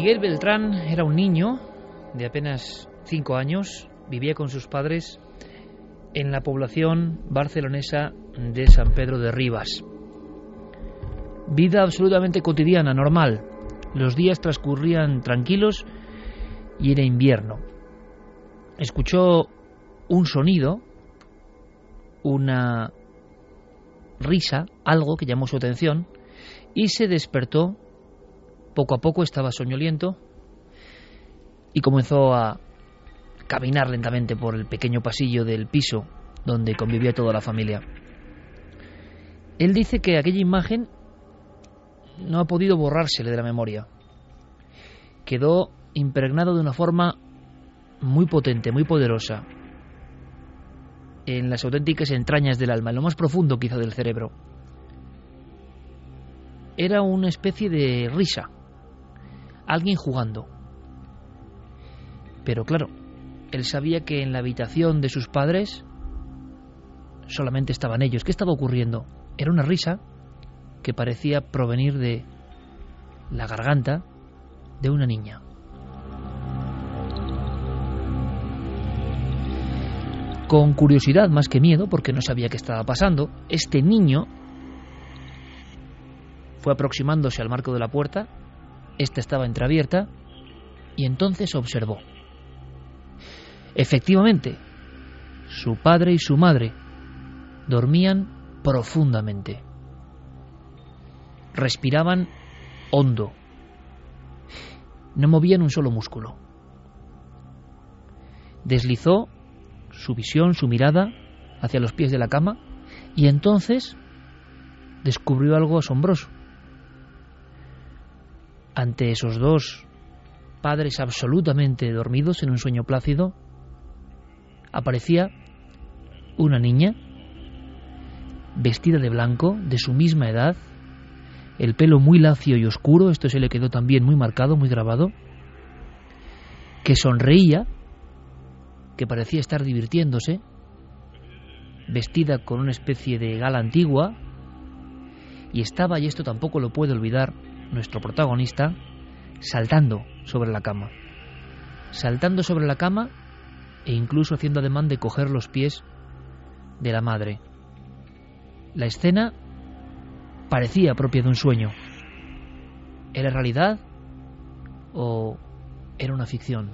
Miguel Beltrán era un niño de apenas cinco años, vivía con sus padres en la población barcelonesa de San Pedro de Rivas. Vida absolutamente cotidiana, normal. Los días transcurrían tranquilos y era invierno. Escuchó un sonido, una risa, algo que llamó su atención, y se despertó poco a poco estaba soñoliento y comenzó a caminar lentamente por el pequeño pasillo del piso donde convivía toda la familia. Él dice que aquella imagen no ha podido borrársele de la memoria. Quedó impregnado de una forma muy potente, muy poderosa, en las auténticas entrañas del alma, en lo más profundo quizá del cerebro. Era una especie de risa, alguien jugando. Pero claro, él sabía que en la habitación de sus padres solamente estaban ellos. ¿Qué estaba ocurriendo? Era una risa que parecía provenir de la garganta de una niña. Con curiosidad más que miedo, porque no sabía qué estaba pasando, este niño fue aproximándose al marco de la puerta esta estaba entreabierta y entonces observó. Efectivamente, su padre y su madre dormían profundamente. Respiraban hondo. No movían un solo músculo. Deslizó su visión, su mirada hacia los pies de la cama y entonces descubrió algo asombroso ante esos dos padres absolutamente dormidos en un sueño plácido, aparecía una niña vestida de blanco, de su misma edad, el pelo muy lacio y oscuro, esto se le quedó también muy marcado, muy grabado, que sonreía, que parecía estar divirtiéndose, vestida con una especie de gala antigua, y estaba, y esto tampoco lo puede olvidar, nuestro protagonista, saltando sobre la cama. Saltando sobre la cama e incluso haciendo ademán de coger los pies de la madre. La escena parecía propia de un sueño. ¿Era realidad o era una ficción?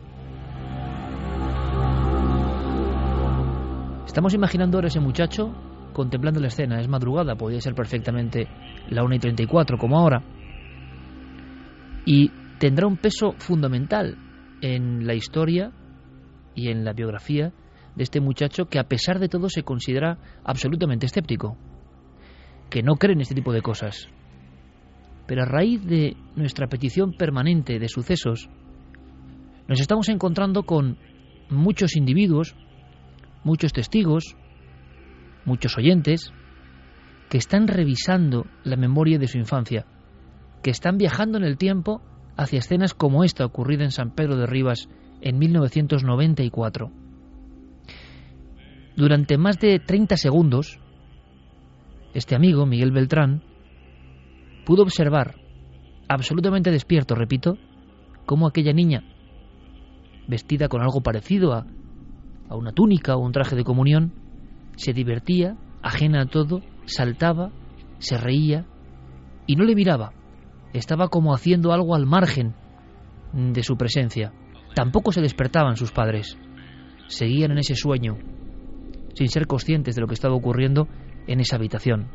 Estamos imaginando ahora ese muchacho contemplando la escena. Es madrugada, podría ser perfectamente la 1 y 34 como ahora y tendrá un peso fundamental en la historia y en la biografía de este muchacho que a pesar de todo se considera absolutamente escéptico, que no cree en este tipo de cosas. Pero a raíz de nuestra petición permanente de sucesos, nos estamos encontrando con muchos individuos, muchos testigos, muchos oyentes, que están revisando la memoria de su infancia que están viajando en el tiempo hacia escenas como esta ocurrida en San Pedro de Rivas en 1994. Durante más de 30 segundos, este amigo, Miguel Beltrán, pudo observar, absolutamente despierto, repito, cómo aquella niña, vestida con algo parecido a, a una túnica o un traje de comunión, se divertía, ajena a todo, saltaba, se reía y no le miraba. Estaba como haciendo algo al margen de su presencia. Tampoco se despertaban sus padres. Seguían en ese sueño, sin ser conscientes de lo que estaba ocurriendo en esa habitación.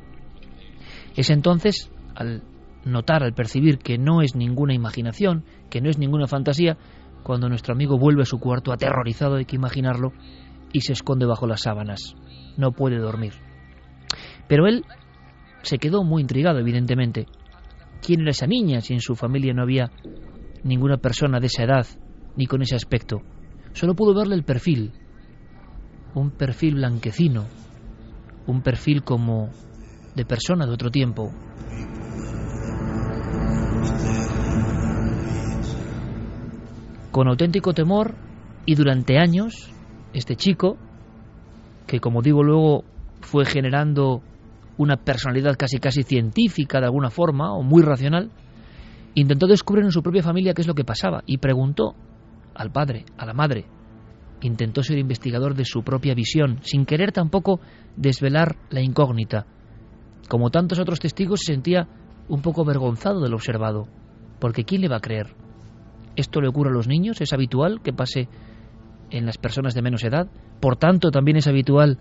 Es entonces, al notar, al percibir que no es ninguna imaginación, que no es ninguna fantasía, cuando nuestro amigo vuelve a su cuarto aterrorizado, hay que imaginarlo, y se esconde bajo las sábanas. No puede dormir. Pero él se quedó muy intrigado, evidentemente. ¿Quién era esa niña si en su familia no había ninguna persona de esa edad ni con ese aspecto? Solo pudo verle el perfil. Un perfil blanquecino, un perfil como de persona de otro tiempo. Con auténtico temor y durante años, este chico, que como digo luego fue generando una personalidad casi casi científica de alguna forma o muy racional, intentó descubrir en su propia familia qué es lo que pasaba y preguntó al padre, a la madre, intentó ser investigador de su propia visión, sin querer tampoco desvelar la incógnita. Como tantos otros testigos, se sentía un poco avergonzado del observado, porque ¿quién le va a creer? ¿Esto le ocurre a los niños? ¿Es habitual que pase en las personas de menos edad? Por tanto, también es habitual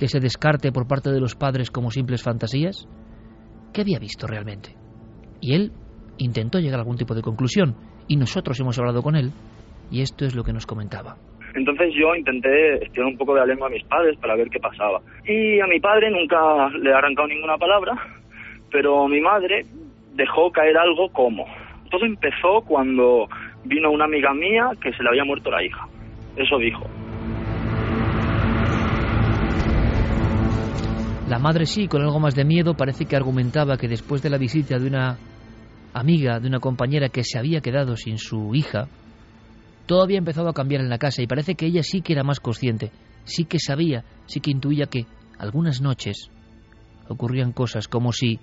que se descarte por parte de los padres como simples fantasías? ¿Qué había visto realmente? Y él intentó llegar a algún tipo de conclusión, y nosotros hemos hablado con él, y esto es lo que nos comentaba. Entonces yo intenté estirar un poco de la lengua a mis padres para ver qué pasaba. Y a mi padre nunca le he arrancado ninguna palabra, pero mi madre dejó caer algo como. Todo empezó cuando vino una amiga mía que se le había muerto la hija. Eso dijo. La madre sí, con algo más de miedo, parece que argumentaba que después de la visita de una amiga, de una compañera que se había quedado sin su hija, todo había empezado a cambiar en la casa y parece que ella sí que era más consciente, sí que sabía, sí que intuía que algunas noches ocurrían cosas como si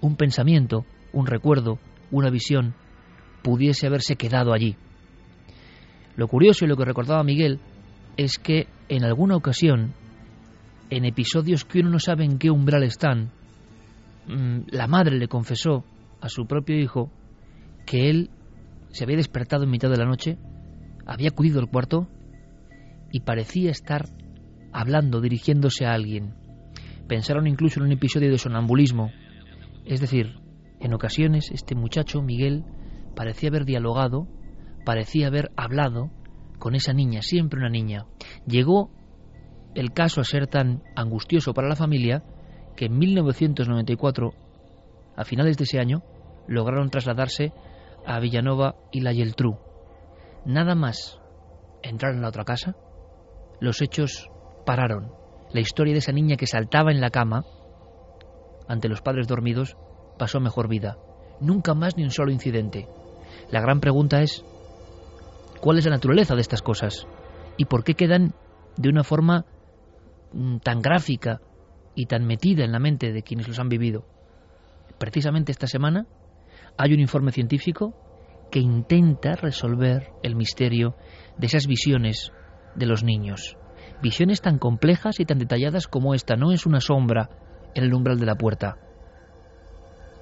un pensamiento, un recuerdo, una visión pudiese haberse quedado allí. Lo curioso y lo que recordaba Miguel es que en alguna ocasión, en episodios que uno no sabe en qué umbral están, mm, la madre le confesó a su propio hijo que él se había despertado en mitad de la noche, había acudido al cuarto y parecía estar hablando, dirigiéndose a alguien. Pensaron incluso en un episodio de sonambulismo. Es decir, en ocasiones este muchacho, Miguel, parecía haber dialogado, parecía haber hablado con esa niña, siempre una niña. Llegó el caso a ser tan angustioso para la familia que en 1994, a finales de ese año, lograron trasladarse a Villanova y la Yeltrú. Nada más entrar en la otra casa, los hechos pararon. La historia de esa niña que saltaba en la cama ante los padres dormidos pasó mejor vida. Nunca más ni un solo incidente. La gran pregunta es, ¿cuál es la naturaleza de estas cosas? ¿Y por qué quedan de una forma tan gráfica y tan metida en la mente de quienes los han vivido? Precisamente esta semana hay un informe científico que intenta resolver el misterio de esas visiones de los niños. Visiones tan complejas y tan detalladas como esta. No es una sombra en el umbral de la puerta.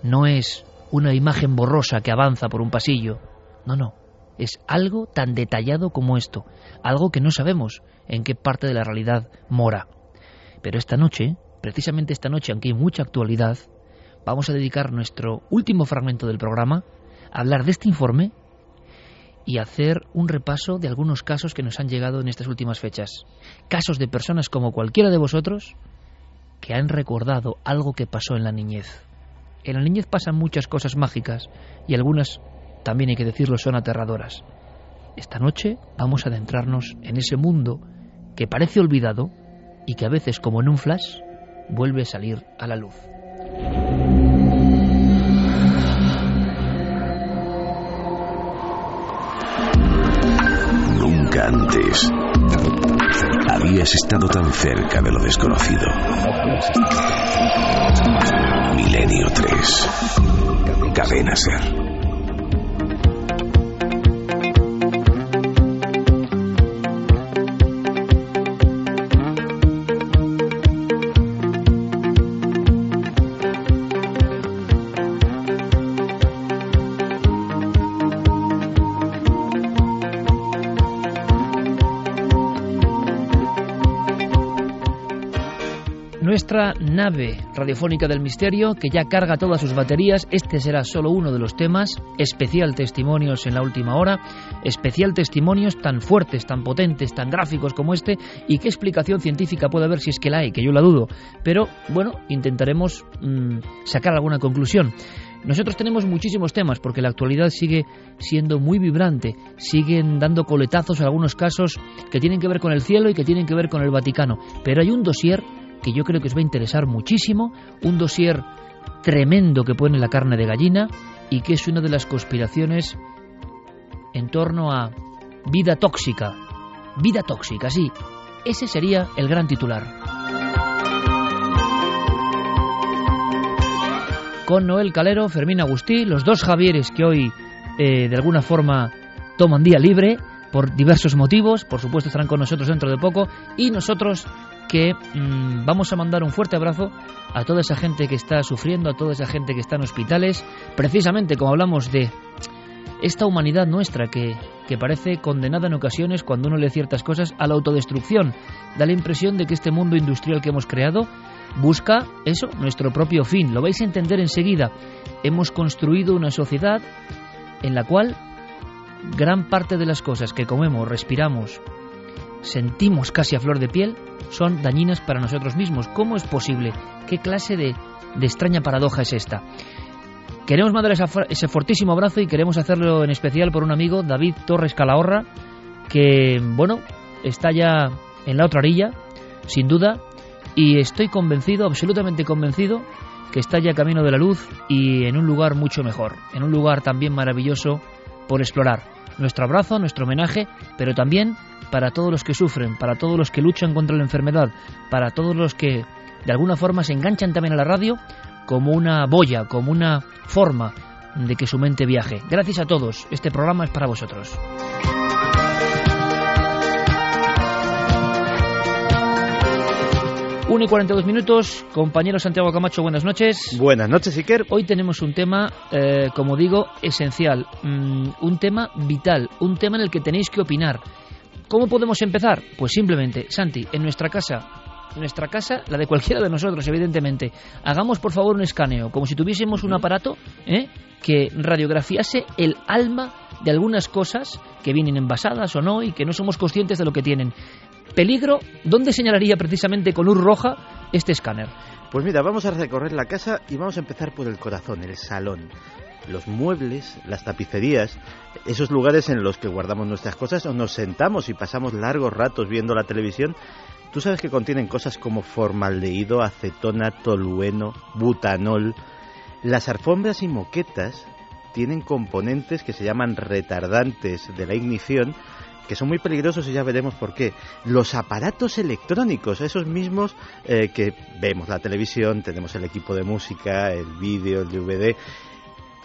No es una imagen borrosa que avanza por un pasillo. No, no. Es algo tan detallado como esto. Algo que no sabemos en qué parte de la realidad mora. Pero esta noche, precisamente esta noche, aunque hay mucha actualidad, vamos a dedicar nuestro último fragmento del programa a hablar de este informe y hacer un repaso de algunos casos que nos han llegado en estas últimas fechas. Casos de personas como cualquiera de vosotros que han recordado algo que pasó en la niñez. En la niñez pasan muchas cosas mágicas y algunas, también hay que decirlo, son aterradoras. Esta noche vamos a adentrarnos en ese mundo que parece olvidado y que a veces, como en un flash, vuelve a salir a la luz. Nunca antes habías estado tan cerca de lo desconocido. Milenio 3. Cadena Ser. Nuestra nave radiofónica del misterio que ya carga todas sus baterías. Este será solo uno de los temas. Especial testimonios en la última hora. Especial testimonios tan fuertes, tan potentes, tan gráficos como este. ¿Y qué explicación científica puede haber si es que la hay? Que yo la dudo. Pero bueno, intentaremos mm, sacar alguna conclusión. Nosotros tenemos muchísimos temas porque la actualidad sigue siendo muy vibrante, siguen dando coletazos en algunos casos que tienen que ver con el cielo y que tienen que ver con el Vaticano, pero hay un dossier que yo creo que os va a interesar muchísimo, un dossier tremendo que pone la carne de gallina y que es una de las conspiraciones en torno a vida tóxica. Vida tóxica, sí. Ese sería el gran titular. Con Noel Calero, Fermín Agustí, los dos Javieres que hoy eh, de alguna forma toman día libre por diversos motivos, por supuesto estarán con nosotros dentro de poco, y nosotros que mm, vamos a mandar un fuerte abrazo a toda esa gente que está sufriendo, a toda esa gente que está en hospitales, precisamente como hablamos de esta humanidad nuestra que, que parece condenada en ocasiones cuando uno lee ciertas cosas a la autodestrucción. Da la impresión de que este mundo industrial que hemos creado busca eso, nuestro propio fin. Lo vais a entender enseguida. Hemos construido una sociedad en la cual gran parte de las cosas que comemos, respiramos, sentimos casi a flor de piel son dañinas para nosotros mismos. ¿Cómo es posible? ¿Qué clase de, extraña paradoja es esta? Queremos mandar ese fortísimo abrazo y queremos hacerlo en especial por un amigo, David Torres Calahorra, que, bueno, está ya en la otra orilla, sin duda, y estoy convencido, absolutamente convencido, que está ya camino de la luz y en un lugar mucho mejor, en un lugar también maravilloso por explorar. Nuestro abrazo, nuestro homenaje, pero también para todos los que sufren, para todos los que luchan contra la enfermedad, para todos los que de alguna forma se enganchan también a la radio como una boya, como una forma de que su mente viaje. Gracias a todos, este programa es para vosotros. 1 y 42 minutos. Compañero Santiago Camacho, buenas noches. Buenas noches, Iker. Hoy tenemos un tema, eh, como digo, esencial. Mm, un tema vital. Un tema en el que tenéis que opinar. ¿Cómo podemos empezar? Pues simplemente, Santi, en nuestra casa, nuestra casa, la de cualquiera de nosotros, evidentemente, hagamos por favor un escaneo, como si tuviésemos un aparato ¿eh? que radiografiase el alma de algunas cosas que vienen envasadas o no y que no somos conscientes de lo que tienen. Peligro, ¿dónde señalaría precisamente con luz roja este escáner? Pues mira, vamos a recorrer la casa y vamos a empezar por el corazón, el salón los muebles, las tapicerías, esos lugares en los que guardamos nuestras cosas o nos sentamos y pasamos largos ratos viendo la televisión, tú sabes que contienen cosas como formaldehído, acetona, tolueno, butanol. Las alfombras y moquetas tienen componentes que se llaman retardantes de la ignición que son muy peligrosos y ya veremos por qué. Los aparatos electrónicos, esos mismos eh, que vemos la televisión, tenemos el equipo de música, el vídeo, el DVD,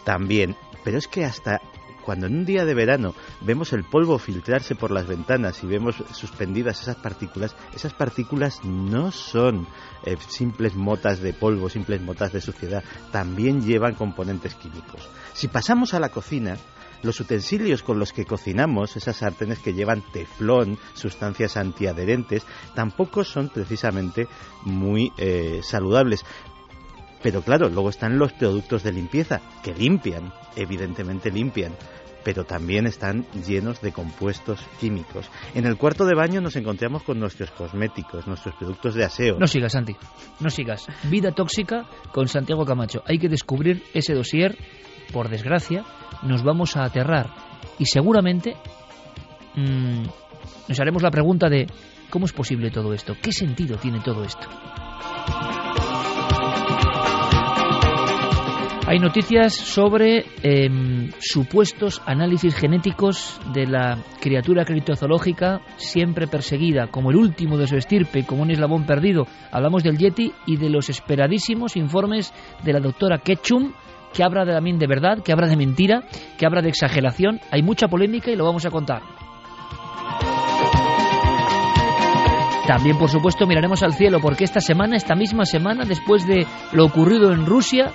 también. Pero es que hasta cuando en un día de verano vemos el polvo filtrarse por las ventanas y vemos suspendidas esas partículas, esas partículas no son eh, simples motas de polvo, simples motas de suciedad, también llevan componentes químicos. Si pasamos a la cocina, los utensilios con los que cocinamos, esas sartenes que llevan teflón, sustancias antiadherentes, tampoco son precisamente muy eh, saludables. Pero claro, luego están los productos de limpieza, que limpian, evidentemente limpian, pero también están llenos de compuestos químicos. En el cuarto de baño nos encontramos con nuestros cosméticos, nuestros productos de aseo. No sigas, Santi, no sigas. Vida tóxica con Santiago Camacho. Hay que descubrir ese dossier, por desgracia, nos vamos a aterrar y seguramente mm, nos haremos la pregunta de ¿cómo es posible todo esto? ¿Qué sentido tiene todo esto? Hay noticias sobre em, supuestos análisis genéticos de la criatura criptozoológica siempre perseguida, como el último de su estirpe, como un eslabón perdido. Hablamos del Yeti y de los esperadísimos informes de la doctora Ketchum, que habla de, también de verdad, que habla de mentira, que habla de exageración. Hay mucha polémica y lo vamos a contar. También, por supuesto, miraremos al cielo, porque esta semana, esta misma semana, después de lo ocurrido en Rusia,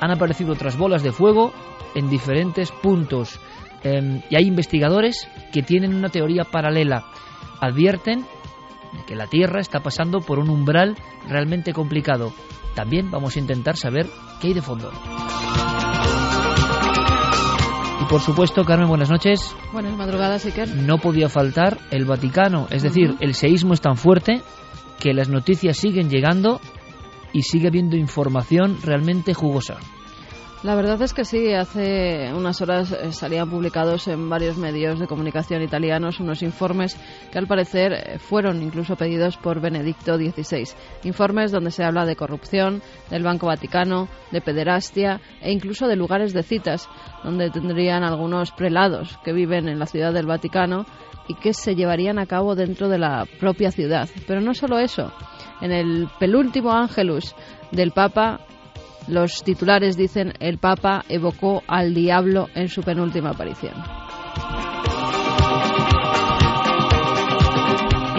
han aparecido otras bolas de fuego en diferentes puntos. Em, y hay investigadores que tienen una teoría paralela. Advierten de que la Tierra está pasando por un umbral realmente complicado. También vamos a intentar saber qué hay de fondo. Y por supuesto, Carmen, buenas noches. Buenas madrugadas, Iker. No podía faltar el Vaticano. Es decir, el seísmo es tan fuerte que las noticias siguen llegando y sigue habiendo información realmente jugosa. La verdad es que sí, hace unas horas eh, salían publicados en varios medios de comunicación italianos unos informes que al parecer eh, fueron incluso pedidos por Benedicto XVI. Informes donde se habla de corrupción, del Banco Vaticano, de pederastia e incluso de lugares de citas, donde tendrían algunos prelados que viven en la ciudad del Vaticano y que se llevarían a cabo dentro de la propia ciudad. Pero no solo eso. En el penúltimo Ángelus del Papa los titulares dicen el Papa evocó al diablo en su penúltima aparición.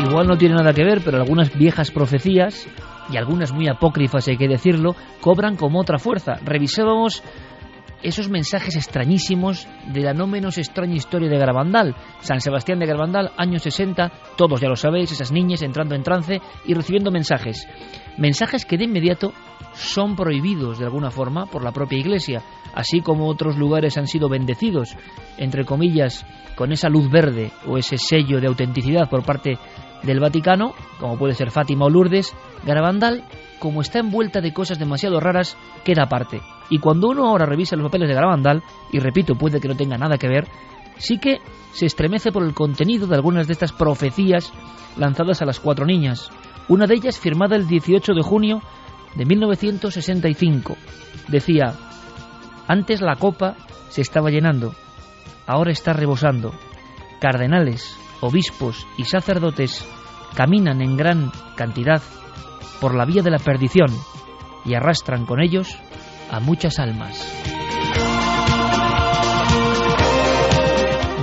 Igual no tiene nada que ver, pero algunas viejas profecías, y algunas muy apócrifas hay que decirlo, cobran como otra fuerza. Revisábamos esos mensajes extrañísimos de la no menos extraña historia de Garabandal. San Sebastián de Garabandal, años 60, todos ya lo sabéis, esas niñas entrando en trance y recibiendo mensajes. Mensajes que de inmediato son prohibidos de alguna forma por la propia Iglesia, así como otros lugares han sido bendecidos, entre comillas, con esa luz verde o ese sello de autenticidad por parte del Vaticano, como puede ser Fátima o Lourdes, Garabandal, como está envuelta de cosas demasiado raras, queda aparte. Y cuando uno ahora revisa los papeles de Garabandal, y repito, puede que no tenga nada que ver, sí que se estremece por el contenido de algunas de estas profecías lanzadas a las cuatro niñas. Una de ellas firmada el 18 de junio de 1965. Decía, antes la copa se estaba llenando, ahora está rebosando. Cardenales, obispos y sacerdotes caminan en gran cantidad por la vía de la perdición y arrastran con ellos a muchas almas.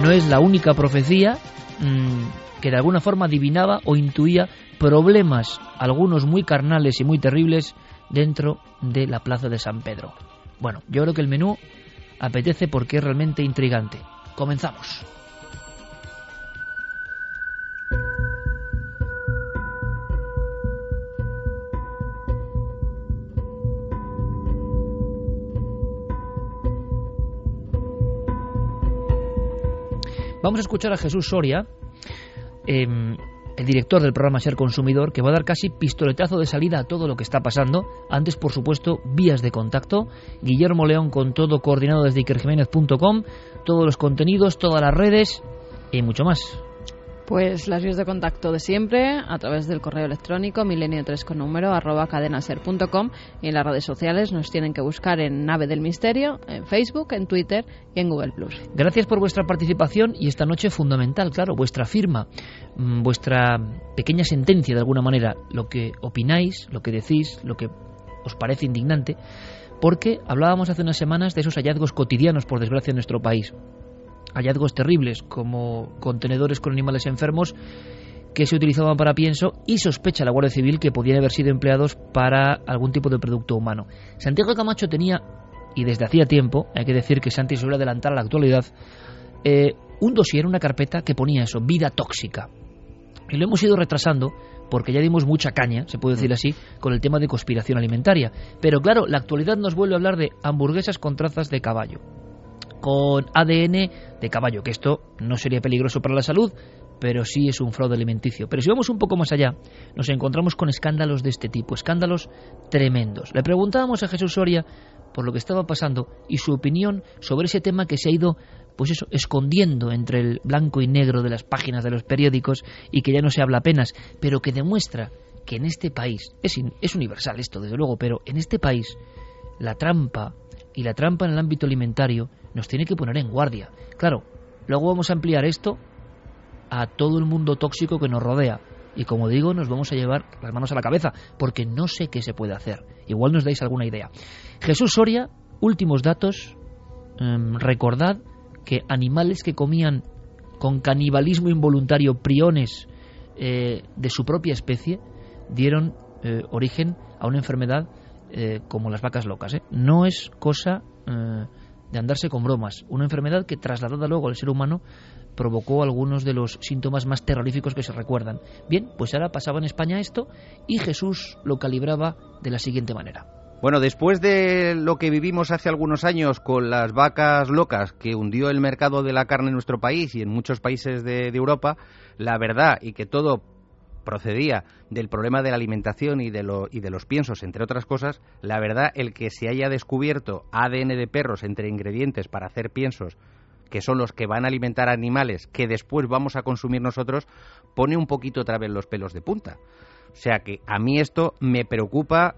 No es la única profecía mm, que de alguna forma adivinaba o intuía problemas, algunos muy carnales y muy terribles, dentro de la plaza de San Pedro. Bueno, yo creo que el menú apetece porque es realmente intrigante. Comenzamos. Vamos a escuchar a Jesús Soria, em, el director del programa Ser Consumidor, que va a dar casi pistoletazo de salida a todo lo que está pasando. Antes, por supuesto, vías de contacto. Guillermo León con todo coordinado desde ikerjiménez.com, todos los contenidos, todas las redes y mucho más. Pues las vías de contacto de siempre a través del correo electrónico milenio3 con número arroba cadenaser.com y en las redes sociales nos tienen que buscar en Nave del Misterio, en Facebook, en Twitter y en Google Plus. Gracias por vuestra participación y esta noche fundamental, claro, vuestra firma, mm, vuestra pequeña sentencia de alguna manera, lo que opináis, lo que decís, lo que os parece indignante, porque hablábamos hace unas semanas de esos hallazgos cotidianos, por desgracia, en nuestro país hallazgos terribles como contenedores con animales enfermos que se utilizaban para pienso y sospecha la Guardia Civil que podían haber sido empleados para algún tipo de producto humano. Santiago Camacho tenía, y desde hacía tiempo, hay que decir que Santi suele adelantar a la actualidad, eh, un dossier, una carpeta que ponía eso, vida tóxica. Y lo hemos ido retrasando porque ya dimos mucha caña, se puede decir así, con el tema de conspiración alimentaria. Pero claro, la actualidad nos vuelve a hablar de hamburguesas con trazas de caballo con ADN de caballo, que esto no sería peligroso para la salud, pero sí es un fraude alimenticio. Pero si vamos un poco más allá, nos encontramos con escándalos de este tipo, escándalos tremendos. Le preguntábamos a Jesús Soria por lo que estaba pasando y su opinión sobre ese tema que se ha ido pues eso, escondiendo entre el blanco y negro de las páginas de los periódicos y que ya no se habla apenas, pero que demuestra que en este país, es, es universal esto desde luego, pero en este país la trampa, y la trampa en el ámbito alimentario nos tiene que poner en guardia. Claro, luego vamos a ampliar esto a todo el mundo tóxico que nos rodea. Y como digo, nos vamos a llevar las manos a la cabeza, porque no sé qué se puede hacer. Igual nos dais alguna idea. Jesús Soria, últimos datos. Em, recordad que animales que comían con canibalismo involuntario priones eh, de su propia especie dieron eh, origen a una enfermedad eh, como las vacas locas. No es cosa de andarse con bromas. Una enfermedad que trasladada luego al ser humano provocó algunos de los síntomas más terroríficos que se recuerdan. Bien, pues ahora pasaba en España esto y Jesús lo calibraba de la siguiente manera. Bueno, después de lo que vivimos hace algunos años con las vacas locas que hundió el mercado de la carne en nuestro país y en muchos países de, Europa, la verdad y que todo procedía del problema de la alimentación y de, y de los piensos, entre otras cosas, la verdad, el que se haya descubierto ADN de perros entre ingredientes para hacer piensos, que son los que van a alimentar animales que después vamos a consumir nosotros, pone un poquito otra vez los pelos de punta. O sea que a mí esto me preocupa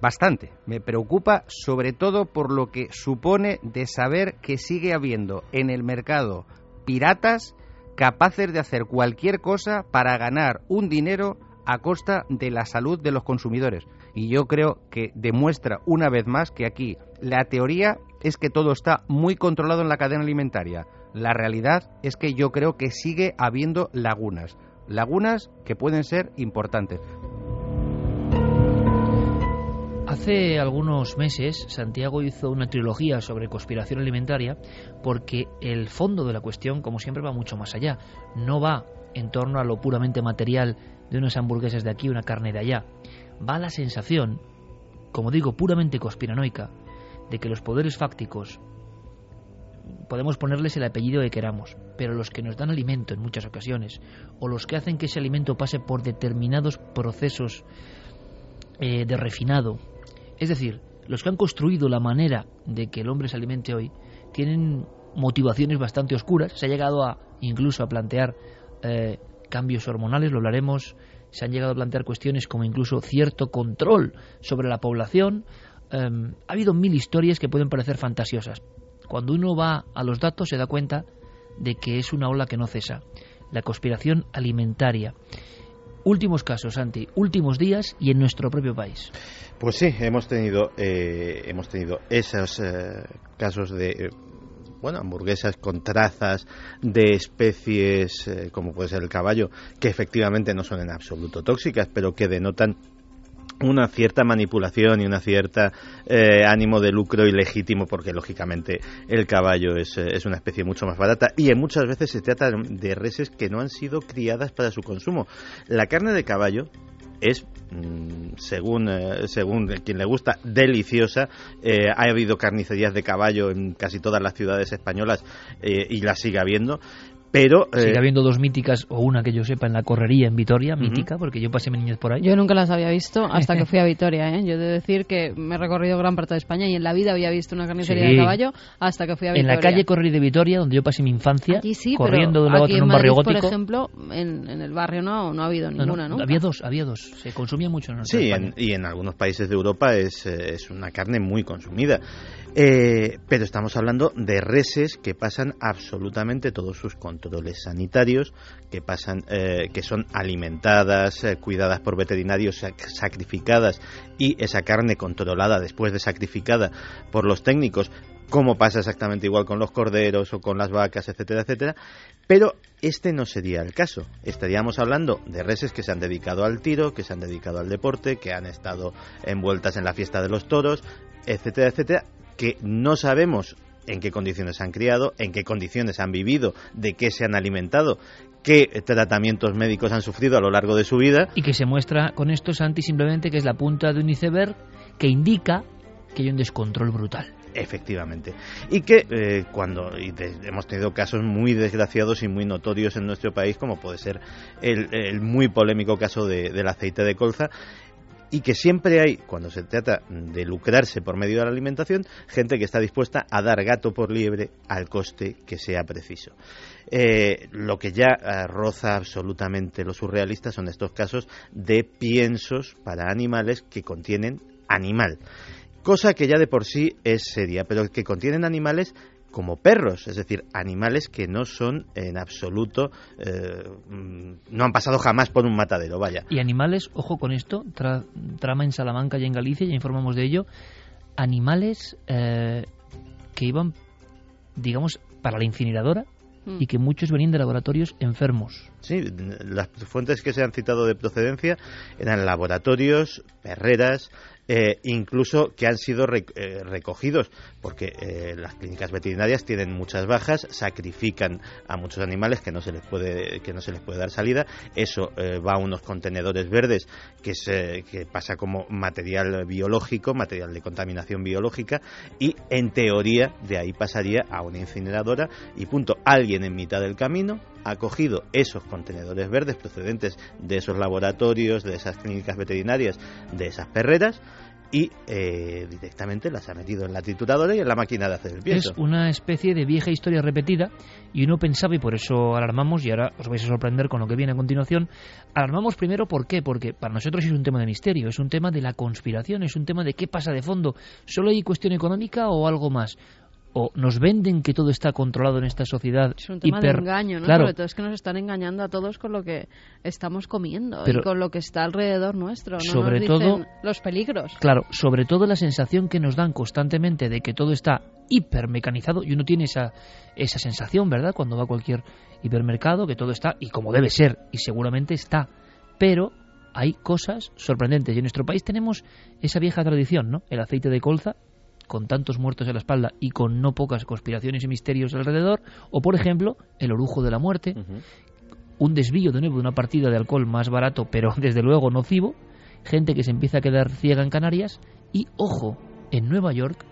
bastante. Me preocupa sobre todo por lo que supone de saber que sigue habiendo en el mercado piratas capaces de hacer cualquier cosa para ganar un dinero a costa de la salud de los consumidores. Y yo creo que demuestra una vez más que aquí la teoría es que todo está muy controlado en la cadena alimentaria. La realidad es que yo creo que sigue habiendo lagunas. Lagunas que pueden ser importantes. Hace algunos meses Santiago hizo una trilogía sobre conspiración alimentaria porque el fondo de la cuestión, como siempre, va mucho más allá. No va en torno a lo puramente material de unas hamburguesas de aquí, una carne de allá. Va la sensación, como digo, puramente conspiranoica, de que los poderes fácticos podemos ponerles el apellido que queramos, pero los que nos dan alimento en muchas ocasiones, o los que hacen que ese alimento pase por determinados procesos eh, de refinado, es decir, los que han construido la manera de que el hombre se alimente hoy tienen motivaciones bastante oscuras. Se ha llegado a incluso a plantear eh, cambios hormonales, lo hablaremos. Se han llegado a plantear cuestiones como incluso cierto control sobre la población. Em, ha habido mil historias que pueden parecer fantasiosas. Cuando uno va a los datos se da cuenta de que es una ola que no cesa. La conspiración alimentaria. Últimos casos, Santi, últimos días y en nuestro propio país. Pues sí, hemos tenido, eh, hemos tenido esos eh, casos de eh, bueno, hamburguesas con trazas de especies como puede ser el caballo, que efectivamente no son en absoluto tóxicas, pero que denotan una cierta manipulación y una cierta ánimo de lucro ilegítimo porque lógicamente el caballo es, es, una especie mucho más barata. Y muchas veces se trata de reses que no han sido criadas para su consumo. La carne de caballo es mm, según eh, según quien le gusta deliciosa. Eh, ha habido carnicerías de caballo en casi todas las ciudades españolas eh, y las sigue habiendo pero sigue habiendo dos míticas o una que yo sepa en la correría en Vitoria mítica porque yo pasé mi niñez por ahí. Yo nunca las había visto hasta que fui a Vitoria ¿eh? yo he de decir que me he recorrido gran parte de España y en la vida había visto una carnicería de caballo hasta que fui a Vitoria en la calle Correrí de Vitoria donde yo pasé mi infancia corriendo de un lado en un barrio gótico por ejemplo en, el barrio no, no ha habido ninguna no, había dos había dos. Se consumía mucho en sí y en algunos países de Europa es, eh, es una carne muy consumida eh, pero estamos hablando de reses que pasan absolutamente todos sus controles sanitarios, que pasan, eh, que son alimentadas, eh, cuidadas por veterinarios, sacrificadas y esa carne controlada después de sacrificada por los técnicos, como pasa exactamente igual con los corderos o con las vacas, etcétera, etcétera. Pero este no sería el caso. Estaríamos hablando de reses que se han dedicado al tiro, que se han dedicado al deporte, que han estado envueltas en la fiesta de los toros, etcétera, etcétera, que no sabemos en qué condiciones han criado, en qué condiciones han vivido, de qué se han alimentado, qué tratamientos médicos han sufrido a lo largo de su vida. Y que se muestra con esto, Santi, simplemente que es la punta de un iceberg que indica que hay un descontrol brutal. Efectivamente. Y que eh, cuando hemos tenido casos muy desgraciados y muy notorios en nuestro país, como puede ser el, muy polémico caso del aceite de colza, y que siempre hay, cuando se trata de lucrarse por medio de la alimentación, gente que está dispuesta a dar gato por liebre al coste que sea preciso. Eh, lo que ya eh, roza absolutamente lo surrealista son estos casos de piensos para animales que contienen animal. cosa que ya de por sí es seria, pero que contienen animales como perros, es decir, animales que no son en absoluto, eh, mm, no han pasado jamás por un matadero, vaya. Y animales, ojo con esto, trama en Salamanca y en Galicia, ya informamos de ello, animales eh, que iban, digamos, para la incineradora mm. y que muchos venían de laboratorios enfermos. Sí, las fuentes que se han citado de procedencia eran laboratorios, perreras, eh, incluso que han sido eh, recogidos, porque eh, las clínicas veterinarias tienen muchas bajas, sacrifican a muchos animales que no se les puede, que no se les puede dar salida. Eso va a unos contenedores verdes que, se, que pasa como material biológico, material de contaminación biológica, y en teoría de ahí pasaría a una incineradora y punto. Alguien en mitad del camino ha cogido esos contenedores verdes procedentes de esos laboratorios, de esas clínicas veterinarias, de esas perreras, y eh, directamente las ha metido en la trituradora y en la máquina de hacer el pienso. Es una especie de vieja historia repetida y uno pensaba, y por eso alarmamos, y ahora os vais a sorprender con lo que viene a continuación, alarmamos primero, ¿por qué? Porque para nosotros es un tema de misterio, es un tema de la conspiración, es un tema de qué pasa de fondo. ¿Solo hay cuestión económica o algo más? O nos venden que todo está controlado en esta sociedad. Es un tema de engaño, ¿no? Claro. Sobre todo es que nos están engañando a todos con lo que estamos comiendo y con lo que está alrededor nuestro. ¿no? Sobre todo los peligros. Claro, sobre todo la sensación que nos dan constantemente de que todo está hipermecanizado y uno tiene esa, esa sensación, ¿verdad? Cuando va a cualquier hipermercado, que todo está, y como debe ser, y seguramente está. Pero hay cosas sorprendentes. Y en nuestro país tenemos esa vieja tradición, ¿no? El aceite de colza con tantos muertos en la espalda y con no pocas conspiraciones y misterios alrededor, o por ejemplo, el orujo de la muerte, un desvío de nuevo de una partida de alcohol más barato, pero desde luego nocivo, gente que se empieza a quedar ciega en Canarias, y ojo, en Nueva York,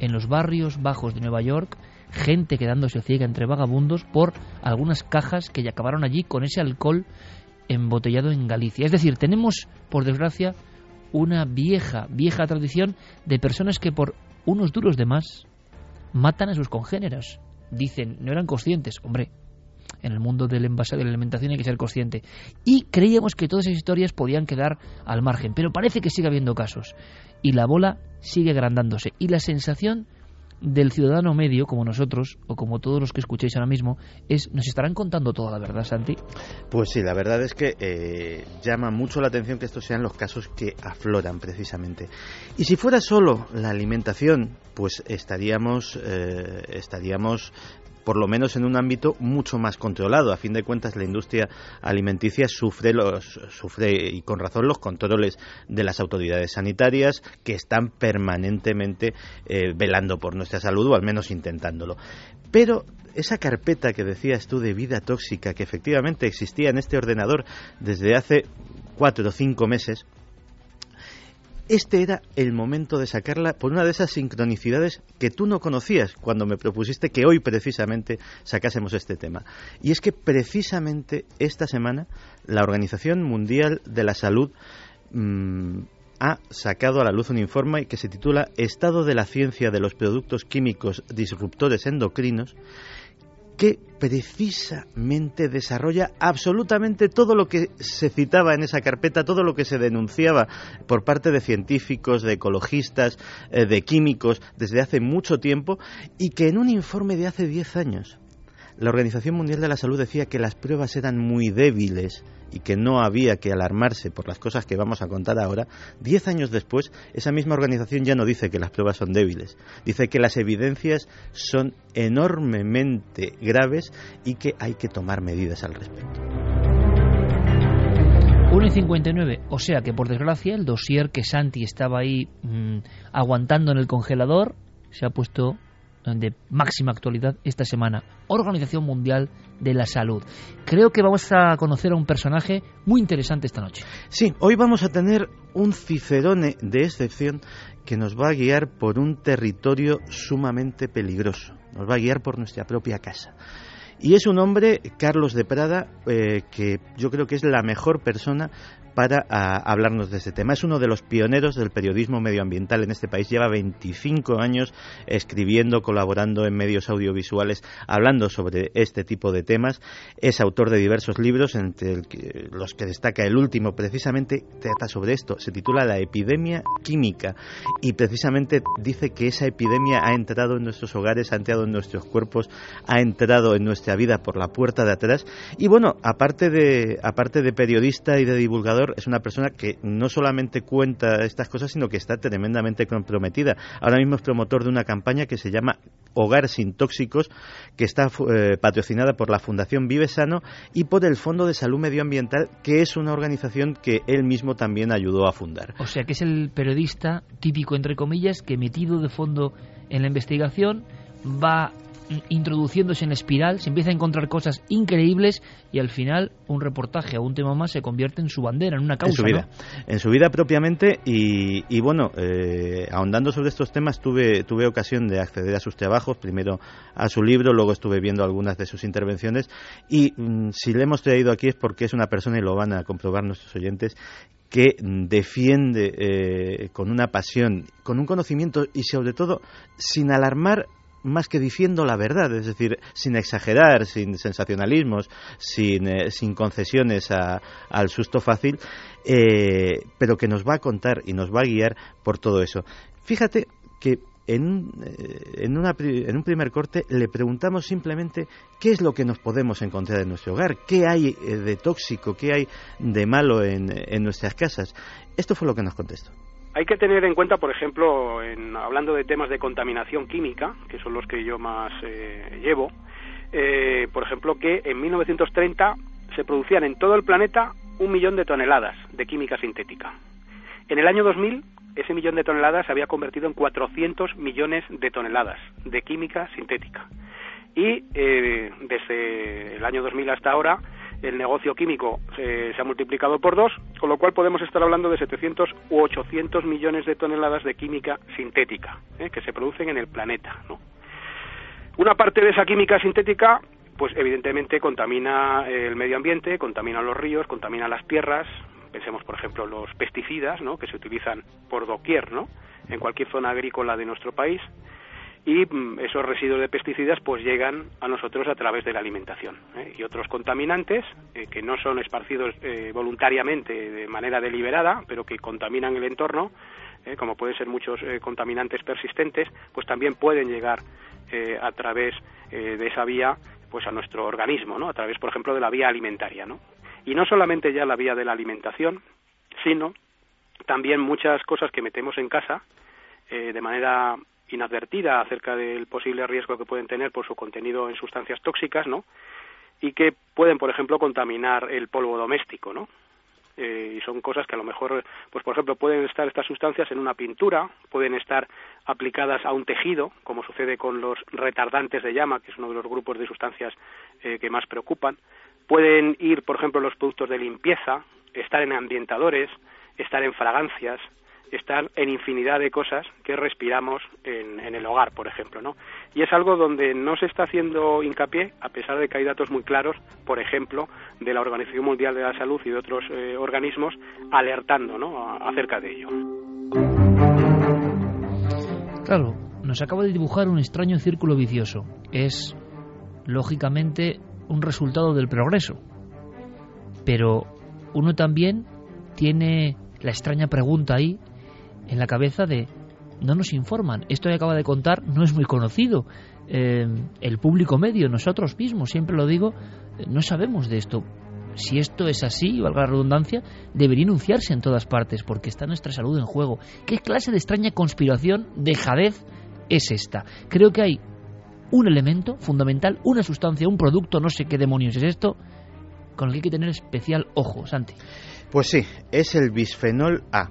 en los barrios bajos de Nueva York, gente quedándose ciega entre vagabundos por algunas cajas que ya acabaron allí con ese alcohol embotellado en Galicia. Es decir, tenemos, por desgracia, una vieja, vieja tradición de personas que por unos duros de más matan a sus congéneros. Dicen, no eran conscientes. Hombre, en el mundo del envase de la alimentación hay que ser consciente. Y creíamos que todas esas historias podían quedar al margen, pero parece que sigue habiendo casos. Y la bola sigue agrandándose. Y la sensación del ciudadano medio, como nosotros, o como todos los que escucháis ahora mismo, es, ¿nos estarán contando toda la verdad, Santi? Pues sí, la verdad es que eh, llama mucho la atención que estos sean los casos que afloran precisamente. Y si fuera solo la alimentación, pues estaríamos, eh, estaríamos por lo menos en un ámbito mucho más controlado. A fin de cuentas, la industria alimenticia sufre, los, sufre y con razón los controles de las autoridades sanitarias que están permanentemente eh, velando por nuestra salud o al menos intentándolo. Pero esa carpeta que decías tú de vida tóxica que efectivamente existía en este ordenador desde hace cuatro o cinco meses, este era el momento de sacarla por una de esas sincronicidades que tú no conocías cuando me propusiste que hoy precisamente sacásemos este tema. Y es que precisamente esta semana la Organización Mundial de la Salud mm, ha sacado a la luz un informe que se titula Estado de la ciencia de los productos químicos disruptores endocrinos que precisamente desarrolla absolutamente todo lo que se citaba en esa carpeta, todo lo que se denunciaba por parte de científicos, de ecologistas, eh, de químicos desde hace mucho tiempo y que en un informe de hace 10 años la Organización Mundial de la Salud decía que las pruebas eran muy débiles y que no había que alarmarse por las cosas que vamos a contar ahora, diez años después, esa misma organización ya no dice que las pruebas son débiles, dice que las evidencias son enormemente graves y que hay que tomar medidas al respecto. 1 y 59, o sea que por desgracia el dossier que Santi estaba ahí mm, aguantando en el congelador se ha puesto de máxima actualidad esta semana, Organización Mundial de la Salud. Creo que vamos a conocer a un personaje muy interesante esta noche. Sí, hoy vamos a tener un cicerone de excepción que nos va a guiar por un territorio sumamente peligroso, nos va a guiar por nuestra propia casa. Y es un hombre, Carlos de Prada, eh, que yo creo que es la mejor persona para hablarnos de este tema. Es uno de los pioneros del periodismo medioambiental en este país. Lleva 25 años escribiendo, colaborando en medios audiovisuales, hablando sobre este tipo de temas. Es autor de diversos libros, entre los que destaca el último, precisamente trata sobre esto. Se titula La epidemia química y precisamente dice que esa epidemia ha entrado en nuestros hogares, ha entrado en nuestros cuerpos, ha entrado en nuestra vida por la puerta de atrás. Y bueno, aparte de, aparte de periodista y de divulgador, es una persona que no solamente cuenta estas cosas, sino que está tremendamente comprometida. Ahora mismo es promotor de una campaña que se llama Hogar sin Tóxicos, que está eh, patrocinada por la Fundación Vive Sano y por el Fondo de Salud Medioambiental, que es una organización que él mismo también ayudó a fundar. O sea que es el periodista típico, entre comillas, que metido de fondo en la investigación va introduciéndose en espiral, se empieza a encontrar cosas increíbles y al final un reportaje o un tema más se convierte en su bandera, en una causa. En su vida, en su vida propiamente y, bueno, eh, ahondando sobre estos temas tuve, tuve ocasión de acceder a sus trabajos, primero a su libro, luego estuve viendo algunas de sus intervenciones y mm, si le hemos traído aquí es porque es una persona y lo van a comprobar nuestros oyentes que defiende eh, con una pasión, con un conocimiento y sobre todo sin alarmar más que diciendo la verdad, es decir, sin exagerar, sin sensacionalismos, sin, eh, sin concesiones al susto fácil, eh, pero que nos va a contar y nos va a guiar por todo eso. Fíjate que en, eh, en, una, en, un primer corte le preguntamos simplemente qué es lo que nos podemos encontrar en nuestro hogar, qué hay de tóxico, qué hay de malo en, en nuestras casas. Esto fue lo que nos contestó. Hay que tener en cuenta, por ejemplo, en, hablando de temas de contaminación química, que son los que yo más eh, llevo, eh, por ejemplo, que en 1930 se producían en todo el planeta un millón de toneladas de química sintética. En el año 2000, ese millón de toneladas se había convertido en 400 millones de toneladas de química sintética. Y eh, desde el año 2000 hasta ahora, el negocio químico se, ha multiplicado por dos, con lo cual podemos estar hablando de 700 u 800 millones de toneladas de química sintética ¿eh? que se producen en el planeta. Una parte de esa química sintética, pues evidentemente contamina el medio ambiente, contamina los ríos, contamina las tierras. Pensemos, por ejemplo, los pesticidas, ¿no? que se utilizan por doquier, ¿no? en cualquier zona agrícola de nuestro país y mm, esos residuos de pesticidas pues llegan a nosotros a través de la alimentación ¿eh? y otros contaminantes eh, que no son esparcidos eh, voluntariamente de manera deliberada pero que contaminan el entorno como pueden ser muchos contaminantes persistentes pues también pueden llegar a través de esa vía pues a nuestro organismo no a través por ejemplo de la vía alimentaria no y no solamente ya la vía de la alimentación sino también muchas cosas que metemos en casa de manera inadvertida acerca del posible riesgo que pueden tener por su contenido en sustancias tóxicas, ¿no? Y que pueden, por ejemplo, contaminar el polvo doméstico, ¿no? Eh, y son cosas que a lo mejor, pues por ejemplo, pueden estar estas sustancias en una pintura, pueden estar aplicadas a un tejido, como sucede con los retardantes de llama, que es uno de los grupos de sustancias eh, que más preocupan. Pueden ir, por ejemplo, los productos de limpieza, estar en ambientadores, estar en fragancias, están en infinidad de cosas que respiramos en, el hogar, por ejemplo, ¿no? Y es algo donde no se está haciendo hincapié, a pesar de que hay datos muy claros, por ejemplo, de la Organización Mundial de la Salud y de otros eh, organismos alertando, ¿no? acerca de ello. Claro, nos acaba de dibujar un extraño círculo vicioso. Es, lógicamente, un resultado del progreso. Pero uno también tiene la extraña pregunta ahí en la cabeza de no nos informan. Esto que acaba de contar no es muy conocido. Eh, el público medio, nosotros mismos, siempre lo digo, no sabemos de esto. Si esto es así, valga la redundancia, debería anunciarse en todas partes, porque está nuestra salud en juego. ¿Qué clase de extraña conspiración de jadez es esta? Creo que hay un elemento fundamental, una sustancia, un producto, no sé qué demonios es esto, con el que hay que tener especial ojo, Santi. Pues sí, es el bisfenol A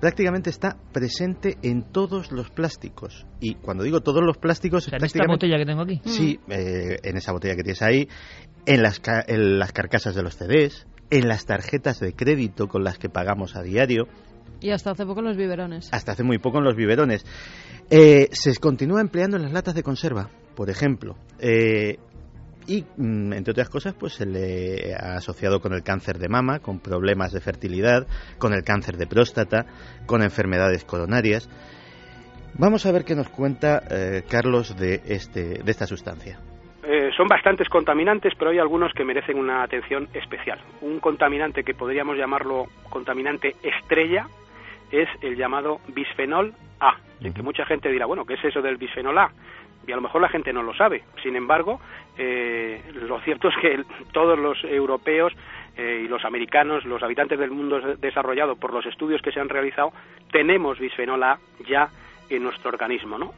prácticamente está presente en todos los plásticos. Y cuando digo todos los plásticos... ¿En esta botella que tengo aquí? Sí, eh, en esa botella que tienes ahí, en las, en las carcasas de los CDs, en las tarjetas de crédito con las que pagamos a diario. Y hasta hace poco en los biberones. Hasta hace muy poco en los biberones. Eh, se continúa empleando en las latas de conserva, por ejemplo. Eh, y, mm, entre otras cosas, pues se le ha asociado con el cáncer de mama, con problemas de fertilidad, con el cáncer de próstata, con enfermedades coronarias. Vamos a ver qué nos cuenta eh, Carlos de, este, de esta sustancia. Eh, son bastantes contaminantes, pero hay algunos que merecen una atención especial. Un contaminante que podríamos llamarlo contaminante estrella es el llamado bisfenol A, en que mucha gente dirá, bueno, ¿qué es eso del bisfenol A? Y a lo mejor la gente no lo sabe. Sin embargo, eh, lo cierto es que todos los europeos y los americanos, los habitantes del mundo desarrollado, por los estudios que se han realizado, tenemos bisfenol A ya en nuestro organismo, ¿no?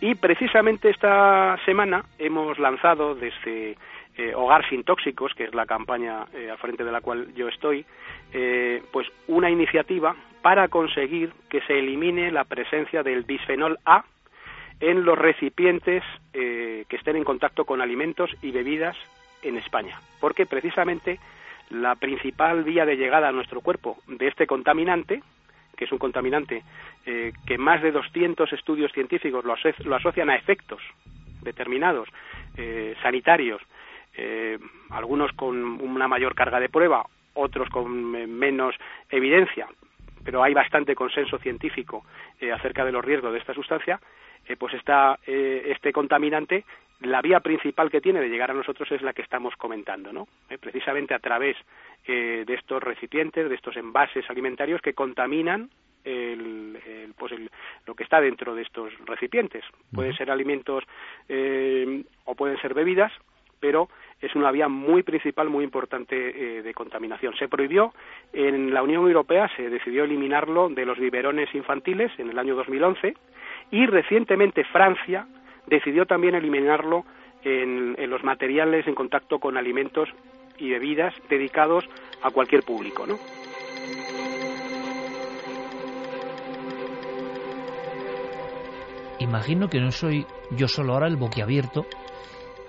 Y precisamente esta semana hemos lanzado desde eh, Hogar sin Tóxicos, que es la campaña eh, al frente de la cual yo estoy, eh, pues una iniciativa para conseguir que se elimine la presencia del bisfenol A en los recipientes que estén en contacto con alimentos y bebidas en España. Porque precisamente la principal vía de llegada a nuestro cuerpo de este contaminante, que es un contaminante eh, que más de 200 estudios científicos lo, asocian a efectos determinados eh, sanitarios, eh, algunos con una mayor carga de prueba, otros con menos evidencia, pero hay bastante consenso científico acerca de los riesgos de esta sustancia, pues está este contaminante la vía principal que tiene de llegar a nosotros es la que estamos comentando, ¿no? precisamente a través de estos recipientes, de estos envases alimentarios que contaminan el, pues lo que está dentro de estos recipientes. Pueden ser alimentos eh, o pueden ser bebidas, pero es una vía muy principal, muy importante eh, de contaminación. Se prohibió en la Unión Europea, se decidió eliminarlo de los biberones infantiles en el año 2011 y recientemente Francia decidió también eliminarlo en, los materiales en contacto con alimentos y bebidas dedicados a cualquier público, ¿no? imagino que no soy yo solo ahora el boquiabierto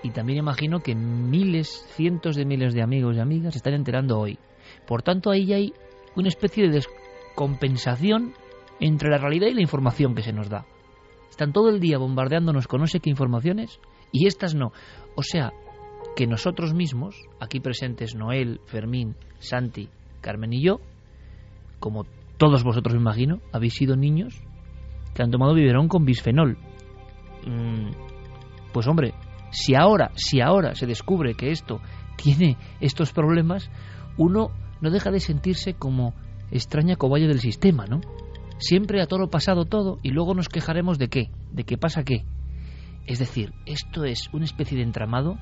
y también imagino que miles, cientos de miles de amigos y amigas se están enterando hoy. Por tanto, ahí hay una especie de descompensación entre la realidad y la información que se nos da. Están todo el día bombardeándonos con no sé qué informaciones y estas no. O sea, que nosotros mismos, aquí presentes Noel, Fermín, Santi, Carmen y yo, como todos vosotros me imagino, habéis sido niños que han tomado biberón con bisfenol. Mm, pues hombre, si ahora, si ahora se descubre que esto tiene estos problemas, uno no deja de sentirse como extraña cobaya del sistema, ¿no? Siempre a todo pasado todo y luego nos quejaremos de qué, de qué pasa qué. Es decir, esto es una especie de entramado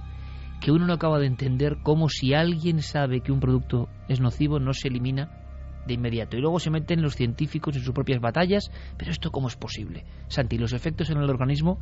que uno no acaba de entender como si alguien sabe que un producto es nocivo no se elimina de inmediato. Y luego se meten los científicos en sus propias batallas. Pero esto cómo es posible? Santi, los efectos en el organismo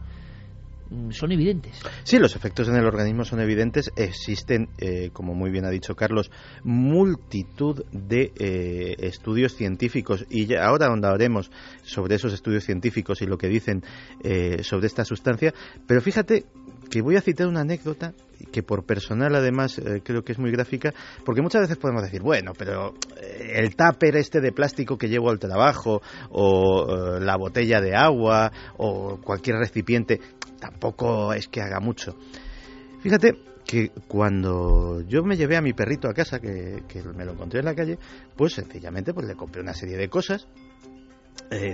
son evidentes. Sí, los efectos en el organismo son evidentes. Existen, eh, como muy bien ha dicho Carlos, multitud de eh, estudios científicos y ya ahora hablaremos sobre esos estudios científicos y lo que dicen eh, sobre esta sustancia. Pero fíjate que voy a citar una anécdota que por personal además eh, creo que es muy gráfica, porque muchas veces podemos decir, bueno, pero eh, el tupper este de plástico que llevo al trabajo, o la botella de agua, o cualquier recipiente, tampoco es que haga mucho. Fíjate que cuando yo me llevé a mi perrito a casa, que, me lo encontré en la calle, pues sencillamente pues le compré una serie de cosas,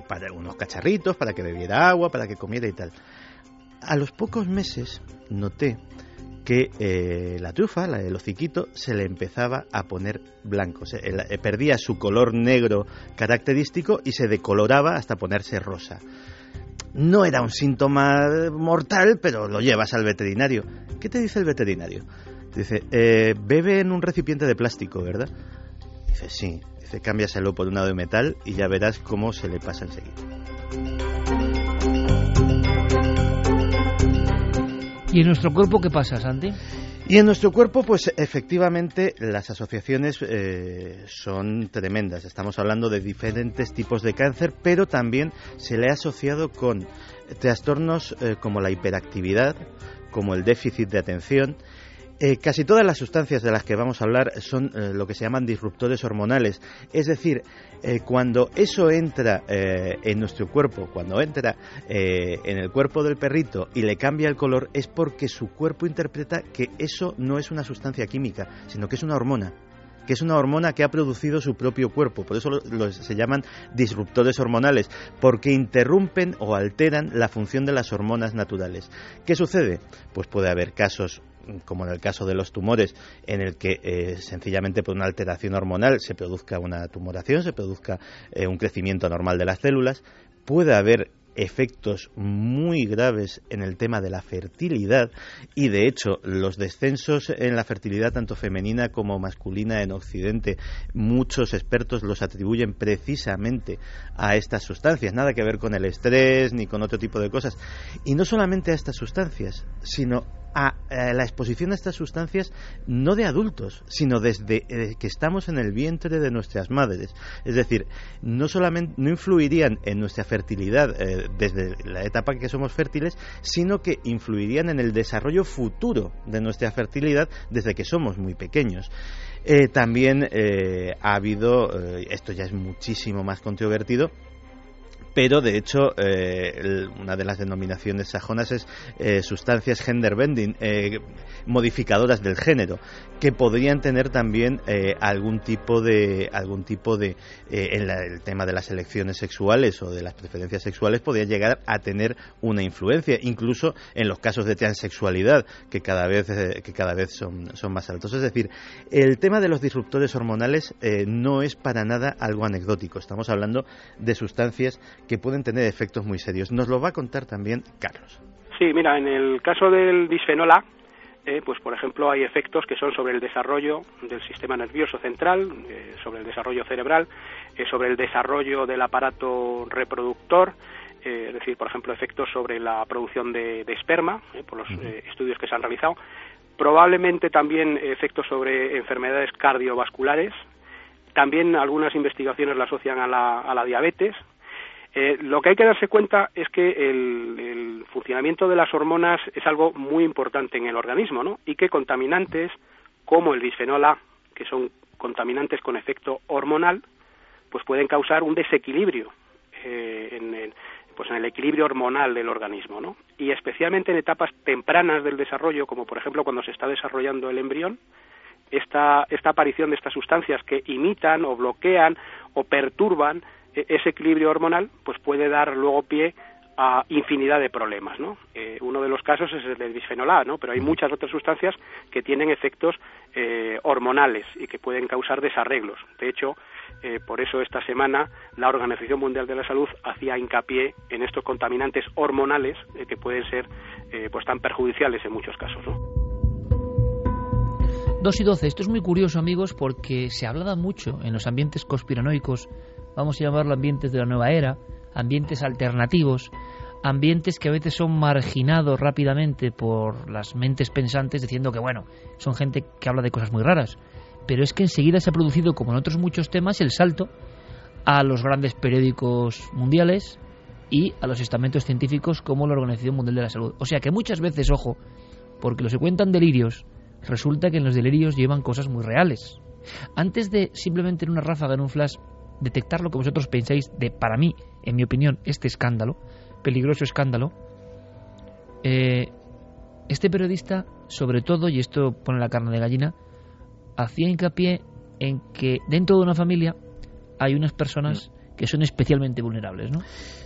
para unos cacharritos, para que bebiera agua, para que comiera y tal. A los pocos meses noté que eh, la trufa, la, el hociquito, se le empezaba a poner blanco. Eh, perdía su color negro característico y se decoloraba hasta ponerse rosa. No era un síntoma mortal, pero lo llevas al veterinario. ¿Qué te dice el veterinario? Dice, eh, bebe en un recipiente de plástico, ¿verdad? Dice, sí. Dice, cámbiaselo por un lado de metal y ya verás cómo se le pasa enseguida. ¿Y en nuestro cuerpo qué pasa, Santi? Y en nuestro cuerpo, pues efectivamente las asociaciones eh, son tremendas. Estamos hablando de diferentes tipos de cáncer, pero también se le ha asociado con trastornos eh, como la hiperactividad, como el déficit de atención Eh, casi todas las sustancias de las que vamos a hablar son eh, lo que se llaman disruptores hormonales. Es decir, eh, cuando eso entra en nuestro cuerpo, cuando entra en el cuerpo del perrito y le cambia el color, es porque su cuerpo interpreta que eso no es una sustancia química, sino que es una hormona que es una hormona que ha producido su propio cuerpo. Por eso se llaman disruptores hormonales, porque interrumpen o alteran la función de las hormonas naturales. ¿Qué sucede? Pues puede haber casos como en el caso de los tumores, en el que eh, sencillamente por una alteración hormonal se produzca una tumoración, se produzca eh, un crecimiento normal de las células, puede haber efectos muy graves en el tema de la fertilidad y de hecho los descensos en la fertilidad tanto femenina como masculina en Occidente muchos expertos los atribuyen precisamente a estas sustancias, nada que ver con el estrés ni con otro tipo de cosas. Y no solamente a estas sustancias, sino a, la exposición a estas sustancias no de adultos, sino desde eh, que estamos en el vientre de nuestras madres. Es decir, no solamente no influirían en nuestra fertilidad eh, desde la etapa que somos fértiles, sino que influirían en el desarrollo futuro de nuestra fertilidad desde que somos muy pequeños. Eh, también ha habido, esto ya es muchísimo más controvertido, pero de hecho eh, una de las denominaciones sajonas es eh, sustancias gender bending, eh, modificadoras del género, que podrían tener también algún tipo de algún tipo de en el tema de las elecciones sexuales o de las preferencias sexuales podría llegar a tener una influencia, incluso en los casos de transexualidad que cada vez que cada vez son, son más altos. Es decir, el tema de los disruptores hormonales no es para nada algo anecdótico. Estamos hablando de sustancias que pueden tener efectos muy serios. Nos lo va a contar también Carlos. Sí, mira, en el caso del bisfenol A, eh, pues por ejemplo hay efectos que son sobre el desarrollo del sistema nervioso central, eh, sobre el desarrollo cerebral, eh, sobre el desarrollo del aparato reproductor, es decir, por ejemplo, efectos sobre la producción de, esperma, por los estudios que se han realizado, probablemente también efectos sobre enfermedades cardiovasculares, también algunas investigaciones la asocian a la, a la diabetes, eh, lo que hay que darse cuenta es que el, funcionamiento de las hormonas es algo muy importante en el organismo, ¿no? Y que contaminantes como el bisfenol A, que son contaminantes con efecto hormonal, pues pueden causar un desequilibrio eh, en, el, pues en el equilibrio hormonal del organismo, ¿no? Y especialmente en etapas tempranas del desarrollo, como por ejemplo cuando se está desarrollando el embrión, esta, esta aparición de estas sustancias que imitan o bloquean o perturban ese equilibrio hormonal pues puede dar luego pie a infinidad de problemas, ¿no? Eh, uno de los casos es el del bisfenol A, ¿no? Pero hay muchas otras sustancias que tienen efectos eh, hormonales y que pueden causar desarreglos. De hecho, eh, por eso esta semana la Organización Mundial de la Salud hacía hincapié en estos contaminantes hormonales que pueden ser pues tan perjudiciales en muchos casos, ¿no? 2 y 12. Esto es muy curioso, amigos, porque se hablaba mucho en los ambientes conspiranoicos vamos a llamarlo ambientes de la nueva era, ambientes alternativos, ambientes que a veces son marginados rápidamente por las mentes pensantes diciendo que, bueno, son gente que habla de cosas muy raras. Pero es que enseguida se ha producido, como en otros muchos temas, el salto a los grandes periódicos mundiales y a los estamentos científicos como la Organización Mundial de la Salud. O sea que muchas veces, ojo, porque los se cuentan delirios, resulta que en los delirios llevan cosas muy reales. Antes de simplemente en una ráfaga, en un flash, detectar lo que vosotros pensáis de, para mí, en mi opinión, este escándalo, peligroso escándalo, eh, este periodista, sobre todo, y esto pone la carne de gallina, hacía hincapié en que dentro de una familia hay unas personas mm. que son especialmente vulnerables, ¿no?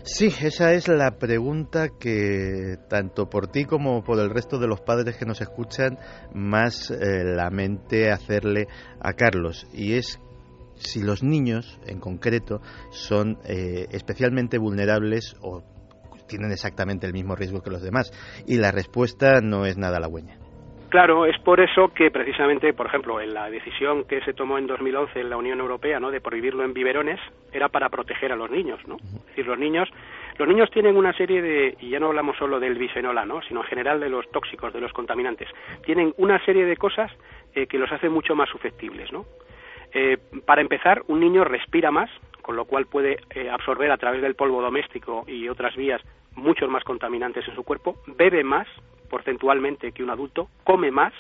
Sí, esa es la pregunta que tanto por ti como por el resto de los padres que nos escuchan más eh, la mente hacerle a Carlos y es si los niños, en concreto, son eh, especialmente vulnerables o tienen exactamente el mismo riesgo que los demás. Y la respuesta no es nada halagüeña. Claro, es por eso que precisamente, por ejemplo, en la decisión que se tomó en 2011 en la Unión Europea, ¿no? de prohibirlo en biberones, era para proteger a los niños, ¿no? Es decir, los niños, los niños tienen una serie de, y ya no hablamos solo del bisfenola, ¿no? Sino en general de los tóxicos, de los contaminantes, tienen una serie de cosas eh, que los hacen mucho más susceptibles, ¿no? Eh, para empezar, un niño respira más, con lo cual puede eh, absorber a través del polvo doméstico y otras vías muchos más contaminantes en su cuerpo, bebe más porcentualmente que un adulto, come más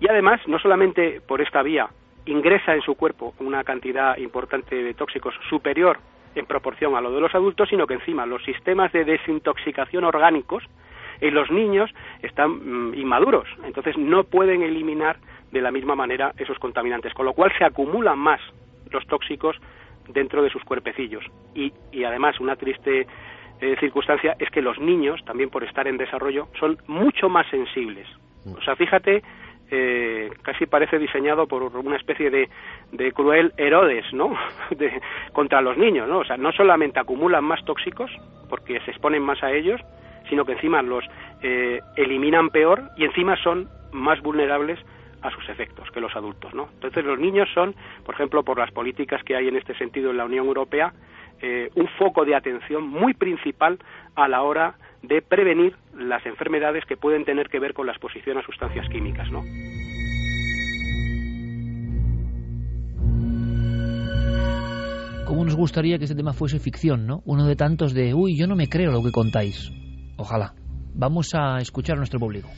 Y además, no solamente por esta vía ingresa en su cuerpo una cantidad importante de tóxicos superior en proporción a lo de los adultos, sino que encima los sistemas de desintoxicación orgánicos en los niños están mm, inmaduros, entonces no pueden eliminar de la misma manera esos contaminantes, con lo cual se acumulan más los tóxicos dentro de sus cuerpecillos. Y, y además, una triste eh, circunstancia es que los niños, también por estar en desarrollo, son mucho más sensibles. O sea, fíjate, eh, casi parece diseñado por una especie de, de cruel Herodes, ¿no? De, contra los niños, ¿no? O sea, no solamente acumulan más tóxicos, porque se exponen más a ellos, sino que encima los eh, eliminan peor y encima son más vulnerables a sus efectos que los adultos, ¿no? Entonces los niños son, por ejemplo, por las políticas que hay en este sentido en la Unión Europea, eh, un foco de atención muy principal a la hora de prevenir las enfermedades que pueden tener que ver con la exposición a sustancias químicas, ¿no? ¿Cómo nos gustaría que este tema fuese ficción, no? Uno de tantos de, uy, yo no me creo lo que contáis. Ojalá. Vamos a escuchar a nuestro público.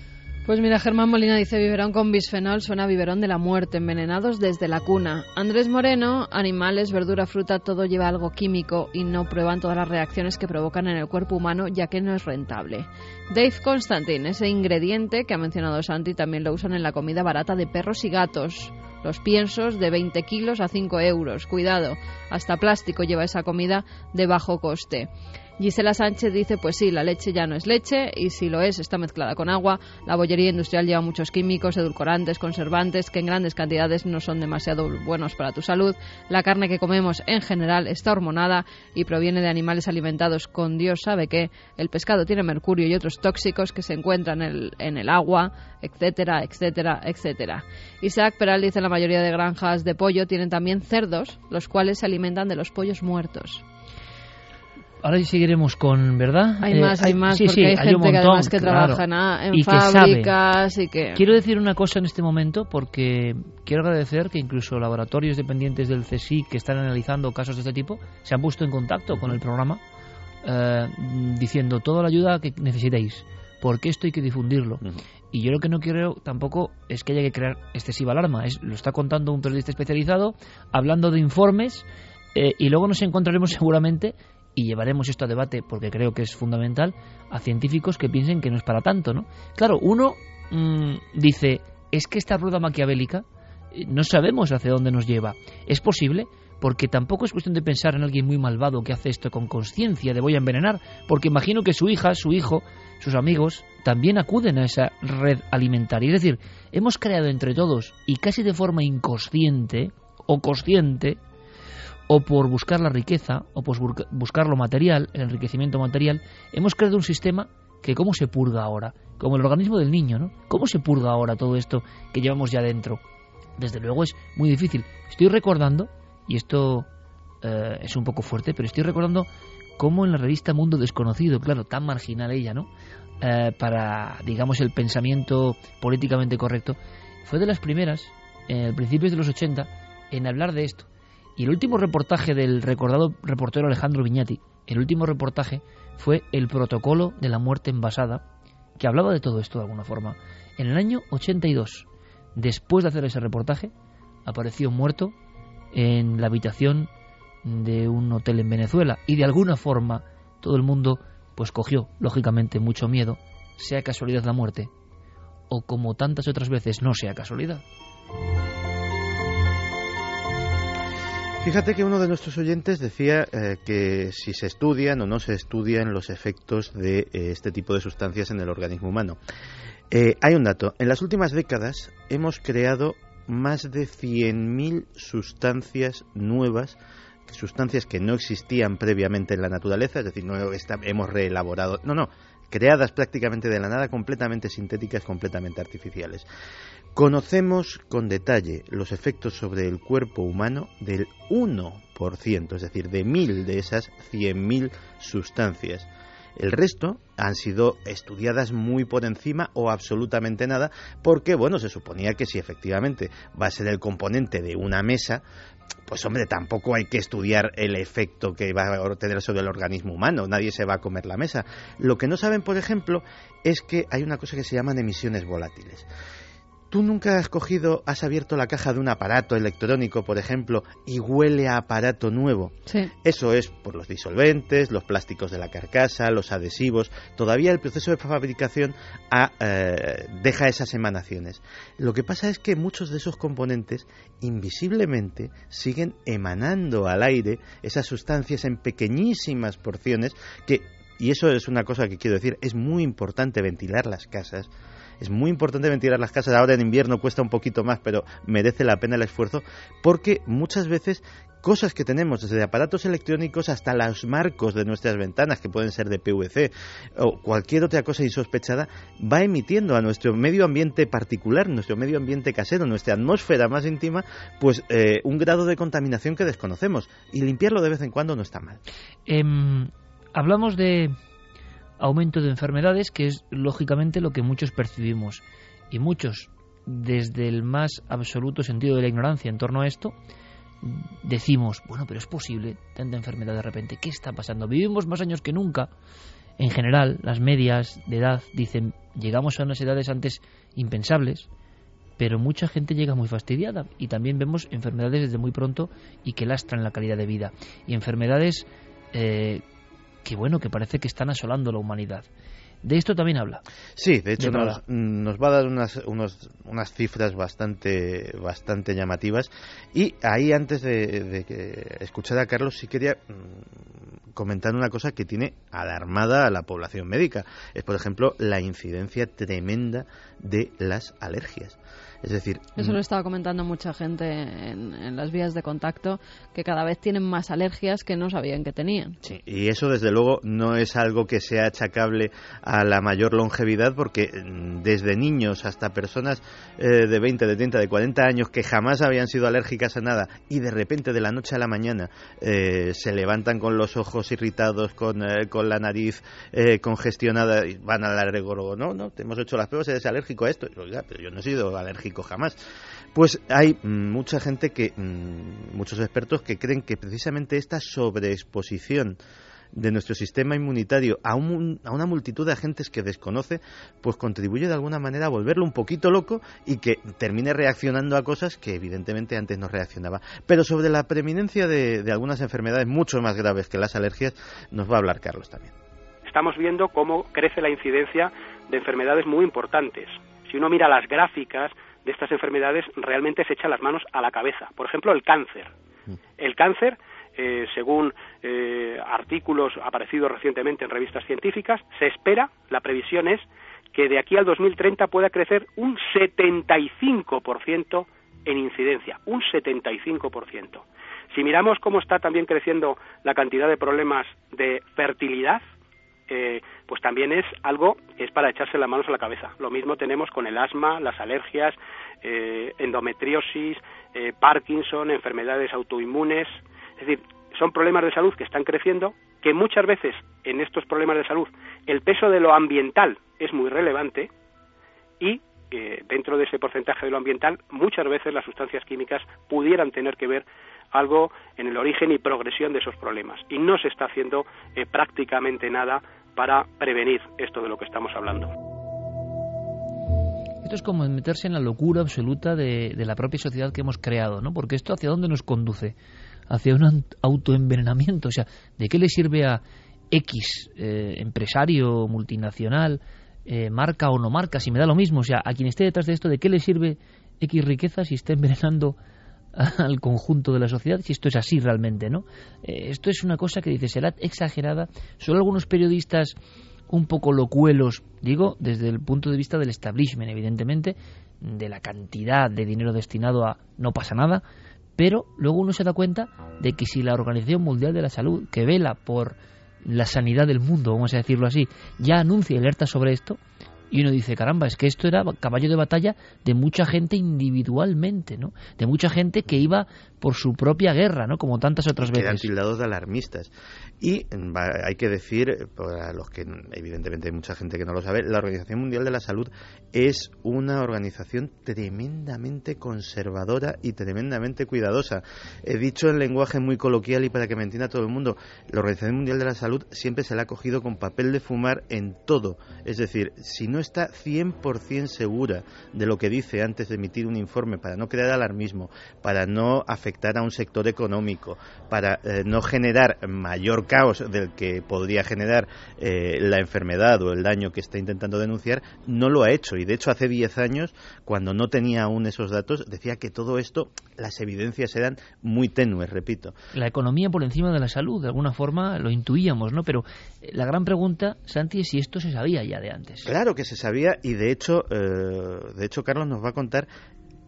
Pues mira, Germán Molina dice biberón con bisfenol suena a biberón de la muerte, envenenados desde la cuna. Andrés Moreno, animales, verdura, fruta, todo lleva algo químico y no prueban todas las reacciones que provocan en el cuerpo humano ya que no es rentable. Dave Constantine, ese ingrediente que ha mencionado Santi, también lo usan en la comida barata de perros y gatos. Los piensos de 20 kilos a 5 euros. Cuidado, hasta plástico lleva esa comida de bajo coste. Gisela Sánchez dice, pues sí, la leche ya no es leche y si lo es, está mezclada con agua. La bollería industrial lleva muchos químicos, edulcorantes, conservantes que en grandes cantidades no son demasiado buenos para tu salud. La carne que comemos en general está hormonada y proviene de animales alimentados con Dios sabe que el pescado tiene mercurio y otros tóxicos que se encuentran en el, en el agua, etcétera, etcétera, etcétera. Isaac Peral dice la mayoría de granjas de pollo tienen también cerdos, los cuales se alimentan de los pollos muertos. Ahora sí seguiremos con, ¿verdad? Hay más, hay más, porque hay, gente que además que trabaja en y fábricas y que... Quiero decir una cosa en este momento porque quiero agradecer que incluso laboratorios dependientes del CSIC que están analizando casos de este tipo se han puesto en contacto con el programa eh, diciendo toda la ayuda que necesitéis porque esto hay que difundirlo. Y yo lo que no quiero tampoco es que haya que crear excesiva alarma. Es, lo está contando un periodista especializado, hablando de informes, eh, y luego nos encontraremos seguramente y llevaremos esto a debate porque creo que es fundamental a científicos que piensen que no es para tanto, ¿no? Claro, uno mm, dice, es que esta rueda maquiavélica eh, no sabemos hacia dónde nos lleva. ¿Es posible? Porque tampoco es cuestión de pensar en alguien muy malvado que hace esto con conciencia de voy a envenenar, porque imagino que su hija, su hijo, sus amigos también acuden a esa red alimentaria. Es decir, hemos creado entre todos y casi de forma inconsciente o consciente o por buscar la riqueza, o por buscar lo material, el enriquecimiento material, hemos creado un sistema que cómo se purga ahora, como el organismo del niño, ¿no? ¿Cómo se purga ahora todo esto que llevamos ya dentro? Desde luego es muy difícil. Estoy recordando, y esto eh, es un poco fuerte, pero estoy recordando cómo en la revista Mundo Desconocido, claro, tan marginal ella, ¿no? Eh, para, digamos, el pensamiento políticamente correcto, fue de las primeras, en principios de los 80, en hablar de esto y el último reportaje del recordado reportero Alejandro Viñati, el último reportaje fue El protocolo de la muerte envasada, que hablaba de todo esto de alguna forma. En el año 82, después de hacer ese reportaje, apareció muerto en la habitación de un hotel en Venezuela y de alguna forma todo el mundo pues cogió lógicamente mucho miedo, sea casualidad la muerte o como tantas otras veces no sea casualidad. Fíjate que uno de nuestros oyentes decía eh, que si se estudian o no se estudian los efectos de eh, este tipo de sustancias en el organismo humano. Eh, hay un dato. En las últimas décadas hemos creado más de 100.000 sustancias nuevas sustancias que no existían previamente en la naturaleza, es decir, no hemos reelaborado, no, no, creadas prácticamente de la nada, completamente sintéticas, completamente artificiales. Conocemos con detalle los efectos sobre el cuerpo humano del 1%, es decir, de mil de esas 100.000 sustancias. El resto han sido estudiadas muy por encima o absolutamente nada, porque, bueno, se suponía que si efectivamente va a ser el componente de una mesa, pues hombre, tampoco hay que estudiar el efecto que va a tener sobre el organismo humano, nadie se va a comer la mesa. Lo que no saben, por ejemplo, es que hay una cosa que se llaman emisiones volátiles. ¿Tú nunca has cogido, has abierto la caja de un aparato electrónico, por ejemplo, y huele a aparato nuevo? Sí. Eso es por los disolventes, los plásticos de la carcasa, los adhesivos. Todavía el proceso de fabricación ha, eh, deja esas emanaciones. Lo que pasa es que muchos de esos componentes invisiblemente siguen emanando al aire esas sustancias en pequeñísimas porciones que, y eso es una cosa que quiero decir, es muy importante ventilar las casas es muy importante ventilar las casas. Ahora en invierno cuesta un poquito más, pero merece la pena el esfuerzo porque muchas veces cosas que tenemos, desde aparatos electrónicos hasta los marcos de nuestras ventanas, que pueden ser de PVC, o cualquier otra cosa insospechada, va emitiendo a nuestro medio ambiente particular, nuestro medio ambiente casero, nuestra atmósfera más íntima, pues eh, un grado de contaminación que desconocemos. Y limpiarlo de vez en cuando no está mal. Em, hablamos de aumento de enfermedades, que es lógicamente lo que muchos percibimos. Y muchos, desde el más absoluto sentido de la ignorancia en torno a esto, decimos, bueno, pero es posible tanta enfermedad de repente. ¿Qué está pasando? Vivimos más años que nunca. En general, las medias de edad dicen, llegamos a unas edades antes impensables, pero mucha gente llega muy fastidiada y también vemos enfermedades desde muy pronto y que lastran la calidad de vida. Y enfermedades eh, que bueno, que parece que están asolando la humanidad. De esto también habla. Sí, de hecho nos, nos, va a dar unas, unas cifras bastante, bastante llamativas. Y ahí, antes de, que escuchar a Carlos, sí quería mm, comentar una cosa que tiene alarmada a la población médica. Es, por ejemplo, la incidencia tremenda de las alergias. Es decir, eso lo estaba comentando mucha gente en, las vías de contacto, que cada vez tienen más alergias que no sabían que tenían. Sí, y eso desde luego no es algo que sea achacable a la mayor longevidad, porque mm, desde niños hasta personas eh, de 20, de 30, de 40 años que jamás habían sido alérgicas a nada y de repente de la noche a la mañana eh, se levantan con los ojos irritados, con, eh, con la nariz congestionada y van al alergólogo. No, no, te hemos hecho las pruebas, eres alérgico a esto. Oiga, pero yo no he sido alérgico jamás. Pues hay mucha gente que, mm, muchos expertos que creen que precisamente esta sobreexposición de nuestro sistema inmunitario a, a, una multitud de agentes que desconoce, pues contribuye de alguna manera a volverlo un poquito loco y que termine reaccionando a cosas que evidentemente antes no reaccionaba. Pero sobre la preeminencia de, de algunas enfermedades mucho más graves que las alergias, nos va a hablar Carlos también. Estamos viendo cómo crece la incidencia de enfermedades muy importantes. Si uno mira las gráficas, de estas enfermedades realmente se echa las manos a la cabeza. Por ejemplo, el cáncer. Mm. El cáncer, eh, según eh, artículos aparecidos recientemente en revistas científicas, se espera, la previsión es, que de aquí al 2030 pueda crecer un 75% en incidencia, un 75%. Si miramos cómo está también creciendo la cantidad de problemas de fertilidad, eh, pues también es algo que es para echarse las manos a la cabeza. Lo mismo tenemos con el asma, las alergias, eh, endometriosis, eh, Parkinson, enfermedades autoinmunes. Es decir, son problemas de salud que están creciendo, que muchas veces en estos problemas de salud el peso de lo ambiental es muy relevante y dentro de ese porcentaje de lo ambiental muchas veces las sustancias químicas pudieran tener que ver algo en el origen y progresión de esos problemas. Y no se está haciendo prácticamente nada para prevenir esto de lo que estamos hablando. Esto es como meterse en la locura absoluta de, la propia sociedad que hemos creado, ¿no? Porque esto hacia dónde nos conduce? Hacia un autoenvenenamiento. O sea, ¿de qué le sirve a X eh, empresario multinacional, eh, marca o no marca, si me da lo mismo? O sea, a quien esté detrás de esto, ¿de qué le sirve X riqueza si está envenenando al conjunto de la sociedad, si esto es así realmente, ¿no? Eh, esto es una cosa que dice, será exagerada. Solo algunos periodistas un poco locuelos, digo, desde el punto de vista del establishment, evidentemente, de la cantidad de dinero destinado a no pasa nada, pero luego uno se da cuenta de que si la Organización Mundial de la Salud, que vela por la sanidad del mundo, vamos a decirlo así, ya anuncia alerta sobre esto, y uno dice, caramba, es que esto era caballo de batalla de mucha gente individualmente, ¿no? De mucha gente que iba por su propia guerra, ¿no? Como tantas otras veces. Tildados de alarmistas. Y hay que decir, para los que evidentemente hay mucha gente que no lo sabe, la Organización Mundial de la Salud es una organización tremendamente conservadora y tremendamente cuidadosa. He dicho en lenguaje muy coloquial y para que me entienda todo el mundo, la Organización Mundial de la Salud siempre se la ha cogido con papel de fumar en todo. Es decir, si no está 100% segura de lo que dice antes de emitir un informe para no crear alarmismo, para no afectar a un sector económico, para eh, no generar mayor caos del que podría generar eh, la enfermedad o el daño que está intentando denunciar, no lo ha hecho. Y de hecho, hace 10 años, cuando no tenía aún esos datos, decía que todo esto, las evidencias eran muy tenues, repito. La economía por encima de la salud, de alguna forma lo intuíamos, ¿no? Pero eh, la gran pregunta, Santi, es si esto se sabía ya de antes. Claro que se sabía y de hecho, eh, de hecho Carlos nos va a contar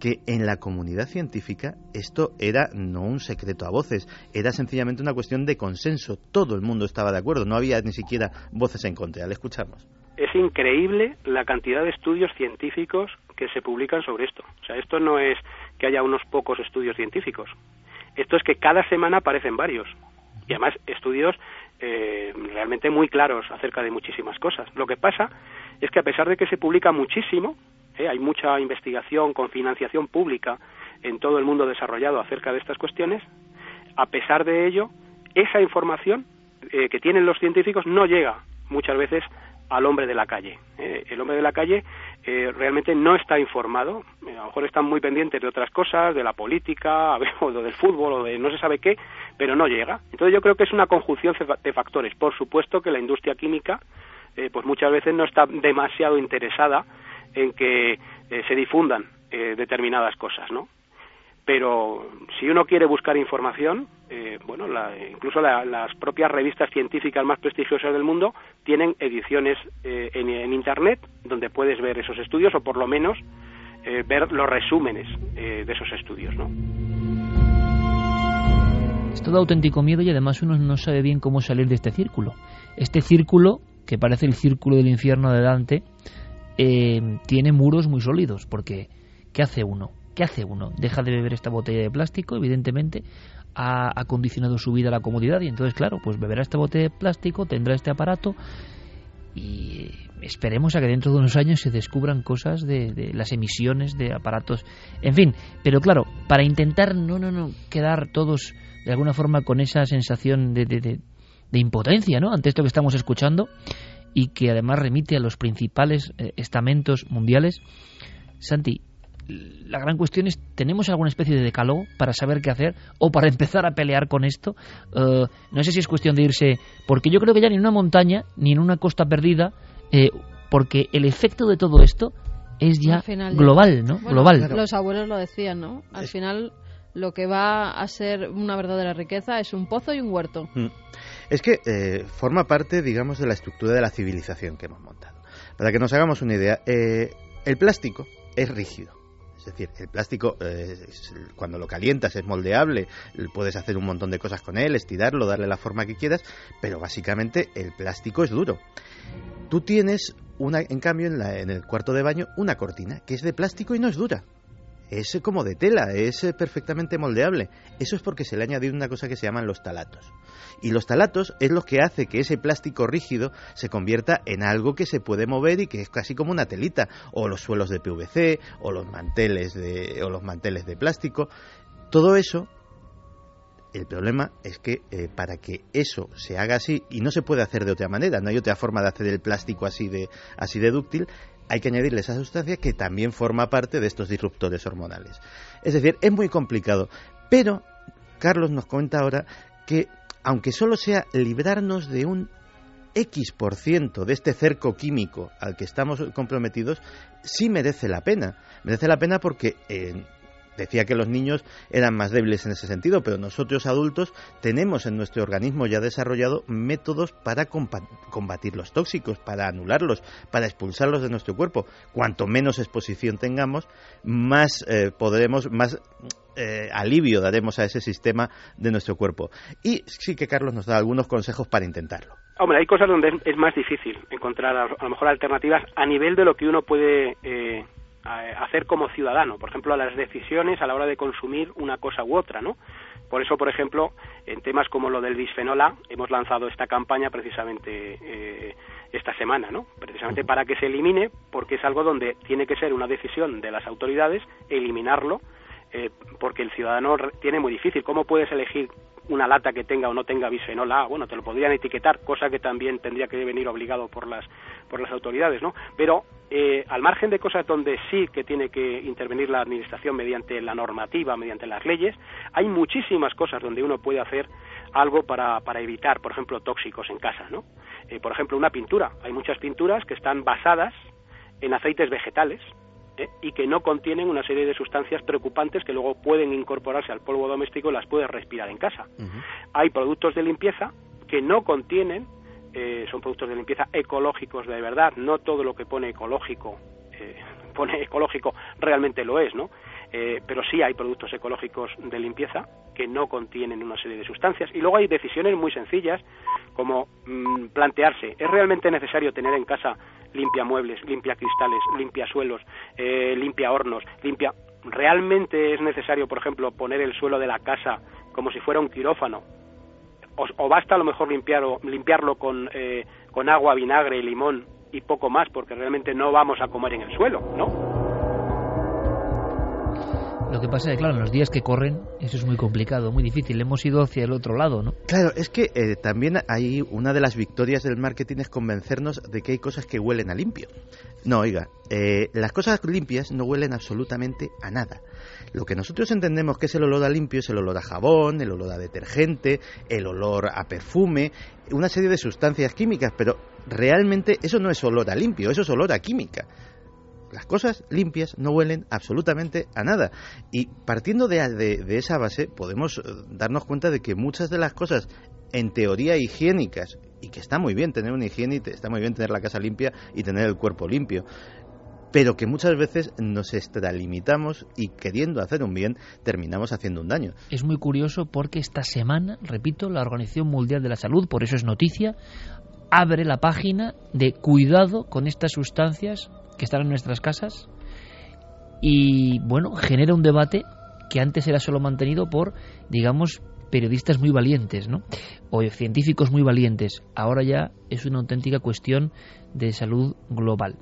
que en la comunidad científica esto era no un secreto a voces, era sencillamente una cuestión de consenso. Todo el mundo estaba de acuerdo, no había ni siquiera voces en contra. Le escuchamos. Es increíble la cantidad de estudios científicos que se publican sobre esto. O sea, esto no es que haya unos pocos estudios científicos. Esto es que cada semana aparecen varios. Y además estudios eh, realmente muy claros acerca de muchísimas cosas. Lo que pasa es que a pesar de que se publica muchísimo, ¿eh? hay mucha investigación con financiación pública en todo el mundo desarrollado acerca de estas cuestiones. A pesar de ello, esa información eh, que tienen los científicos no llega muchas veces al hombre de la calle. ¿eh? el hombre de la calle realmente no está informado, a lo mejor están muy pendientes de otras cosas, de la política, o del fútbol, o de no se sabe qué, pero no llega. Entonces yo creo que es una conjunción de factores. Por supuesto que la industria química, pues muchas veces no está demasiado interesada en que eh, se difundan eh, determinadas cosas, ¿no? Pero si uno quiere buscar información, eh, bueno, incluso las propias revistas científicas más prestigiosas del mundo tienen ediciones en, Internet donde puedes ver esos estudios o por lo menos ver los resúmenes de esos estudios, ¿no? Es todo auténtico miedo y además uno no sabe bien cómo salir de este círculo. Este círculo, que parece el círculo del infierno de Dante, eh, tiene muros muy sólidos, porque ¿qué hace uno? ¿Qué hace uno? Deja de beber esta botella de plástico, evidentemente, ha, condicionado su vida a la comodidad y entonces, claro, pues beberá esta botella de plástico, tendrá este aparato y esperemos a que dentro de unos años se descubran cosas de, las emisiones de aparatos, en fin, pero claro, para intentar no, no, no quedar todos de alguna forma con esa sensación de, de, de impotencia, ¿no? Ante esto que estamos escuchando, y que además remite a los principales eh, estamentos mundiales. Santi, la gran cuestión es, ¿tenemos alguna especie de decálogo para saber qué hacer o para empezar a pelear con esto? Eh, no sé si es cuestión de irse, porque yo creo que ya ni en una montaña ni en una costa perdida, eh, porque el efecto de todo esto es ya global, ¿no? global. Los abuelos lo decían, ¿no? Al final lo que va a ser una verdadera riqueza es un pozo y un huerto. Mm. Es que eh, forma parte, digamos, de la estructura de la civilización que hemos montado. Para que nos hagamos una idea, eh, el plástico es rígido. Es decir, el plástico, eh, cuando lo calientas, es moldeable, puedes hacer un montón de cosas con él, estirarlo, darle la forma que quieras, pero básicamente el plástico es duro. Tú tienes, una, en cambio, en, en el cuarto de baño, una cortina que es de plástico y no es dura es como de tela, es eh, perfectamente moldeable. Eso es porque se le ha añadido una cosa que se llaman los talatos. Y los talatos es lo que hace que ese plástico rígido se convierta en algo que se puede mover y que es casi como una telita, o los suelos de PVC, o los manteles de, o los manteles de plástico. Todo eso el problema es que eh, para que eso se haga así, y no se puede hacer de otra manera, no hay otra forma de hacer el plástico así de, así de dúctil, hay que añadirle esa sustancia que también forma parte de estos disruptores hormonales. Es decir, es muy complicado. Pero Carlos nos comenta ahora que, aunque solo sea librarnos de un X por ciento de este cerco químico al que estamos comprometidos, sí merece la pena. Merece la pena porque Decía que los niños eran más débiles en ese sentido, pero nosotros adultos tenemos en nuestro organismo ya desarrollado métodos para combatir los tóxicos, para anularlos, para expulsarlos de nuestro cuerpo. Cuanto menos exposición tengamos, más eh, podremos, más eh, alivio daremos a ese sistema de nuestro cuerpo. Y sí que Carlos nos da algunos consejos para intentarlo. Hombre, hay cosas donde es más difícil encontrar a, lo mejor alternativas a nivel de lo que uno puede eh, hacer como ciudadano, por ejemplo, a las decisiones a la hora de consumir una cosa u otra, ¿no? Por eso, por ejemplo, en temas como lo del bisfenol hemos lanzado esta campaña precisamente eh, esta semana, ¿no? Precisamente para que se elimine, porque es algo donde tiene que ser una decisión de las autoridades eliminarlo, eh, porque el ciudadano tiene muy difícil. ¿Cómo puedes elegir una lata que tenga o no tenga bisfenol A, bueno, te lo podrían etiquetar, cosa que también tendría que venir obligado por las por las autoridades, ¿no? Pero eh, al margen de cosas donde sí que tiene que intervenir la administración mediante la normativa, mediante las leyes, hay muchísimas cosas donde uno puede hacer algo para, para evitar, por ejemplo, tóxicos en casa, ¿no? Eh, por ejemplo, una pintura. Hay muchas pinturas que están basadas en aceites vegetales, ¿eh? y que no contienen una serie de sustancias preocupantes que luego pueden incorporarse al polvo doméstico y las puedes respirar en casa. Hay productos de limpieza que no contienen, eh, son productos de limpieza ecológicos de verdad, no todo lo que pone ecológico eh, pone ecológico realmente lo es, ¿no? Pero sí hay productos ecológicos de limpieza que no contienen una serie de sustancias. Y luego hay decisiones muy sencillas como mm, plantearse, ¿es realmente necesario tener en casa limpia muebles, limpia cristales, limpia suelos, eh, limpia hornos, limpia... ¿Realmente es necesario, por ejemplo, poner el suelo de la casa como si fuera un quirófano? ¿O, basta a lo mejor limpiarlo, limpiarlo con, eh, con agua, vinagre y limón y poco más, porque realmente no vamos a comer en el suelo, ¿no? Lo que pasa es que, claro, en los días que corren, eso es muy complicado, muy difícil. Hemos ido hacia el otro lado, ¿no? Claro, es que eh, también hay una de las victorias del marketing es convencernos de que hay cosas que huelen a limpio. No, oiga, eh, las cosas limpias no huelen absolutamente a nada. Lo que nosotros entendemos que es el olor a limpio es el olor a jabón, el olor a detergente, el olor a perfume, una serie de sustancias químicas, pero realmente eso no es olor a limpio, eso es olor a química. Las cosas limpias no huelen absolutamente a nada. Y partiendo de, esa base, podemos eh, darnos cuenta de que muchas de las cosas en teoría higiénicas, y que está muy bien tener una higiene, y está muy bien tener la casa limpia y tener el cuerpo limpio, pero que muchas veces nos extralimitamos y queriendo hacer un bien terminamos haciendo un daño. Es muy curioso porque esta semana, repito, la Organización Mundial de la Salud, por eso es noticia, abre la página de cuidado con estas sustancias que están en nuestras casas y bueno, genera un debate que antes era solo mantenido por, digamos, periodistas muy valientes, ¿no? O científicos muy valientes. Ahora ya es una auténtica cuestión de salud global.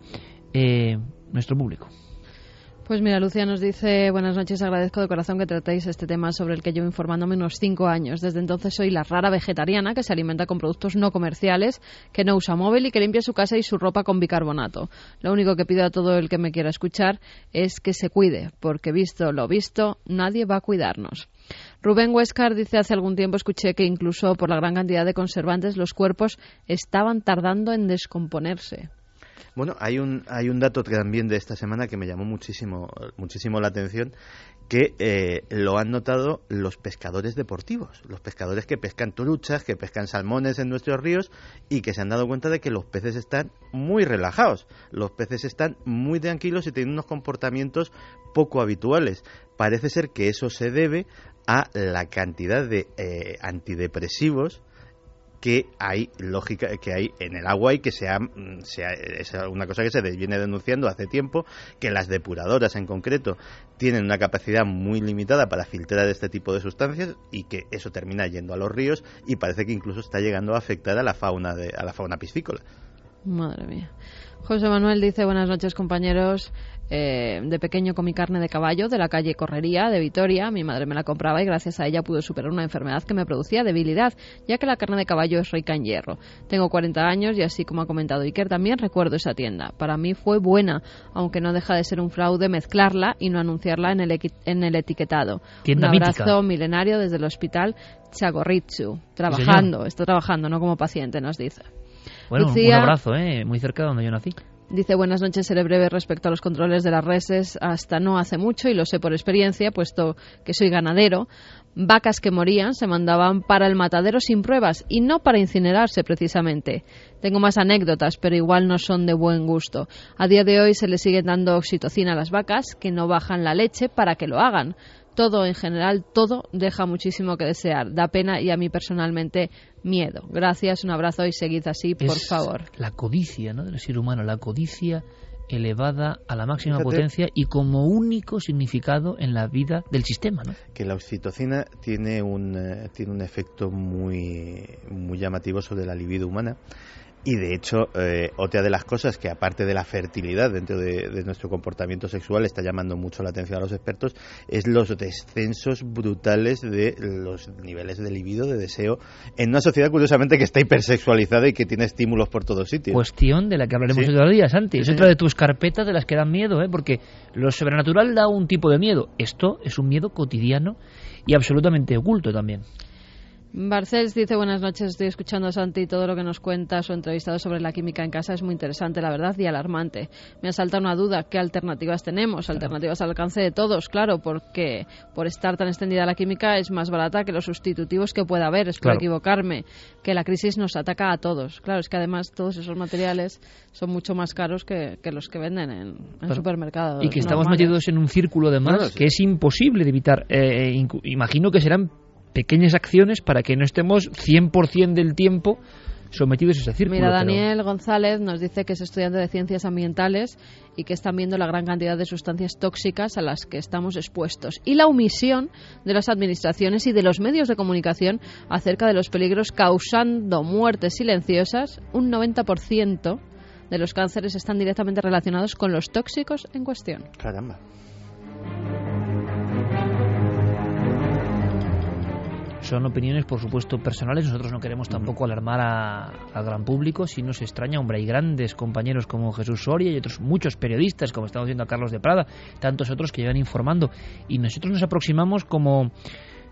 Eh, nuestro público. Pues mira, Lucia nos dice, buenas noches, agradezco de corazón que tratéis este tema sobre el que llevo informándome unos cinco años. Desde entonces soy la rara vegetariana que se alimenta con productos no comerciales, que no usa móvil y que limpia su casa y su ropa con bicarbonato. Lo único que pido a todo el que me quiera escuchar es que se cuide, porque visto lo visto, nadie va a cuidarnos. Rubén Huescar dice hace algún tiempo escuché que incluso por la gran cantidad de conservantes los cuerpos estaban tardando en descomponerse. Bueno, hay un, hay un dato también de esta semana que me llamó muchísimo, muchísimo la atención, que eh, lo han notado los pescadores deportivos, los pescadores que pescan truchas, que pescan salmones en nuestros ríos y que se han dado cuenta de que los peces están muy relajados, los peces están muy tranquilos y tienen unos comportamientos poco habituales. Parece ser que eso se debe a la cantidad de eh, antidepresivos que hay lógica que hay en el agua y que mm, sea es una cosa que se viene denunciando hace tiempo que las depuradoras en concreto tienen una capacidad muy limitada para filtrar este tipo de sustancias y que eso termina yendo a los ríos y parece que incluso está llegando a afectar a la fauna de, a la fauna piscícola. Madre mía. José Manuel dice buenas noches compañeros. Eh, de pequeño comí carne de caballo de la calle Correría de Vitoria. Mi madre me la compraba y gracias a ella pude superar una enfermedad que me producía debilidad, ya que la carne de caballo es rica en hierro. Tengo 40 años y así como ha comentado Iker, también recuerdo esa tienda. Para mí fue buena, aunque no deja de ser un fraude mezclarla y no anunciarla en el, en el etiquetado. un abrazo milenario desde el hospital Chagorritsu, trabajando, está trabajando, no como paciente, nos dice. Bueno, un abrazo, ¿eh? muy cerca de donde yo nací. Dice, buenas noches, seré breve respecto a los controles de las reses. Hasta no hace mucho, y lo sé por experiencia, puesto que soy ganadero, vacas que morían se mandaban para el matadero sin pruebas y no para incinerarse precisamente. Tengo más anécdotas, pero igual no son de buen gusto. A día de hoy se le sigue dando oxitocina a las vacas que no bajan la leche para que lo hagan todo en general, todo deja muchísimo que desear. Da pena y a mí personalmente miedo. Gracias, un abrazo y seguid así, por favor. La codicia ¿no? del ser humano, la codicia elevada a la máxima potencia y como único significado en la vida del sistema, ¿no? Que la oxitocina tiene un, eh, tiene un efecto muy, muy llamativo sobre la libido humana y de hecho, eh, otra de las cosas que aparte de la fertilidad dentro de, nuestro comportamiento sexual está llamando mucho la atención a los expertos es los descensos brutales de los niveles de libido, de deseo, en una sociedad curiosamente que está hipersexualizada y que tiene estímulos por todos sitios. Cuestión de la que hablaremos ¿Sí? otro día, Santi. es otra de tus carpetas de las que dan miedo, ¿eh? porque lo sobrenatural da un tipo de miedo. Esto es un miedo cotidiano y absolutamente oculto también. Barcels dice buenas noches, estoy escuchando a Santi todo lo que nos cuenta su entrevistado sobre la química en casa es muy interesante, la verdad, y alarmante. Me asalta una duda, ¿qué alternativas tenemos? Alternativas al alcance de todos, claro, porque por estar tan extendida la química es más barata que los sustitutivos que pueda haber, espero equivocarme, que la crisis nos ataca a todos. Claro, es que además todos esos materiales son mucho más caros que, los que venden en, en supermercados. Y que estamos metidos en un círculo de más que es imposible de evitar. Eh, imagino que serán pequeñas acciones para que no estemos 100% del tiempo sometidos a ese círculo. Mira, Daniel González nos dice que es estudiante de ciencias ambientales y que están viendo la gran cantidad de sustancias tóxicas a las que estamos expuestos y la omisión de las administraciones y de los medios de comunicación acerca de los peligros causando muertes silenciosas. Un 90% de los cánceres están directamente relacionados con los tóxicos en cuestión. Caramba. Son opiniones, por supuesto, personales. Nosotros no queremos tampoco alarmar al gran público. Si nos extraña, hombre, hay grandes compañeros como Jesús Soria y otros muchos periodistas, como estamos viendo a Carlos de Prada, tantos otros que llevan informando. Y nosotros nos aproximamos como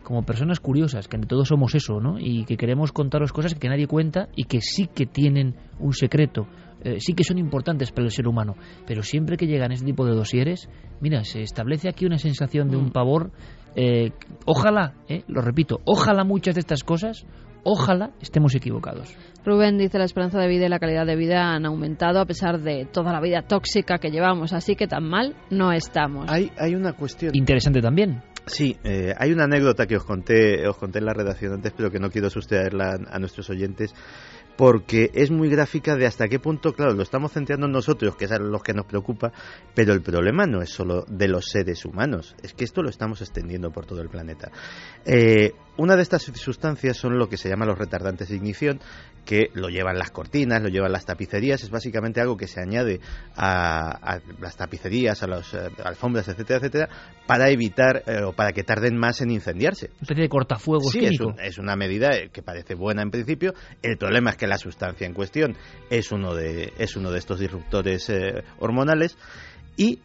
como personas curiosas, que ante todo somos eso, ¿no? Y que queremos contaros cosas que nadie cuenta y que sí que tienen un secreto, eh, sí que son importantes para el ser humano. Pero siempre que llegan este tipo de dosieres, mira, se establece aquí una sensación de un pavor eh, ojalá, eh, lo repito, ojalá muchas de estas cosas, ojalá estemos equivocados. Rubén dice la esperanza de vida y la calidad de vida han aumentado a pesar de toda la vida tóxica que llevamos, así que tan mal no estamos. Hay, hay una cuestión interesante también. Sí, eh, hay una anécdota que os conté, os conté en la redacción antes, pero que no quiero sustraerla a nuestros oyentes porque es muy gráfica de hasta qué punto, claro, lo estamos centrando nosotros, que es a los que nos preocupa, pero el problema no es solo de los seres humanos, es que esto lo estamos extendiendo por todo el planeta. Eh, una de estas sustancias son lo que se llama los retardantes de ignición, que lo llevan las cortinas, lo llevan las tapicerías, es básicamente algo que se añade a, las tapicerías, a las eh, alfombras, etcétera, etcétera, para evitar eh, o para que tarden más en incendiarse. Una especie de cortafuegos sí, es, una medida que parece buena en principio. El problema es que la sustancia en cuestión es uno de, es uno de estos disruptores eh, hormonales y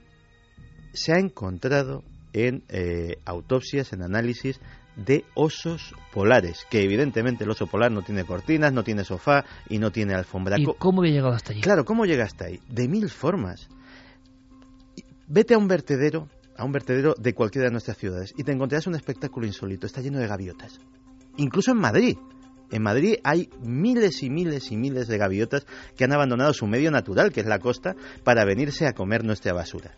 se ha encontrado en eh, autopsias, en análisis de osos polares, que evidentemente el oso polar no tiene cortinas, no tiene sofá y no tiene alfombra. ¿Y cómo había llegado hasta allí? Claro, ¿cómo llega hasta ahí? De mil formas. Vete a un vertedero, a un vertedero de cualquiera de nuestras ciudades y te encontrarás un espectáculo insólito, está lleno de gaviotas. Incluso en Madrid. En Madrid hay miles y miles y miles de gaviotas que han abandonado su medio natural, que es la costa, para venirse a comer nuestra basura.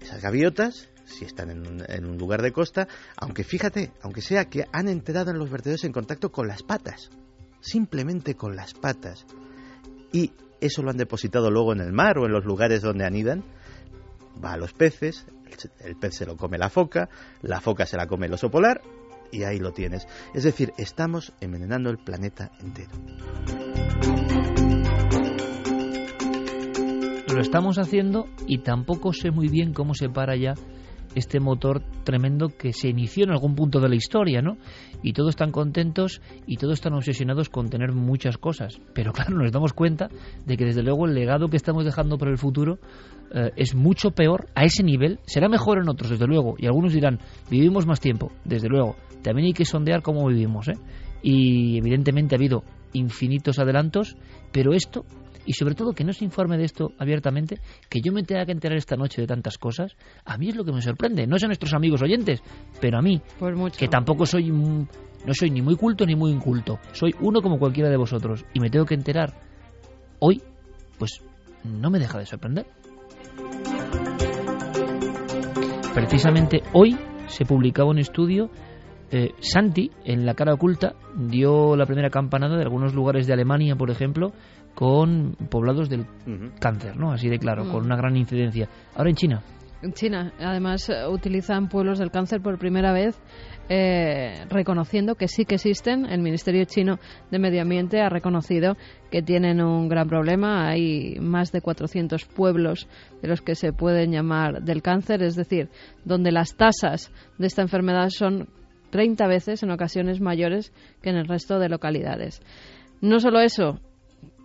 Esas gaviotas si están en un, lugar de costa, aunque fíjate, aunque sea que han entrado en los vertederos en contacto con las patas, simplemente con las patas, y eso lo han depositado luego en el mar o en los lugares donde anidan, va a los peces, el, el pez se lo come la foca, la foca se la come el oso polar, y ahí lo tienes. Es decir, estamos envenenando el planeta entero. Lo estamos haciendo y tampoco sé muy bien cómo se para ya este motor tremendo que se inició en algún punto de la historia, ¿no? Y todos están contentos y todos están obsesionados con tener muchas cosas. Pero claro, nos damos cuenta de que desde luego el legado que estamos dejando para el futuro eh, es mucho peor a ese nivel. Será mejor en otros, desde luego. Y algunos dirán, vivimos más tiempo, desde luego. También hay que sondear cómo vivimos, ¿eh? Y evidentemente ha habido infinitos adelantos, pero esto y sobre todo que no se informe de esto abiertamente, que yo me tenga que enterar esta noche de tantas cosas, a mí es lo que me sorprende. No son nuestros amigos oyentes, pero a mí, que tampoco soy, no soy ni muy culto ni muy inculto, soy uno como cualquiera de vosotros y me tengo que enterar hoy, pues no me deja de sorprender. Precisamente hoy se publicaba un estudio eh, Santi, en la cara oculta, dio la primera campanada de algunos lugares de Alemania, por ejemplo, con poblados del cáncer, ¿no? Así de claro, Mm. con una gran incidencia. Ahora en China, En China, además, eh, utilizan pueblos del cáncer por primera vez, eh, reconociendo que sí que existen. El Ministerio chino de Medio Ambiente ha reconocido que tienen un gran problema. Hay más de 400 pueblos de los que se pueden llamar del cáncer, es decir, donde las tasas de esta enfermedad son 30 veces en ocasiones mayores que en el resto de localidades. No solo eso,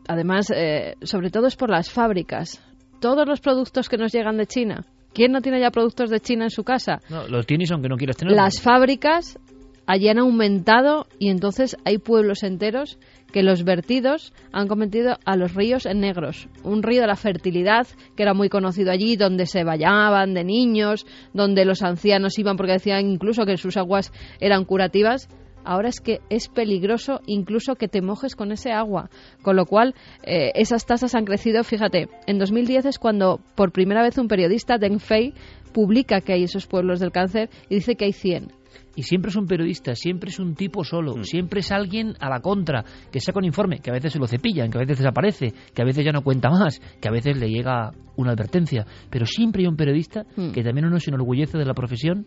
además, eh, sobre todo es por las fábricas. Todos los productos que nos llegan de China. ¿Quién no tiene ya productos de China en su casa? no, los tienes aunque no quieras tenerlos. Las fábricas allí han aumentado y entonces hay pueblos enteros que los vertidos han convertido a los ríos en negros. Un río de la fertilidad que era muy conocido allí, donde se bañaban de niños, donde los ancianos iban porque decían incluso que sus aguas eran curativas. Ahora es que es peligroso incluso que te mojes con ese agua. Con lo cual, eh, esas tasas han crecido. Fíjate, en 2010 es cuando por primera vez un periodista, Deng Fei, publica que hay esos pueblos del cáncer y dice que hay 100. Y siempre es un periodista, siempre es un tipo solo, Mm. siempre es alguien a la contra, que saca un informe, que a veces se lo cepillan, que a veces desaparece, que a veces ya no cuenta más, que a veces le llega una advertencia. Pero siempre hay un periodista Mm. que también uno se enorgullece de la profesión,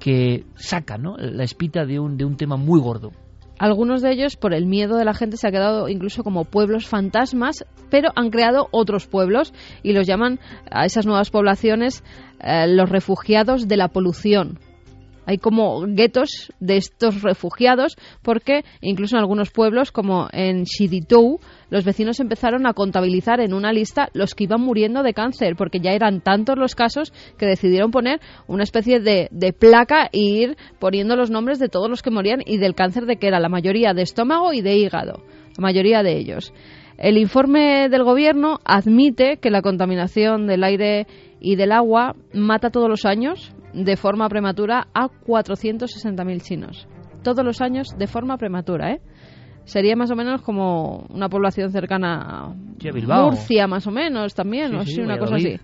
que saca ¿no? la espita de un, de un tema muy gordo. Algunos de ellos, por el miedo de la gente, se ha quedado incluso como pueblos fantasmas, pero han creado otros pueblos y los llaman a esas nuevas poblaciones eh, los refugiados de la polución. Hay como guetos de estos refugiados porque incluso en algunos pueblos como en Shiditou los vecinos empezaron a contabilizar en una lista los que iban muriendo de cáncer porque ya eran tantos los casos que decidieron poner una especie de, de placa e ir poniendo los nombres de todos los que morían y del cáncer de que era la mayoría de estómago y de hígado, la mayoría de ellos. El informe del gobierno admite que la contaminación del aire y del agua mata todos los años de forma prematura a 460.000 chinos. Todos los años de forma prematura, ¿eh? Sería más o menos como una población cercana a. Murcia, más o menos, también, Sí, o sí, una cosa así.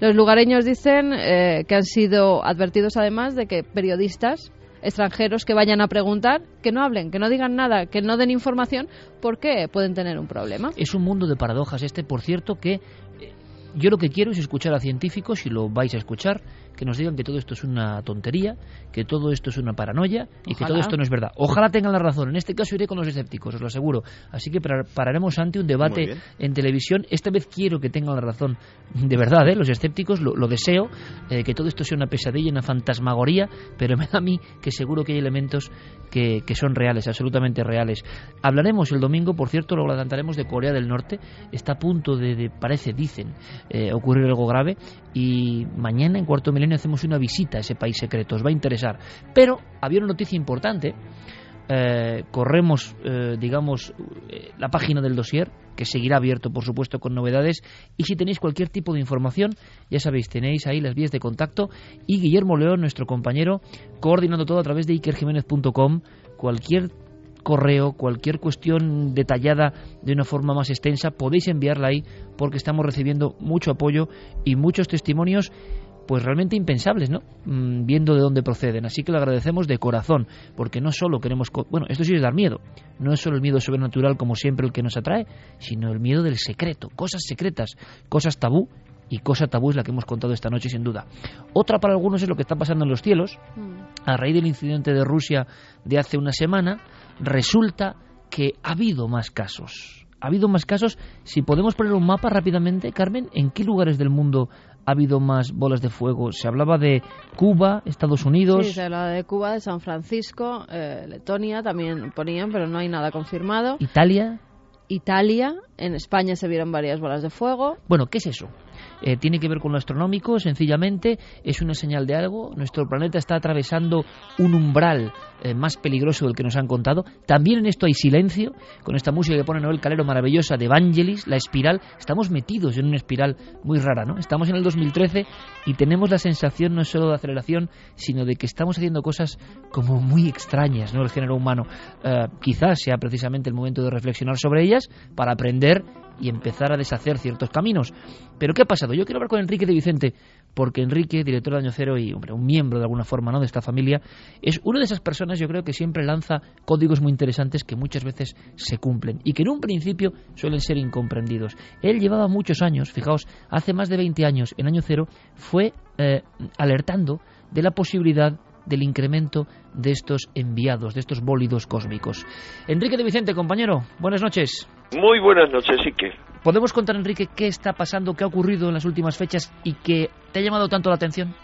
Los lugareños dicen eh, que han sido advertidos además de que periodistas extranjeros que vayan a preguntar, que no hablen, que no digan nada, que no den información, porque pueden tener un problema. Es un mundo de paradojas este, por cierto, que eh, yo lo que quiero es escuchar a científicos, si lo vais a escuchar, que nos digan que todo esto es una tontería, que todo esto es una paranoia y que todo esto no es verdad. Ojalá tengan la razón. En este caso iré con los escépticos, os lo aseguro. Así que par- pararemos ante un debate en televisión. Esta vez quiero que tengan la razón. De verdad, ¿eh? los escépticos lo, lo deseo, eh, que todo esto sea una pesadilla, una fantasmagoría, pero me da a mí que seguro que hay elementos que, que son reales, absolutamente reales. Hablaremos el domingo, por cierto, luego adelantaremos de Corea del Norte. Está a punto de, de, parece, dicen, eh, ocurrir algo grave. Y mañana, en cuarto milenio, hacemos una visita a ese país secreto. Os va a interesar. Pero había una noticia importante. Eh, corremos, eh, digamos, eh, la página del dossier, que seguirá abierto, por supuesto, con novedades. Y si tenéis cualquier tipo de información, ya sabéis, tenéis ahí las vías de contacto. Y Guillermo León, nuestro compañero, coordinando todo a través de ikerjiménez.com. Cualquier correo, cualquier cuestión detallada de una forma más extensa, podéis enviarla ahí porque estamos recibiendo mucho apoyo y muchos testimonios pues realmente impensables, ¿no? Mm, viendo de dónde proceden. Así que lo agradecemos de corazón, porque no solo queremos... co- Bueno, esto sí es dar miedo. No es solo el miedo sobrenatural como siempre el que nos atrae, sino el miedo del secreto, cosas secretas, cosas tabú, y cosa tabú es la que hemos contado esta noche sin duda. Otra para algunos es lo que está pasando en los cielos. A raíz del incidente de Rusia de hace una semana, resulta que ha habido más casos. Ha habido más casos. Si podemos poner un mapa rápidamente, Carmen, ¿en qué lugares del mundo ha habido más bolas de fuego? Se hablaba de Cuba, Estados Unidos. Sí, se habla de Cuba, de San Francisco, eh, Letonia también ponían, pero no hay nada confirmado. Italia. Italia, en España se vieron varias bolas de fuego. Bueno, ¿qué es eso? Eh, tiene que ver con lo astronómico, sencillamente es una señal de algo. Nuestro planeta está atravesando un umbral eh, más peligroso del que nos han contado. También en esto hay silencio, con esta música que pone Noel Calero maravillosa de Evangelis, la espiral. Estamos metidos en una espiral muy rara, ¿no? Estamos en el 2013 y tenemos la sensación no solo de aceleración, sino de que estamos haciendo cosas como muy extrañas, ¿no? El género humano. Eh, quizás sea precisamente el momento de reflexionar sobre ellas para aprender y empezar a deshacer ciertos caminos. Pero ¿qué ha pasado? Yo quiero hablar con Enrique de Vicente porque Enrique, director de Año Cero y hombre, un miembro de alguna forma ¿no? de esta familia, es una de esas personas yo creo que siempre lanza códigos muy interesantes que muchas veces se cumplen y que en un principio suelen ser incomprendidos. Él llevaba muchos años, fijaos, hace más de 20 años en Año Cero, fue eh, alertando de la posibilidad del incremento de estos enviados, de estos bólidos cósmicos. Enrique de Vicente, compañero, buenas noches. Muy buenas noches, Ike. ¿Podemos contar, Enrique, qué está pasando, qué ha ocurrido en las últimas fechas y que te ha llamado tanto la atención?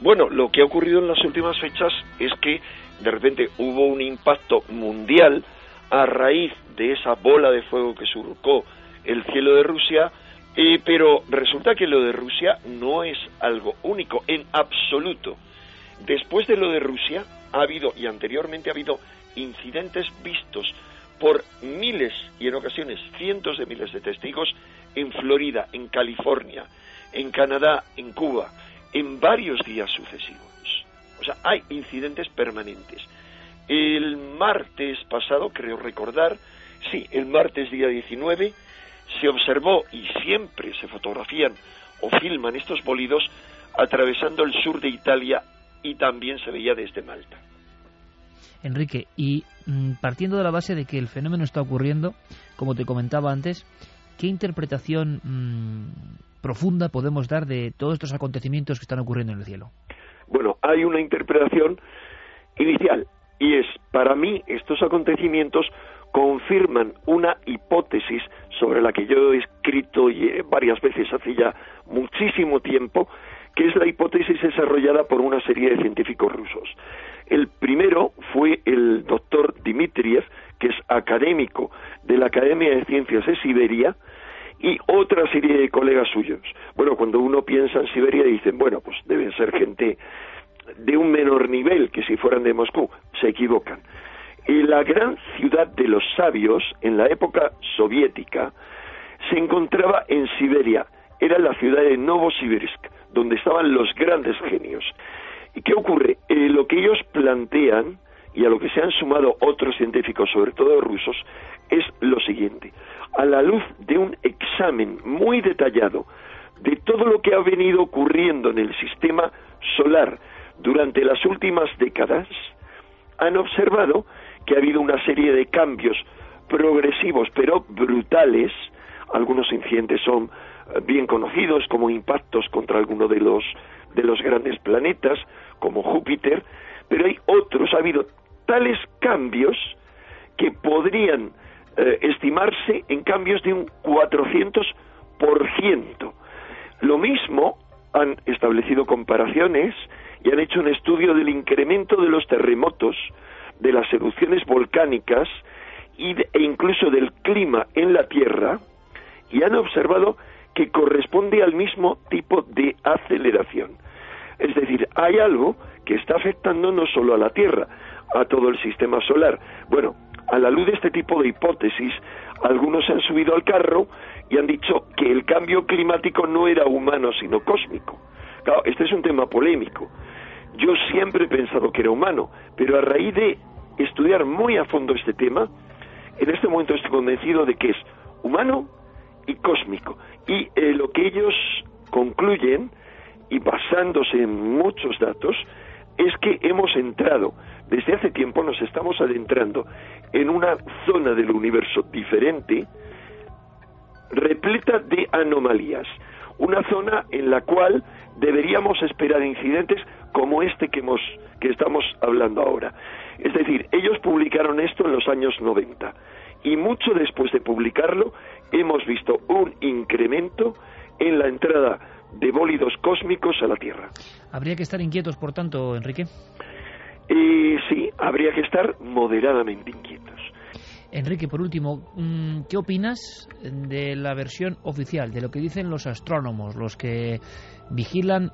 Bueno, lo que ha ocurrido en las últimas fechas es que de repente hubo un impacto mundial a raíz de esa bola de fuego que surcó el cielo de Rusia, eh, pero resulta que lo de Rusia no es algo único en absoluto. Después de lo de Rusia, ha habido, y anteriormente ha habido, incidentes vistos por miles y en ocasiones cientos de miles de testigos en Florida, en California, en Canadá, en Cuba, en varios días sucesivos. O sea, hay incidentes permanentes. El martes pasado, creo recordar, sí, el martes día 19, se observó y siempre se fotografían o filman estos bolidos atravesando el sur de Italia y también se veía desde Malta. Enrique, y mm, partiendo de la base de que el fenómeno está ocurriendo, como te comentaba antes, ¿qué interpretación mm, profunda podemos dar de todos estos acontecimientos que están ocurriendo en el cielo? Bueno, hay una interpretación inicial y es, para mí, estos acontecimientos confirman una hipótesis sobre la que yo he escrito eh, varias veces hace ya muchísimo tiempo, que es la hipótesis desarrollada por una serie de científicos rusos. El primero fue el doctor Dmitriev, que es académico de la Academia de Ciencias de Siberia, y otra serie de colegas suyos. Bueno, cuando uno piensa en Siberia dicen, bueno, pues deben ser gente de un menor nivel que si fueran de Moscú. Se equivocan. Y la gran ciudad de los sabios, en la época soviética, se encontraba en Siberia. Era la ciudad de Novosibirsk donde estaban los grandes genios. ¿Y qué ocurre? Eh, lo que ellos plantean, y a lo que se han sumado otros científicos, sobre todo rusos, es lo siguiente. A la luz de un examen muy detallado de todo lo que ha venido ocurriendo en el sistema solar durante las últimas décadas, han observado que ha habido una serie de cambios progresivos pero brutales, algunos incidentes son bien conocidos como impactos contra alguno de los de los grandes planetas como Júpiter, pero hay otros, ha habido tales cambios que podrían eh, estimarse en cambios de un 400%. Lo mismo han establecido comparaciones y han hecho un estudio del incremento de los terremotos, de las erupciones volcánicas y e incluso del clima en la Tierra y han observado que corresponde al mismo tipo de aceleración. Es decir, hay algo que está afectando no solo a la Tierra, a todo el sistema solar. Bueno, a la luz de este tipo de hipótesis, algunos se han subido al carro y han dicho que el cambio climático no era humano, sino cósmico. Claro, este es un tema polémico. Yo siempre he pensado que era humano, pero a raíz de estudiar muy a fondo este tema, en este momento estoy convencido de que es humano y cósmico. Y eh, lo que ellos concluyen, y basándose en muchos datos, es que hemos entrado, desde hace tiempo nos estamos adentrando en una zona del universo diferente, repleta de anomalías, una zona en la cual deberíamos esperar incidentes como este que hemos que estamos hablando ahora. Es decir, ellos publicaron esto en los años 90 y mucho después de publicarlo hemos visto un incremento en la entrada de bólidos cósmicos a la Tierra. ¿Habría que estar inquietos, por tanto, Enrique? Eh, sí, habría que estar moderadamente inquietos. Enrique, por último, mm, ¿qué opinas de la versión oficial, de lo que dicen los astrónomos, los que vigilan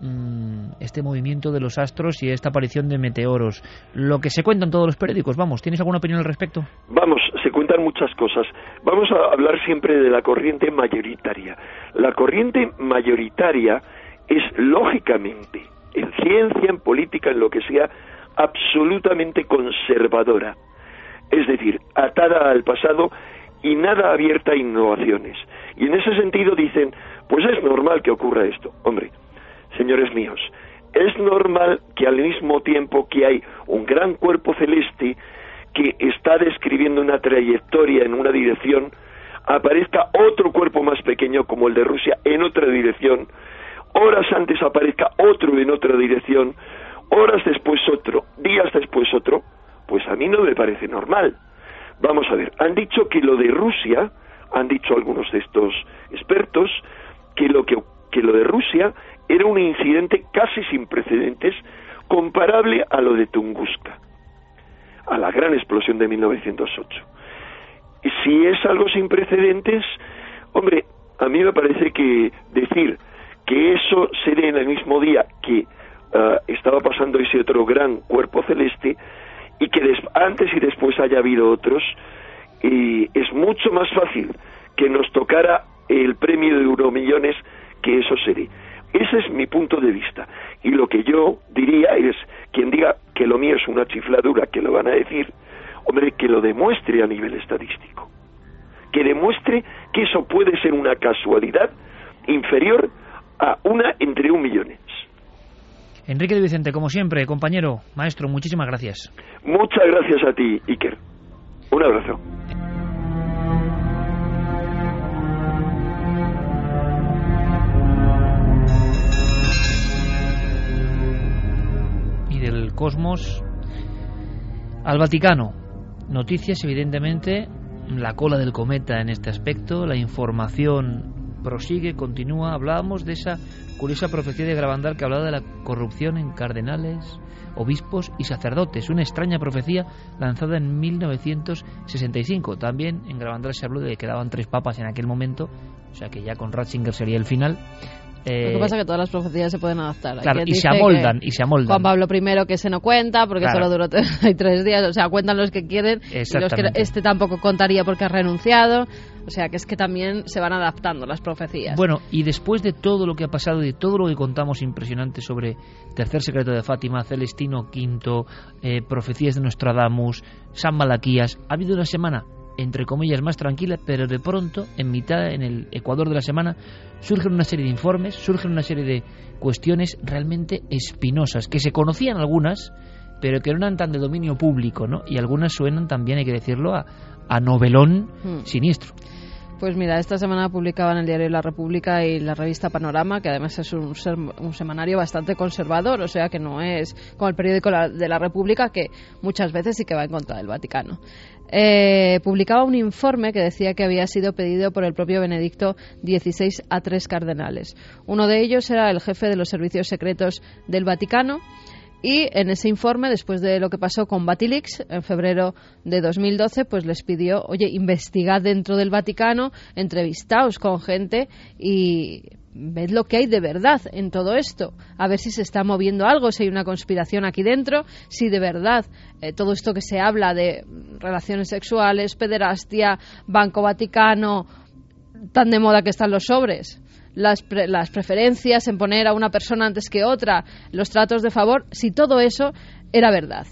Mm, este movimiento de los astros y esta aparición de meteoros. Lo que se cuenta en todos los periódicos, vamos, ¿tienes alguna opinión al respecto? Vamos, se cuentan muchas cosas. Vamos a hablar siempre de la corriente mayoritaria. La corriente mayoritaria es lógicamente, en ciencia, en política, en lo que sea, absolutamente conservadora. Es decir, atada al pasado y nada abierta a innovaciones. Y en ese sentido dicen, pues es normal que ocurra esto. Hombre, señores míos, es normal que al mismo tiempo que hay un gran cuerpo celeste que está describiendo una trayectoria en una dirección, aparezca otro cuerpo más pequeño como el de Rusia en otra dirección, horas antes aparezca otro en otra dirección, horas después otro, días después otro, pues a mí no me parece normal. Vamos a ver, han dicho que lo de Rusia, han dicho algunos de estos expertos, que lo, que, que lo de Rusia era un incidente casi sin precedentes comparable a lo de Tunguska, a la gran explosión de 1908. Y si es algo sin precedentes, hombre, a mí me parece que decir que eso se en el mismo día que ah, estaba pasando ese otro gran cuerpo celeste y que antes y después haya habido otros, y es mucho más fácil que nos tocara el premio de Euromillones que eso se. Ese es mi punto de vista. Y lo que yo diría es, quien diga que lo mío es una chifladura, que lo van a decir, hombre, que lo demuestre a nivel estadístico. Que demuestre que eso puede ser una casualidad inferior a una entre un millones. Enrique de Vicente, como siempre, compañero, maestro, muchísimas gracias. Muchas gracias a ti, Iker. Un abrazo. Cosmos al Vaticano. Noticias, evidentemente, la cola del cometa en este aspecto, la información prosigue, continúa. Hablábamos de esa curiosa profecía de Gravandal que hablaba de la corrupción en cardenales, obispos y sacerdotes. Una extraña profecía lanzada en 1965. También en Gravandal se habló de que quedaban tres papas en aquel momento, o sea que ya con Ratzinger sería el final. Lo que pasa es que todas las profecías se pueden adaptar. Claro, y se amoldan, y se amoldan. Juan Pablo I que se no cuenta porque solo duró tres días, o sea, cuentan los que quieren y los que este tampoco contaría porque ha renunciado. O sea, que es que también se van adaptando las profecías. Bueno, y después de todo lo que ha pasado y de todo lo que contamos impresionante sobre Tercer Secreto de Fátima, Celestino V, eh, profecías de Nostradamus, San Malaquías, ha habido una semana entre comillas, más tranquila, pero de pronto, en mitad, en el Ecuador de la semana, surgen una serie de informes, surgen una serie de cuestiones realmente espinosas, que se conocían algunas, pero que no eran tan de dominio público, ¿no? Y algunas suenan también, hay que decirlo, a, a novelón Hmm. siniestro. Pues mira, esta semana publicaban el diario La República y la revista Panorama, que además es un, ser- un semanario bastante conservador, o sea que no es como el periódico de La República, que muchas veces sí que va en contra del Vaticano. Eh, publicaba un informe que decía que había sido pedido por el propio Benedicto XVI a tres cardenales. Uno de ellos era el jefe de los servicios secretos del Vaticano, y en ese informe, después de lo que pasó con Batilix en febrero de 2012, pues les pidió, oye, investigad dentro del Vaticano, entrevistaos con gente y ved lo que hay de verdad en todo esto, a ver si se está moviendo algo, si hay una conspiración aquí dentro, si de verdad eh, todo esto que se habla de relaciones sexuales, pederastia, Banco Vaticano, tan de moda que están los sobres, las, pre- las preferencias en poner a una persona antes que otra, los tratos de favor, si todo eso era verdad.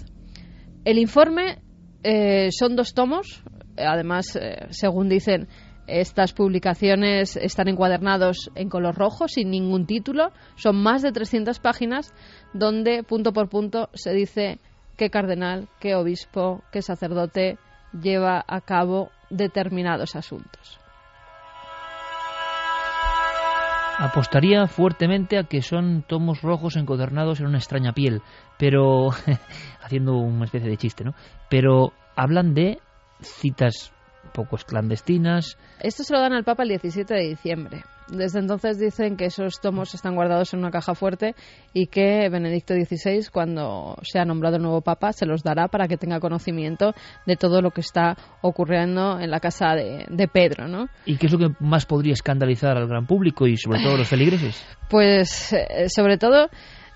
El informe eh, son dos tomos, eh, además, eh, según dicen, estas publicaciones están encuadernados en color rojo, sin ningún título, son más de 300 páginas donde punto por punto se dice qué cardenal, qué obispo, qué sacerdote lleva a cabo determinados asuntos. Apostaría fuertemente a que son tomos rojos encuadernados en una extraña piel, pero haciendo una especie de chiste, ¿no? Pero hablan de citas poco clandestinas. Esto se lo dan al Papa el 17 de diciembre. Desde entonces dicen que esos tomos están guardados en una caja fuerte y que Benedicto XVI, cuando sea nombrado el nuevo Papa, se los dará para que tenga conocimiento de todo lo que está ocurriendo en la casa de, de Pedro, ¿no? ¿Y qué es lo que más podría escandalizar al gran público y sobre todo a los feligreses? Pues eh, sobre todo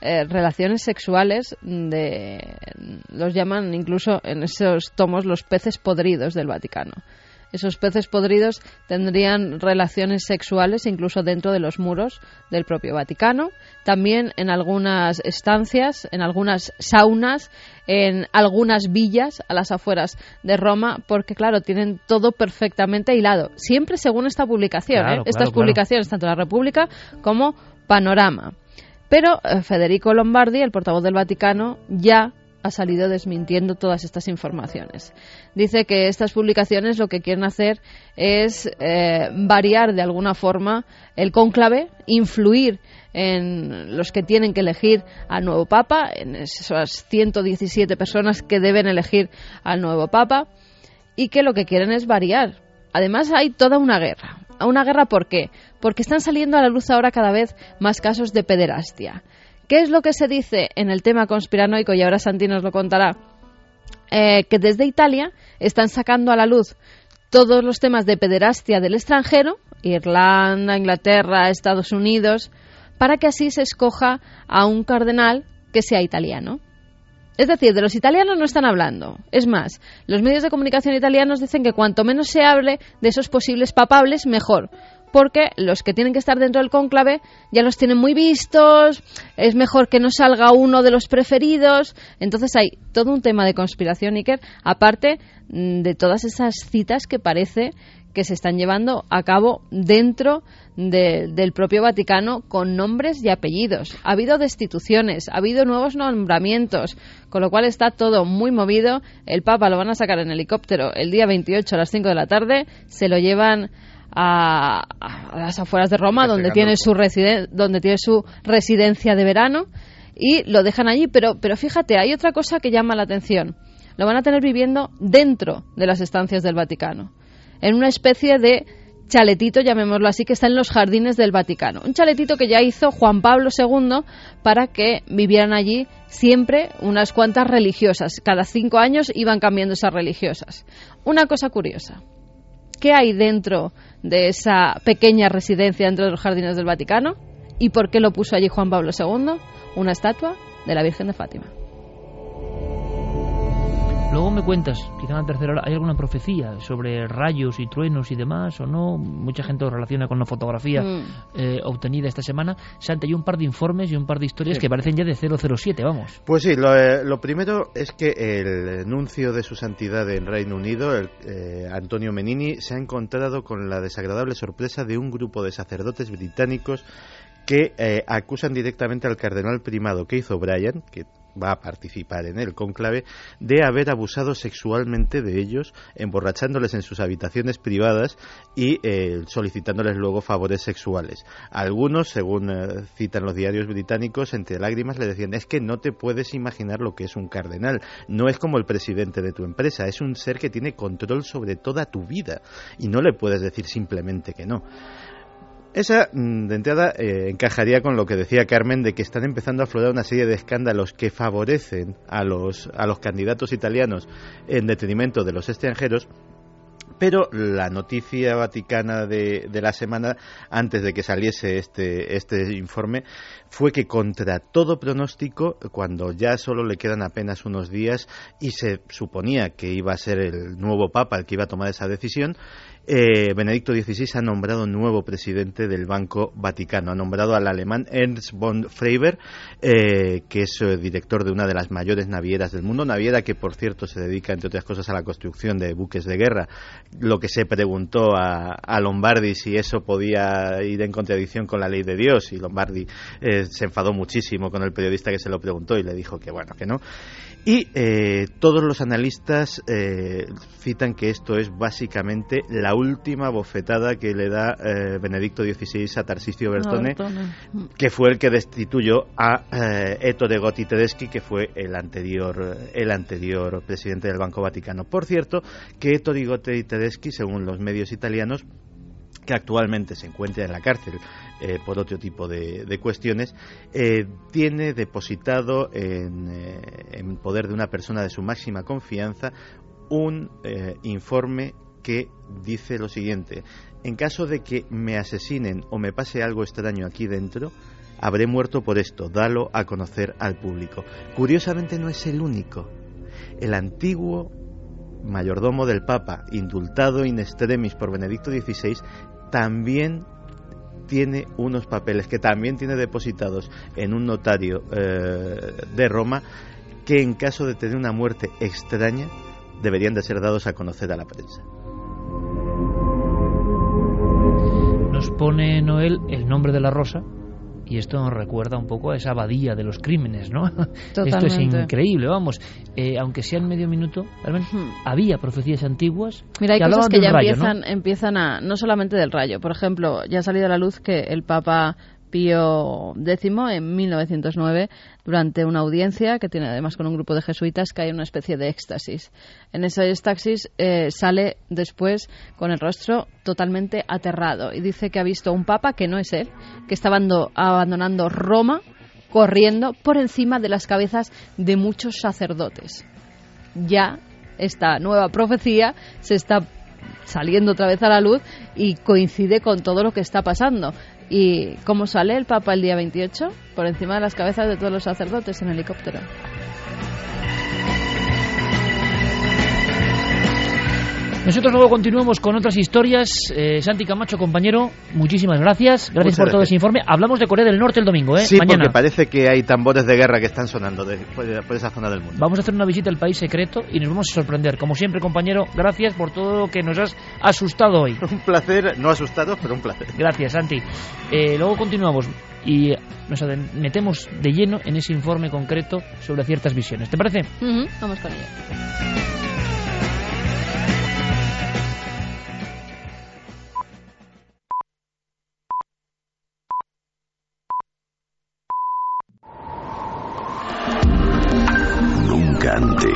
eh, relaciones sexuales de los llaman incluso en esos tomos los peces podridos del Vaticano. Esos peces podridos tendrían relaciones sexuales incluso dentro de los muros del propio Vaticano, también en algunas estancias, en algunas saunas, en algunas villas a las afueras de Roma, porque claro, tienen todo perfectamente hilado, siempre según esta publicación, Claro, ¿eh? estas claro. publicaciones, tanto la República como Panorama. Pero eh, Federico Lombardi, el portavoz del Vaticano, ya ha salido desmintiendo todas estas informaciones. Dice que estas publicaciones lo que quieren hacer es eh, variar de alguna forma el cónclave, influir en los que tienen que elegir al nuevo Papa, en esas 117 personas que deben elegir al nuevo Papa, y que lo que quieren es variar. Además hay toda una guerra. ¿Una guerra por qué? Porque están saliendo a la luz ahora cada vez más casos de pederastia. ¿Qué es lo que se dice en el tema conspiranoico? Y ahora Santi nos lo contará. Eh, que desde Italia están sacando a la luz todos los temas de pederastia del extranjero, Irlanda, Inglaterra, Estados Unidos, para que así se escoja a un cardenal que sea italiano. Es decir, de los italianos no están hablando. Es más, los medios de comunicación italianos dicen que cuanto menos se hable de esos posibles papables, mejor. Porque los que tienen que estar dentro del cónclave ya los tienen muy vistos, es mejor que no salga uno de los preferidos. Entonces hay todo un tema de conspiración, Iker, aparte mm, de todas esas citas que parece que se están llevando a cabo dentro del propio Vaticano con nombres y apellidos. Ha habido destituciones, ha habido nuevos nombramientos, con lo cual está todo muy movido. El Papa lo van a sacar en helicóptero el día 28 a las 5 de la tarde, se lo llevan a, las afueras de Roma, donde tiene, su donde tiene su residencia de verano, y lo dejan allí. Pero, pero fíjate, hay otra cosa que llama la atención. Lo van a tener viviendo dentro de las estancias del Vaticano, en una especie de chaletito, llamémoslo así, que está en los jardines del Vaticano. Un chaletito que ya hizo Juan Pablo II para que vivieran allí siempre unas cuantas religiosas. Cada cinco años iban cambiando esas religiosas. Una cosa curiosa. ¿Qué hay dentro de esa pequeña residencia dentro de los jardines del Vaticano? ¿Y por qué lo puso allí Juan Pablo II? Una estatua de la Virgen de Fátima. Luego me cuentas, quizá en la tercera hora, ¿hay alguna profecía sobre rayos y truenos y demás o no? Mucha gente lo relaciona con la fotografía mm. eh, obtenida esta semana. Santa, hay un par de informes y un par de historias que parecen ya de 007, vamos. Pues sí, lo, eh, primero es que el nuncio de su santidad en Reino Unido, el, eh, Antonio Menini, se ha encontrado con la desagradable sorpresa de un grupo de sacerdotes británicos que acusan directamente al cardenal primado que hizo Brian, que va a participar en el cónclave, de haber abusado sexualmente de ellos, emborrachándoles en sus habitaciones privadas y eh, solicitándoles luego favores sexuales. Algunos, según eh, citan los diarios británicos, entre lágrimas le decían, es que no te puedes imaginar lo que es un cardenal, no es como el presidente de tu empresa, es un ser que tiene control sobre toda tu vida y no le puedes decir simplemente que no. Esa, mm, de entrada, eh, encajaría con lo que decía Carmen de que están empezando a aflorar una serie de escándalos que favorecen a los, a los candidatos italianos en detrimento de los extranjeros. Pero la noticia vaticana de, de, la semana, antes de que saliese este, este informe, fue que contra todo pronóstico, cuando ya solo le quedan apenas unos días y se suponía que iba a ser el nuevo Papa el que iba a tomar esa decisión, eh, Benedicto XVI ha nombrado nuevo presidente del Banco Vaticano. Ha nombrado al alemán Ernst von Freiber, eh, que es eh, director de una de las mayores navieras del mundo. Naviera que, por cierto, se dedica, entre otras cosas, a la construcción de buques de guerra. Lo que se preguntó a, Lombardi si eso podía ir en contradicción con la ley de Dios. Y Lombardi se enfadó muchísimo con el periodista que se lo preguntó y le dijo que, bueno, que no. Y todos los analistas citan que esto es básicamente la última bofetada que le da eh, Benedicto XVI a Tarcisio Bertone, que fue el que destituyó a eh, Ettore Gotti Tedeschi, que fue el anterior, el anterior presidente del Banco Vaticano. Por cierto, que Ettore Gotti Tedeschi, según los medios italianos, que actualmente se encuentra en la cárcel eh, por otro tipo de, cuestiones, tiene depositado en, en, poder de una persona de su máxima confianza un informe que dice lo siguiente, en caso de que me asesinen o me pase algo extraño aquí dentro, habré muerto por esto, dalo a conocer al público. Curiosamente no es el único. El antiguo mayordomo del Papa, indultado in extremis por Benedicto XVI, también tiene unos papeles que también tiene depositados en un notario eh, de Roma que en caso de tener una muerte extraña deberían de ser dados a conocer a la prensa. nos pone Noel el nombre de la rosa Y esto nos recuerda un poco a esa abadía de los crímenes, ¿no? Esto es Totalmente. increíble, vamos. Eh, aunque sea en medio minuto, Carmen, había profecías antiguas Mira, hay que cosas que ya rayo, empiezan, ¿no? empiezan a, no solamente del rayo, por ejemplo, ya ha salido a la luz que el Papa Pío X en 1909, durante una audiencia que tiene además con un grupo de jesuitas, cae en una especie de éxtasis. En ese éxtasis eh, sale después con el rostro totalmente aterrado y dice que ha visto un Papa que no es él, que está abando- abandonando Roma corriendo por encima de las cabezas de muchos sacerdotes. Ya esta nueva profecía se está saliendo otra vez a la luz y coincide con todo lo que está pasando. ¿Y cómo sale el Papa el día 28? Por encima de las cabezas de todos los sacerdotes en helicóptero. Nosotros luego continuamos con otras historias. Eh, Santi Camacho, compañero, muchísimas gracias. Gracias Muchas por todo gracias. ese informe. Hablamos de Corea del Norte el domingo, ¿eh? Sí, Mañana. porque parece que hay tambores de guerra que están sonando de- por, por esa zona del mundo. Vamos a hacer una visita al país secreto y nos vamos a sorprender. Como siempre, compañero, gracias por todo lo que nos has asustado hoy. Un placer, no asustado, pero un placer. Gracias, Santi. Eh, luego continuamos y nos metemos de lleno en ese informe concreto sobre ciertas visiones. ¿Te parece? Ujú, Vamos con ello.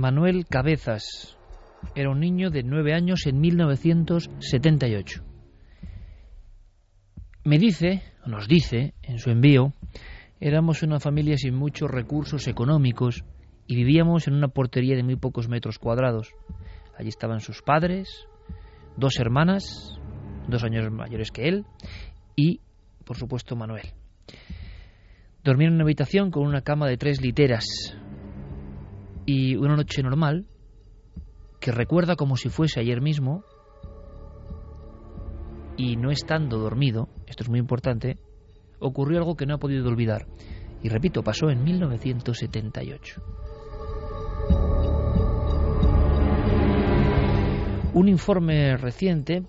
Manuel Cabezas era un niño de nueve años en 1978. Me dice, nos dice, en su envío, éramos una familia sin muchos recursos económicos y vivíamos en una portería de muy pocos metros cuadrados. Allí estaban sus padres, dos hermanas, dos años mayores que él, y, por supuesto, Manuel. Dormía en una habitación con una cama de tres literas, y una noche normal, que recuerda como si fuese ayer mismo, y no estando dormido, esto es muy importante, ocurrió algo que no ha podido olvidar. Y repito, pasó en 1978. Un informe reciente,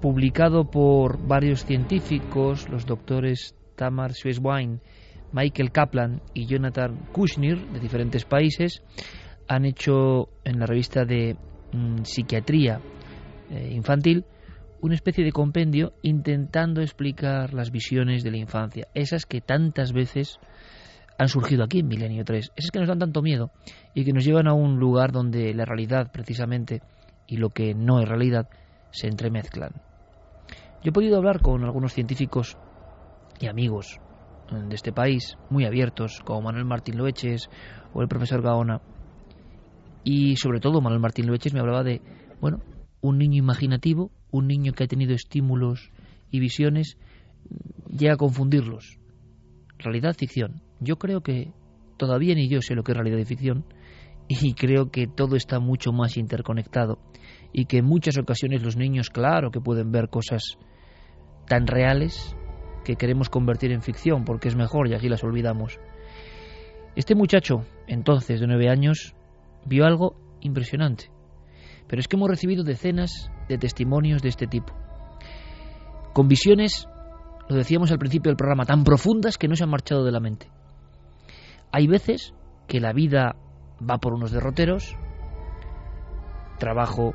publicado por varios científicos, los doctores Tamar Schweswein, Michael Kaplan y Jonathan Kushner, de diferentes países, han hecho en la revista de mm, psiquiatría eh, infantil una especie de compendio intentando explicar las visiones de la infancia, esas que tantas veces han surgido aquí en Milenio 3, esas que nos dan tanto miedo y que nos llevan a un lugar donde la realidad precisamente y lo que no es realidad se entremezclan. Yo he podido hablar con algunos científicos y amigos de este país, muy abiertos, como Manuel Martín Loeches o el profesor Gaona, y sobre todo Manuel Martín Loeches me hablaba de, bueno, un niño imaginativo, un niño que ha tenido estímulos y visiones, llega a confundirlos. Realidad, ficción. Yo creo que todavía ni yo sé lo que es realidad y ficción, y creo que todo está mucho más interconectado, y que en muchas ocasiones los niños, claro, que pueden ver cosas tan reales que queremos convertir en ficción porque es mejor y así las olvidamos. Este muchacho, entonces de nueve años, vio algo impresionante. Pero es que hemos recibido decenas de testimonios de este tipo. Con visiones, lo decíamos al principio del programa, tan profundas que no se han marchado de la mente. Hay veces que la vida va por unos derroteros, trabajo,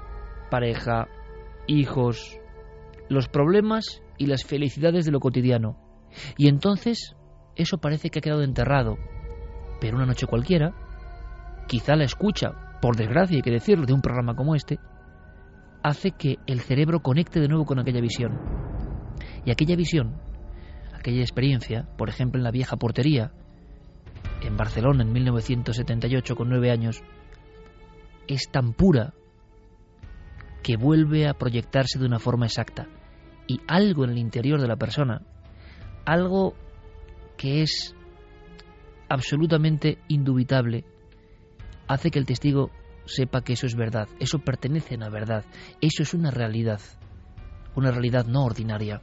pareja, hijos, los problemas y las felicidades de lo cotidiano. Y entonces eso parece que ha quedado enterrado. Pero una noche cualquiera, quizá la escucha, por desgracia hay que decirlo, de un programa como este, hace que el cerebro conecte de nuevo con aquella visión. Y aquella visión, aquella experiencia, por ejemplo en la vieja portería, en Barcelona en 1978 con nueve años, es tan pura que vuelve a proyectarse de una forma exacta. Y algo en el interior de la persona, algo que es absolutamente indubitable hace que el testigo sepa que eso es verdad, eso pertenece a la verdad, eso es una realidad, una realidad no ordinaria.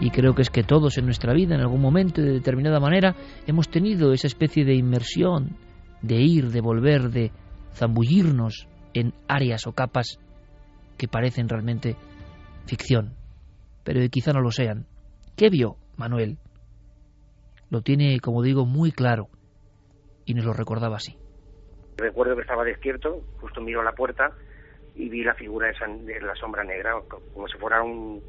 Y creo que es que todos en nuestra vida, en algún momento, de determinada manera, hemos tenido esa especie de inmersión, de ir, de volver, de zambullirnos en áreas o capas que parecen realmente ficción, pero quizá no lo sean. ¿Qué vio Manuel? Lo tiene, como digo, muy claro y nos lo recordaba así. Recuerdo que estaba despierto, justo miro a la puerta y vi la figura de, la sombra negra, como si fuera un,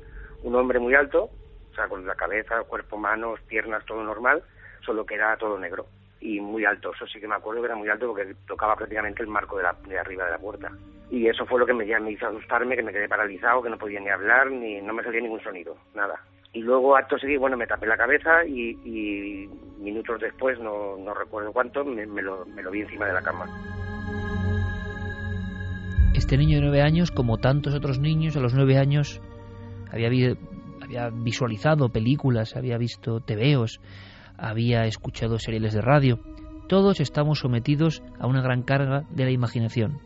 un hombre muy alto, o sea, con la cabeza, cuerpo, manos, piernas, todo normal, solo que era todo negro y muy alto. Eso sí que me acuerdo que era muy alto porque tocaba prácticamente el marco de, la, de arriba de la puerta. Y eso fue lo que me, me hizo asustarme, que me quedé paralizado, que no podía ni hablar, ni no me salía ningún sonido, nada. Y luego, acto seguido, bueno, me tapé la cabeza y, minutos después, no, no recuerdo cuánto, me, lo, me lo vi encima de la cama. Este niño de nueve años, como tantos otros niños, a los nueve años había, había visualizado películas, había visto tebeos, había escuchado seriales de radio. Todos estamos sometidos a una gran carga de la imaginación.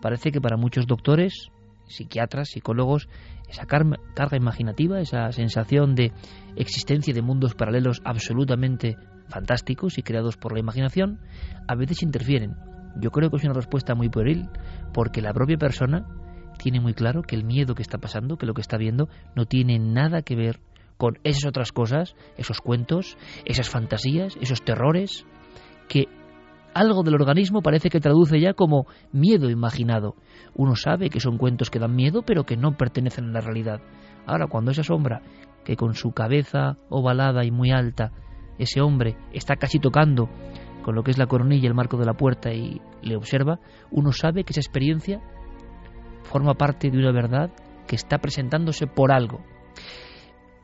Parece que para muchos doctores, psiquiatras, psicólogos, esa carga imaginativa, esa sensación de existencia de mundos paralelos absolutamente fantásticos y creados por la imaginación, a veces interfieren. Yo creo que es una respuesta muy pueril, porque la propia persona tiene muy claro que el miedo que está pasando, que lo que está viendo, no tiene nada que ver con esas otras cosas, esos cuentos, esas fantasías, esos terrores, que algo del organismo parece que traduce ya como miedo imaginado. Uno sabe que son cuentos que dan miedo, pero que no pertenecen a la realidad. Ahora, cuando esa sombra, que con su cabeza ovalada y muy alta, ese hombre está casi tocando con lo que es la coronilla y el marco de la puerta y le observa, uno sabe que esa experiencia forma parte de una verdad que está presentándose por algo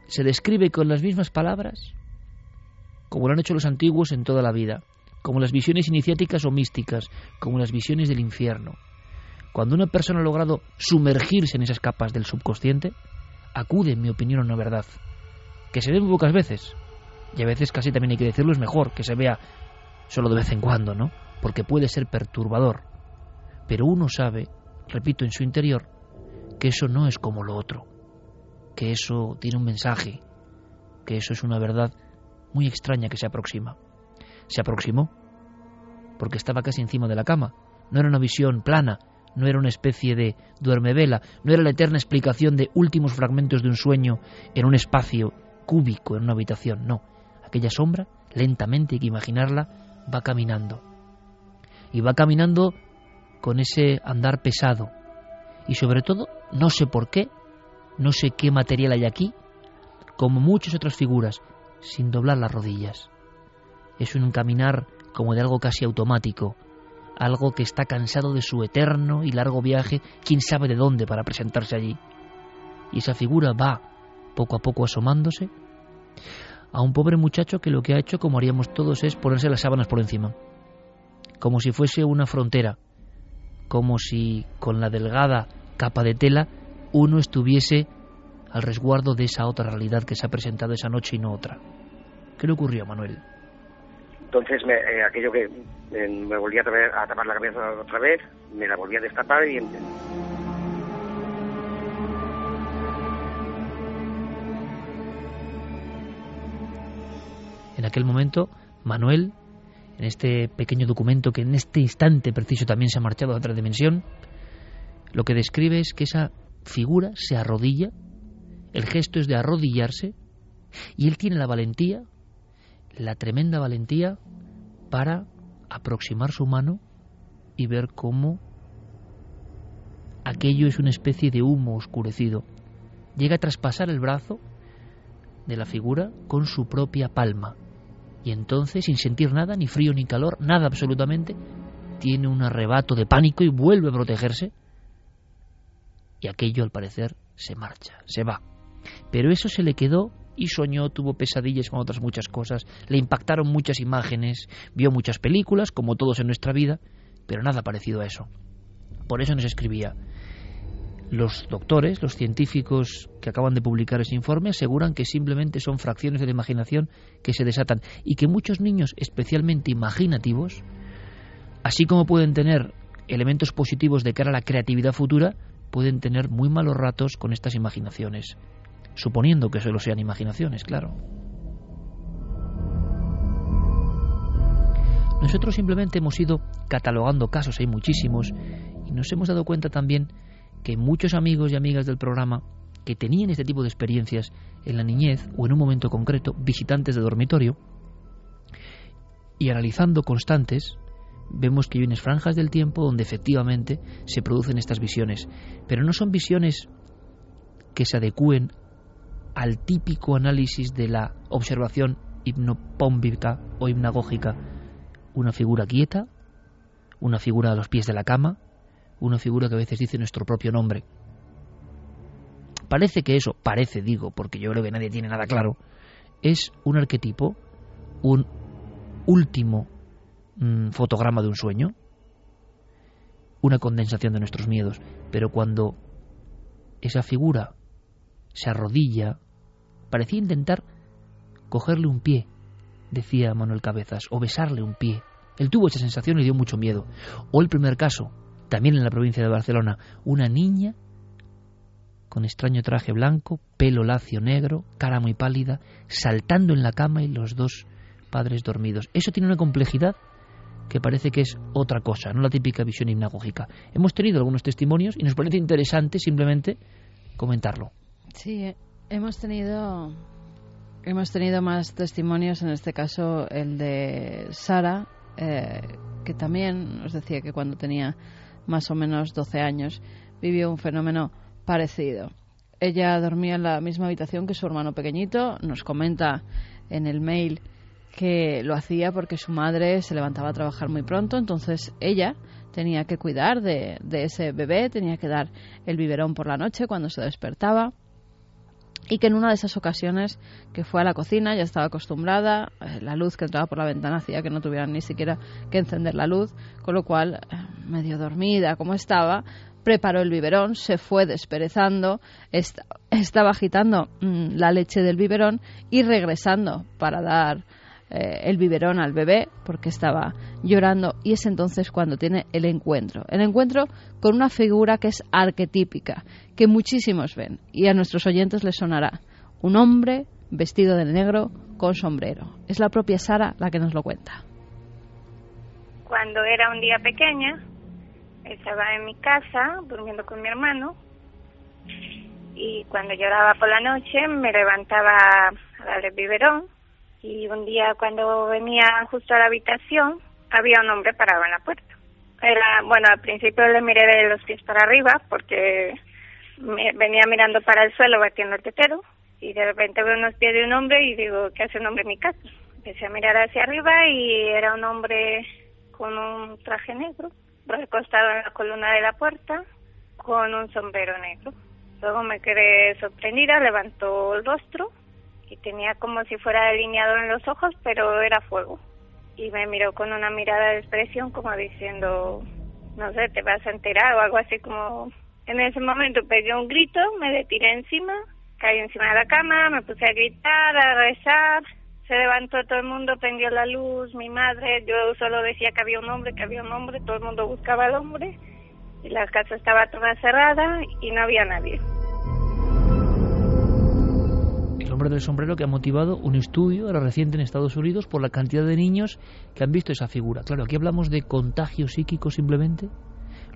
se describe con las mismas palabras como lo han hecho los antiguos en toda la vida, como las visiones iniciáticas o místicas, como las visiones del infierno. Cuando una persona ha logrado sumergirse en esas capas del subconsciente, acude, en mi opinión, a una verdad, que se ve muy pocas veces, y a veces casi también hay que decirlo, es mejor que se vea solo de vez en cuando, ¿no? Porque puede ser perturbador. Pero uno sabe, repito, en su interior, que eso no es como lo otro que eso tiene un mensaje, que eso es una verdad muy extraña que se aproxima. Se aproximó porque estaba casi encima de la cama. No era una visión plana, no era una especie de duermevela, no era la eterna explicación de últimos fragmentos de un sueño en un espacio cúbico, en una habitación, no. Aquella sombra, lentamente hay que imaginarla, va caminando. Y va caminando con ese andar pesado. Y sobre todo, no sé por qué, no sé qué material hay aquí, como muchas otras figuras, sin doblar las rodillas. Es un caminar como de algo casi automático, algo que está cansado de su eterno y largo viaje, quién sabe de dónde para presentarse allí. Y esa figura va, poco a poco asomándose, a un pobre muchacho que lo que ha hecho, como haríamos todos, es ponerse las sábanas por encima, como si fuese una frontera, como si con la delgada capa de tela uno estuviese al resguardo de esa otra realidad que se ha presentado esa noche y no otra. ¿Qué le ocurrió, Manuel? Entonces, eh, aquello que eh, me volví a, a tapar la cabeza otra vez, me la volví a destapar y... En aquel momento, Manuel, en este pequeño documento que en este instante preciso también se ha marchado a otra dimensión, lo que describe es que esa figura se arrodilla, el gesto es de arrodillarse, y él tiene la valentía, la tremenda valentía, para aproximar su mano y ver cómo aquello es una especie de humo oscurecido. Llega a traspasar el brazo de la figura con su propia palma. Y entonces, sin sentir nada, ni frío ni calor, nada absolutamente, tiene un arrebato de pánico y vuelve a protegerse y aquello al parecer se marcha, se va. Pero eso se le quedó y soñó, tuvo pesadillas con otras muchas cosas, le impactaron muchas imágenes, vio muchas películas, como todos en nuestra vida, pero nada parecido a eso. Por eso nos escribía, Los doctores, los científicos que acaban de publicar ese informe aseguran que simplemente son fracciones de la imaginación que se desatan y que muchos niños especialmente imaginativos, así como pueden tener elementos positivos de cara a la creatividad futura, pueden tener muy malos ratos con estas imaginaciones, suponiendo que solo sean imaginaciones, claro. Nosotros simplemente hemos ido catalogando casos, hay muchísimos, y nos hemos dado cuenta también que muchos amigos y amigas del programa que tenían este tipo de experiencias en la niñez o en un momento concreto, visitantes de dormitorio, y analizando constantes, vemos que hay unas franjas del tiempo donde efectivamente se producen estas visiones, pero no son visiones que se adecúen al típico análisis de la observación hipnopómbica o hipnagógica, una figura quieta, una figura a los pies de la cama, una figura que a veces dice nuestro propio nombre. Parece que eso, parece digo, porque yo creo que nadie tiene nada claro, es un arquetipo, un último mm, fotograma de un sueño, una condensación de nuestros miedos, pero cuando esa figura se arrodilla, parecía intentar cogerle un pie, decía Manuel Cabezas, o besarle un pie. Él tuvo esa sensación y dio mucho miedo. O el primer caso, también en la provincia de Barcelona, una niña con extraño traje blanco, pelo lacio negro, cara muy pálida, saltando en la cama y los dos padres dormidos. Eso tiene una complejidad que parece que es otra cosa, no la típica visión hipnagógica. Hemos tenido algunos testimonios y nos parece interesante simplemente comentarlo. Sí, eh, hemos tenido hemos tenido más testimonios, en este caso el de Sara, eh, que también nos decía que cuando tenía más o menos 12 años, vivió un fenómeno parecido. Ella dormía en la misma habitación que su hermano pequeñito, nos comenta en el mail que lo hacía porque su madre se levantaba a trabajar muy pronto, entonces ella tenía que cuidar de, de ese bebé, tenía que dar el biberón por la noche cuando se despertaba y que en una de esas ocasiones que fue a la cocina ya estaba acostumbrada, eh, la luz que entraba por la ventana hacía que no tuvieran ni siquiera que encender la luz, con lo cual, eh, medio dormida como estaba, preparó el biberón, se fue desperezando, estaba agitando mm, la leche del biberón y regresando para dar eh, el biberón al bebé porque estaba llorando y es entonces cuando tiene el encuentro. El encuentro con una figura que es arquetípica, que muchísimos ven y a nuestros oyentes les sonará. Un hombre vestido de negro con sombrero. Es la propia Sara la que nos lo cuenta. Cuando era un día pequeña, estaba en mi casa durmiendo con mi hermano y cuando lloraba por la noche me levantaba a darle biberón y un día cuando venía justo a la habitación había un hombre parado en la puerta. Era, bueno, al principio le miré de los pies para arriba porque venía mirando para el suelo batiendo el tetero y de repente veo unos pies de un hombre y digo, ¿qué hace un hombre en mi casa? Empecé a mirar hacia arriba y era un hombre con un traje negro, recostado en la columna de la puerta, con un sombrero negro. Luego me quedé sorprendida, levantó el rostro y tenía como si fuera delineado en los ojos, pero era fuego. Y me miró con una mirada de expresión como diciendo, no sé, te vas a enterar o algo así como... En ese momento pegué un grito, me detiré encima, caí encima de la cama, me puse a gritar, a rezar, se levantó todo el mundo, prendió la luz, mi madre, yo solo decía que había un hombre, que había un hombre, todo el mundo buscaba al hombre, y la casa estaba toda cerrada y no había nadie hombre del sombrero que ha motivado un estudio reciente en Estados Unidos por la cantidad de niños que han visto esa figura. Claro, aquí hablamos de contagio psíquico simplemente.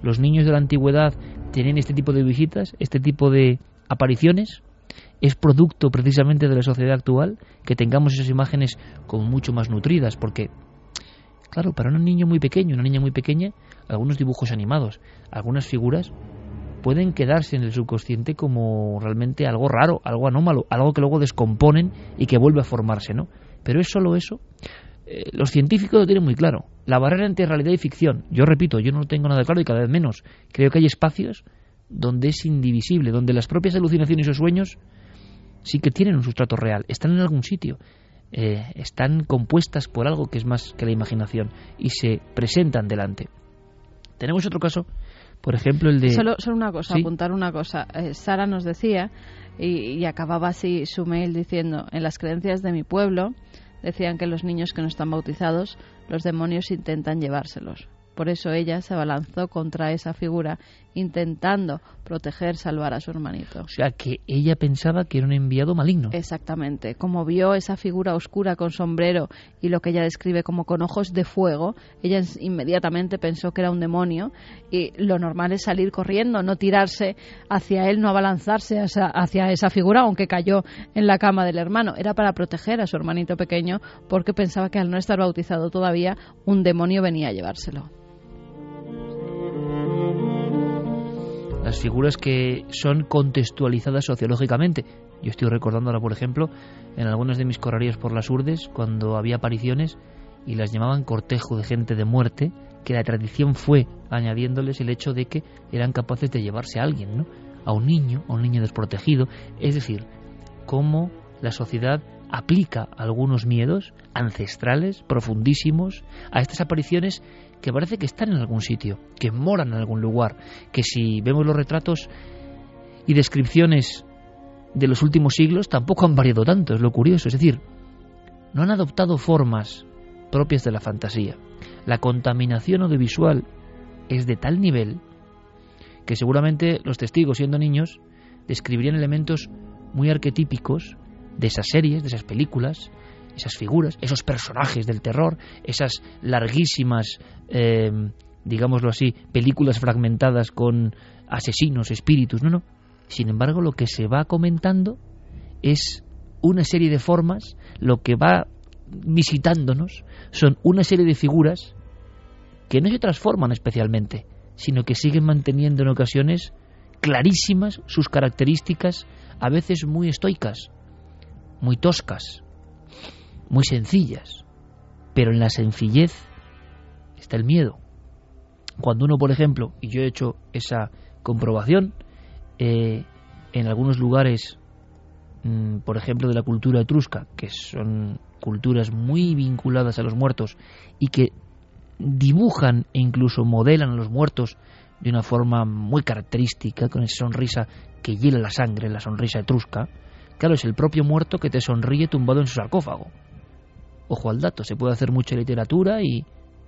Los niños de la antigüedad tienen este tipo de visitas, este tipo de apariciones. Es producto precisamente de la sociedad actual que tengamos esas imágenes como mucho más nutridas, porque, claro, para un niño muy pequeño, una niña muy pequeña, algunos dibujos animados, algunas figuras pueden quedarse en el subconsciente como realmente algo raro, algo anómalo, algo que luego descomponen y que vuelve a formarse, ¿no? Pero es solo eso. Eh, los científicos lo tienen muy claro. La barrera entre realidad y ficción, yo repito, yo no lo tengo nada claro y cada vez menos. Creo que hay espacios donde es indivisible, donde las propias alucinaciones o sueños sí que tienen un sustrato real, están en algún sitio, eh, están compuestas por algo que es más que la imaginación y se presentan delante. Tenemos otro caso Por ejemplo, el de... Solo, solo una cosa, apuntar una cosa. Eh, Sara nos decía, y, y acababa así su mail diciendo, en las creencias de mi pueblo, decían que los niños que no están bautizados, los demonios intentan llevárselos. Por eso ella se abalanzó contra esa figura, intentando proteger, salvar a su hermanito. O sea, que ella pensaba que era un enviado maligno. Exactamente. Como vio esa figura oscura con sombrero y lo que ella describe como con ojos de fuego, ella inmediatamente pensó que era un demonio y lo normal es salir corriendo, no tirarse hacia él, no abalanzarse hacia esa figura, aunque cayó en la cama del hermano. Era para proteger a su hermanito pequeño porque pensaba que al no estar bautizado todavía, un demonio venía a llevárselo. Las figuras que son contextualizadas sociológicamente. Yo estoy recordando ahora, por ejemplo, en algunas de mis correrías por las urdes, cuando había apariciones y las llamaban cortejo de gente de muerte, que la tradición fue añadiéndoles el hecho de que eran capaces de llevarse a alguien, ¿no? A un niño, a un niño desprotegido. Es decir, cómo la sociedad aplica algunos miedos ancestrales, profundísimos, a estas apariciones que parece que están en algún sitio, que moran en algún lugar, que si vemos los retratos y descripciones de los últimos siglos tampoco han variado tanto, es lo curioso, es decir, no han adoptado formas propias de la fantasía. La contaminación audiovisual es de tal nivel que seguramente los testigos, siendo niños, describirían elementos muy arquetípicos de esas series, de esas películas, esas figuras, esos personajes del terror, esas larguísimas, eh, digámoslo así, películas fragmentadas con asesinos, espíritus, no, no. Sin embargo, lo que se va comentando es una serie de formas, lo que va visitándonos son una serie de figuras que no se transforman especialmente, sino que siguen manteniendo en ocasiones clarísimas sus características, a veces muy estoicas, muy toscas, muy sencillas, pero en la sencillez está el miedo. Cuando uno, por ejemplo, y yo he hecho esa comprobación, eh, en algunos lugares, mm, por ejemplo, de la cultura etrusca, que son culturas muy vinculadas a los muertos y que dibujan e incluso modelan a los muertos de una forma muy característica, con esa sonrisa que hiela la sangre, la sonrisa etrusca, claro, es el propio muerto que te sonríe tumbado en su sarcófago. Ojo al dato, se puede hacer mucha literatura y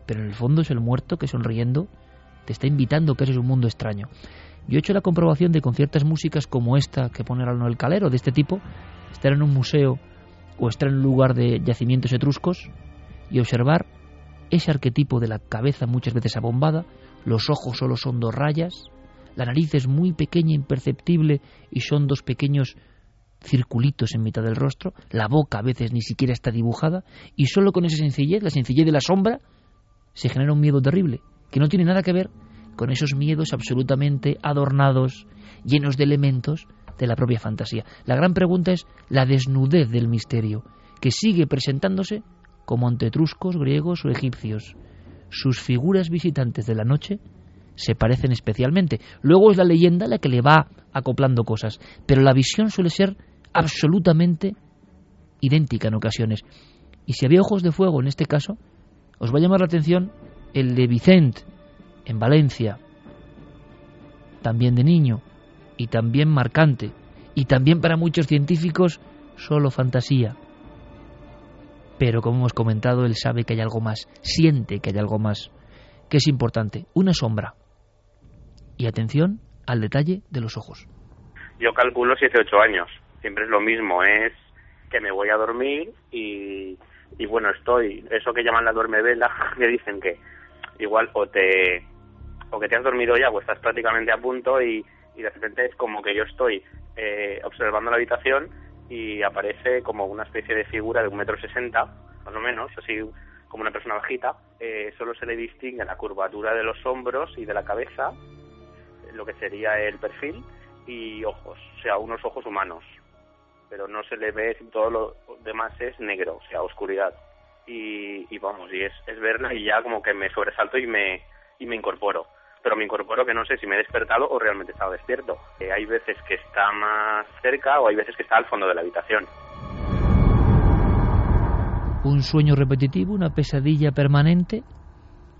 pero en el fondo es el muerto que sonriendo te está invitando que es un mundo extraño. Yo he hecho la comprobación de con ciertas músicas como esta que pone al el Calero, de este tipo, estar en un museo o estar en un lugar de yacimientos etruscos y observar ese arquetipo de la cabeza muchas veces abombada, los ojos solo son dos rayas, la nariz es muy pequeña, imperceptible y son dos pequeños circulitos en mitad del rostro, la boca a veces ni siquiera está dibujada, y solo con esa sencillez, la sencillez de la sombra, se genera un miedo terrible, que no tiene nada que ver con esos miedos absolutamente adornados, llenos de elementos de la propia fantasía. La gran pregunta es la desnudez del misterio, que sigue presentándose como ante etruscos, griegos o egipcios. Sus figuras visitantes de la noche se parecen especialmente. Luego es la leyenda la que le va acoplando cosas, pero la visión suele ser absolutamente idéntica en ocasiones. Y si había ojos de fuego en este caso, os va a llamar la atención el de Vicente en Valencia, también de niño, y también marcante, y también para muchos científicos solo fantasía. Pero como hemos comentado, él sabe que hay algo más, siente que hay algo más, que es importante, una sombra. Y atención al detalle de los ojos. Yo calculo 7-8 años siempre es lo mismo, es que me voy a dormir y, y bueno, estoy, eso que llaman la duerme vela, que dicen que igual o te o que te has dormido ya o estás prácticamente a punto y, y de repente es como que yo estoy eh, observando la habitación y aparece como una especie de figura de un metro sesenta, más o menos, así como una persona bajita, eh, solo se le distingue la curvatura de los hombros y de la cabeza, lo que sería el perfil, y ojos, o sea, unos ojos humanos, pero no se le ve, todo lo demás es negro, o sea, oscuridad. Y, vamos, y es, es verla y ya como que me sobresalto y me, y me incorporo. Pero me incorporo que no sé si me he despertado o realmente he estado despierto. Eh, hay veces que está más cerca o hay veces que está al fondo de la habitación. Un sueño repetitivo, una pesadilla permanente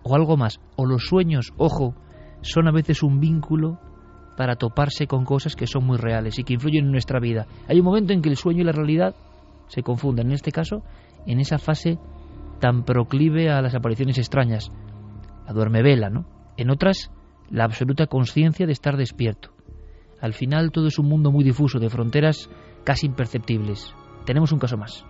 o algo más. O los sueños, ojo, son a veces un vínculo para toparse con cosas que son muy reales y que influyen en nuestra vida. Hay un momento en que el sueño y la realidad se confunden, en este caso, en esa fase tan proclive a las apariciones extrañas, la duerme vela, ¿no? En otras, la absoluta conciencia de estar despierto. Al final todo es un mundo muy difuso, de fronteras casi imperceptibles. Tenemos un caso más.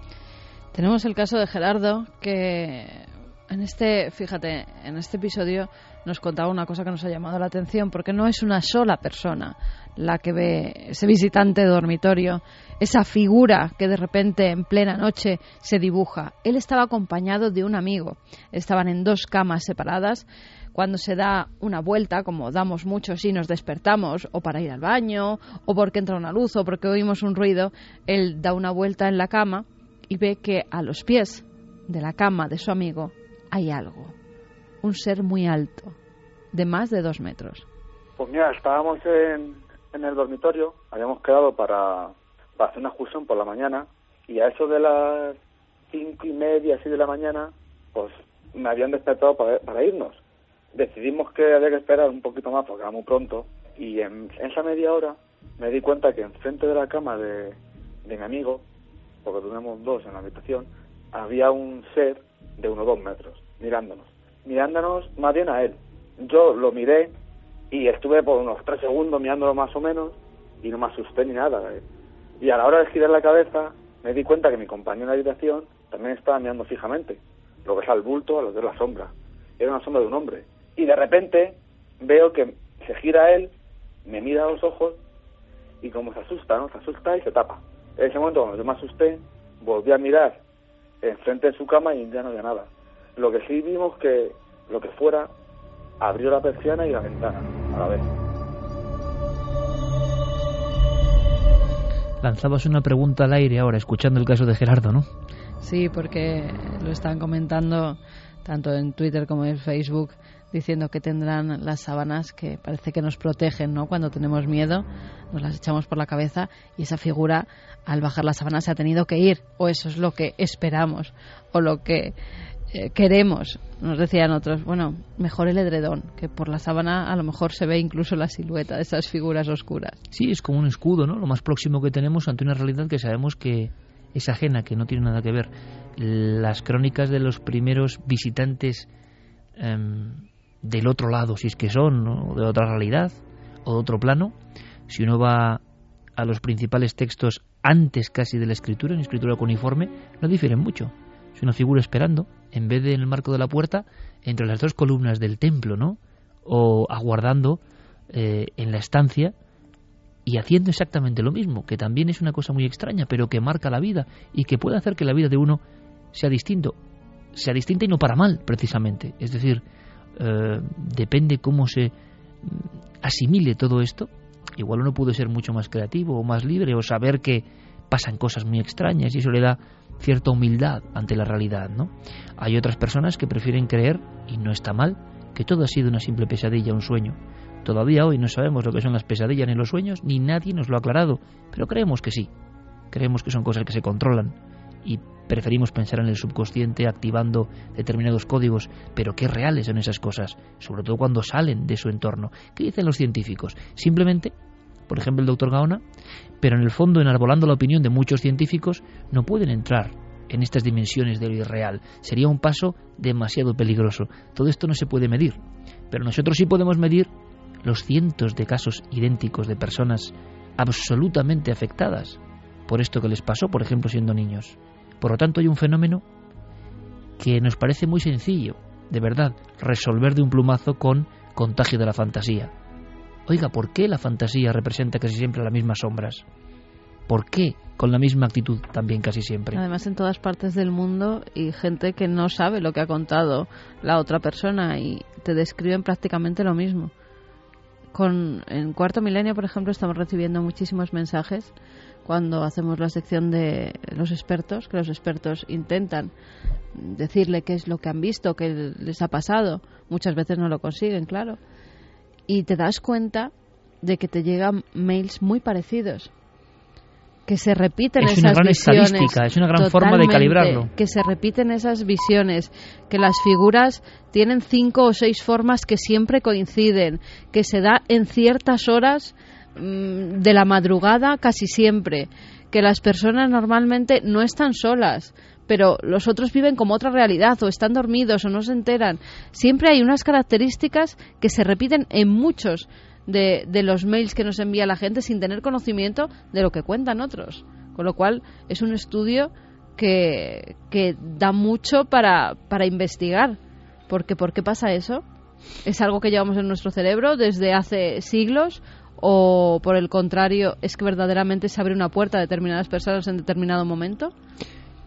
Tenemos el caso de Gerardo, que en este, fíjate, en este episodio nos contaba una cosa que nos ha llamado la atención, porque no es una sola persona la que ve ese visitante de dormitorio, esa figura que de repente en plena noche se dibuja. Él estaba acompañado de un amigo. Estaban en dos camas separadas. Cuando se da una vuelta, como damos muchos y nos despertamos, o para ir al baño, o porque entra una luz, o porque oímos un ruido, él da una vuelta en la cama y ve que a los pies de la cama de su amigo hay algo, un ser muy alto, de más de dos metros. Pues mira, estábamos en, en el dormitorio, habíamos quedado para, para hacer una excursión por la mañana y a eso de las cinco y media, así de la mañana, pues me habían despertado para, para irnos. Decidimos que había que esperar un poquito más porque era muy pronto y en esa media hora me di cuenta que enfrente de la cama de, de mi amigo, porque tenemos dos en la habitación, había un ser de unos dos metros, mirándonos. Mirándonos más bien a él. Yo lo miré y estuve por unos tres segundos mirándolo más o menos y no me asusté ni nada. eh. Y a la hora de girar la cabeza me di cuenta que mi compañero la habitación también estaba mirando fijamente, lo que es al bulto, a lo que es la sombra. Era una sombra de un hombre. Y de repente veo que se gira él, me mira a los ojos y como se asusta, ¿no? Se asusta y se tapa. En ese momento, cuando yo me asusté, volví a mirar enfrente de su cama y ya no había nada. Lo que sí vimos que lo que fuera abrió la persiana y la ventana a la vez. Lanzabas una pregunta al aire ahora, escuchando el caso de Gerardo, ¿no? Sí, porque lo están comentando tanto en Twitter como en Facebook, diciendo que tendrán las sábanas que parece que nos protegen, ¿no? Cuando tenemos miedo, nos las echamos por la cabeza y esa figura, al bajar la sábana, se ha tenido que ir, o eso es lo que esperamos, o lo que eh, queremos. Nos decían otros, bueno, mejor el edredón, que por la sábana a lo mejor se ve incluso la silueta de esas figuras oscuras. Sí, es como un escudo, ¿no? Lo más próximo que tenemos ante una realidad que sabemos que es ajena, que no tiene nada que ver. Las crónicas de los primeros visitantes em, del otro lado, si es que son, ¿no? de otra realidad o de otro plano, si uno va a los principales textos antes casi de la escritura, en escritura cuneiforme, no difieren mucho. Es una figura esperando, en vez de en el marco de la puerta, entre las dos columnas del templo, ¿no? O aguardando eh, en la estancia y haciendo exactamente lo mismo, que también es una cosa muy extraña, pero que marca la vida y que puede hacer que la vida de uno sea distinto, sea distinta y no para mal, precisamente. Es decir, eh, depende cómo se mm, asimile todo esto. Igual uno puede ser mucho más creativo o más libre o saber que pasan cosas muy extrañas y eso le da cierta humildad ante la realidad, ¿no? Hay otras personas que prefieren creer, y no está mal, que todo ha sido una simple pesadilla, un sueño. Todavía hoy no sabemos lo que son las pesadillas ni los sueños, ni nadie nos lo ha aclarado, pero creemos que sí. Creemos que son cosas que se controlan y preferimos pensar en el subconsciente activando determinados códigos, pero qué reales son esas cosas, sobre todo cuando salen de su entorno. ¿Qué dicen los científicos? Simplemente, por ejemplo el doctor Gaona, pero en el fondo, enarbolando la opinión de muchos científicos, no pueden entrar en estas dimensiones de lo irreal. Sería un paso demasiado peligroso. Todo esto no se puede medir, pero nosotros sí podemos medir los cientos de casos idénticos de personas absolutamente afectadas por esto que les pasó, por ejemplo, siendo niños. Por lo tanto, hay un fenómeno que nos parece muy sencillo, de verdad, resolver de un plumazo con contagio de la fantasía. Oiga, ¿por qué la fantasía representa casi siempre las mismas sombras? ¿Por qué con la misma actitud también casi siempre? Además, en todas partes del mundo y gente que no sabe lo que ha contado la otra persona y te describen prácticamente lo mismo. Con, en Cuarto Milenio, por ejemplo, estamos recibiendo muchísimos mensajes cuando hacemos la sección de los expertos, que los expertos intentan decirle qué es lo que han visto, qué les ha pasado. Muchas veces no lo consiguen, claro. Y te das cuenta de que te llegan mails muy parecidos. que se repiten es esas una gran visiones. estadística, es una gran forma de calibrarlo. Que se repiten esas visiones, que las figuras tienen cinco o seis formas que siempre coinciden, que se da en ciertas horas mm, de la madrugada casi siempre, que las personas normalmente no están solas, pero los otros viven como otra realidad o están dormidos o no se enteran. Siempre hay unas características que se repiten en muchos de, de los mails que nos envía la gente sin tener conocimiento de lo que cuentan otros. Con lo cual es un estudio que, que da mucho para, para investigar. Porque ¿por qué pasa eso? ¿Es algo que llevamos en nuestro cerebro desde hace siglos? ¿O por el contrario es que verdaderamente se abre una puerta a determinadas personas en determinado momento?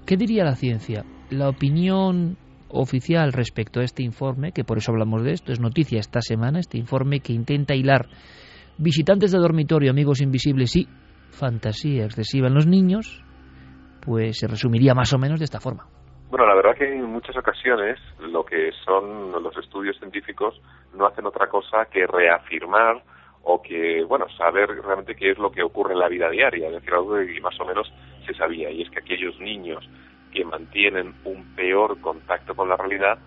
¿Qué diría la ciencia? La opinión oficial respecto a este informe, que por eso hablamos de esto, es noticia esta semana, este informe que intenta hilar visitantes de dormitorio, amigos invisibles y fantasía excesiva en los niños, pues se resumiría más o menos de esta forma. Bueno, la verdad que en muchas ocasiones lo que son los estudios científicos no hacen otra cosa que reafirmar o que, bueno, saber realmente qué es lo que ocurre en la vida diaria, es decir, algo más o menos se sabía, y es que aquellos niños que mantienen un peor contacto con la realidad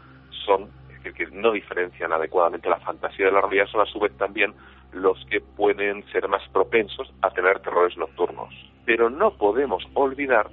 son, es decir, que no diferencian adecuadamente la fantasía de la realidad, son a su vez también los que pueden ser más propensos a tener terrores nocturnos. Pero no podemos olvidar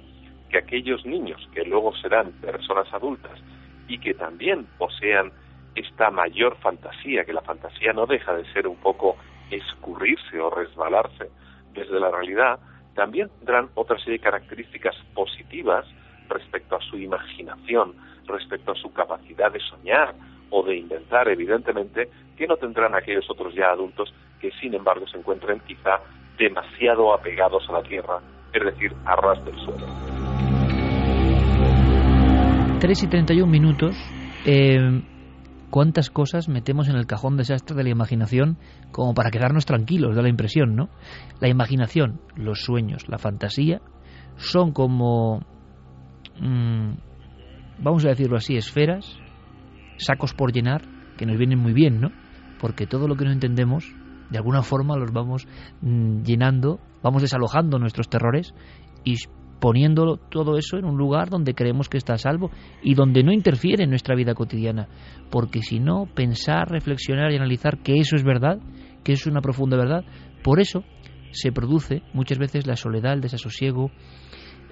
que aquellos niños que luego serán personas adultas y que también posean esta mayor fantasía, que la fantasía no deja de ser un poco escurrirse o resbalarse desde la realidad, también tendrán otra serie de características positivas respecto a su imaginación, respecto a su capacidad de soñar o de inventar, evidentemente, que no tendrán aquellos otros ya adultos que, sin embargo, se encuentren quizá demasiado apegados a la tierra, es decir, a ras del suelo. 3 y 31 minutos. Eh, ¿Cuántas cosas metemos en el cajón desastre de la imaginación como para quedarnos tranquilos? Da la impresión, ¿no? La imaginación, los sueños, la fantasía son como, mmm, vamos a decirlo así, esferas, sacos por llenar, que nos vienen muy bien, ¿no? Porque todo lo que no entendemos, de alguna forma los vamos mmm, llenando, vamos desalojando nuestros terrores y poniendo todo eso en un lugar donde creemos que está a salvo y donde no interfiere en nuestra vida cotidiana. Porque si no, pensar, reflexionar y analizar que eso es verdad, que es una profunda verdad, por eso se produce muchas veces la soledad, el desasosiego,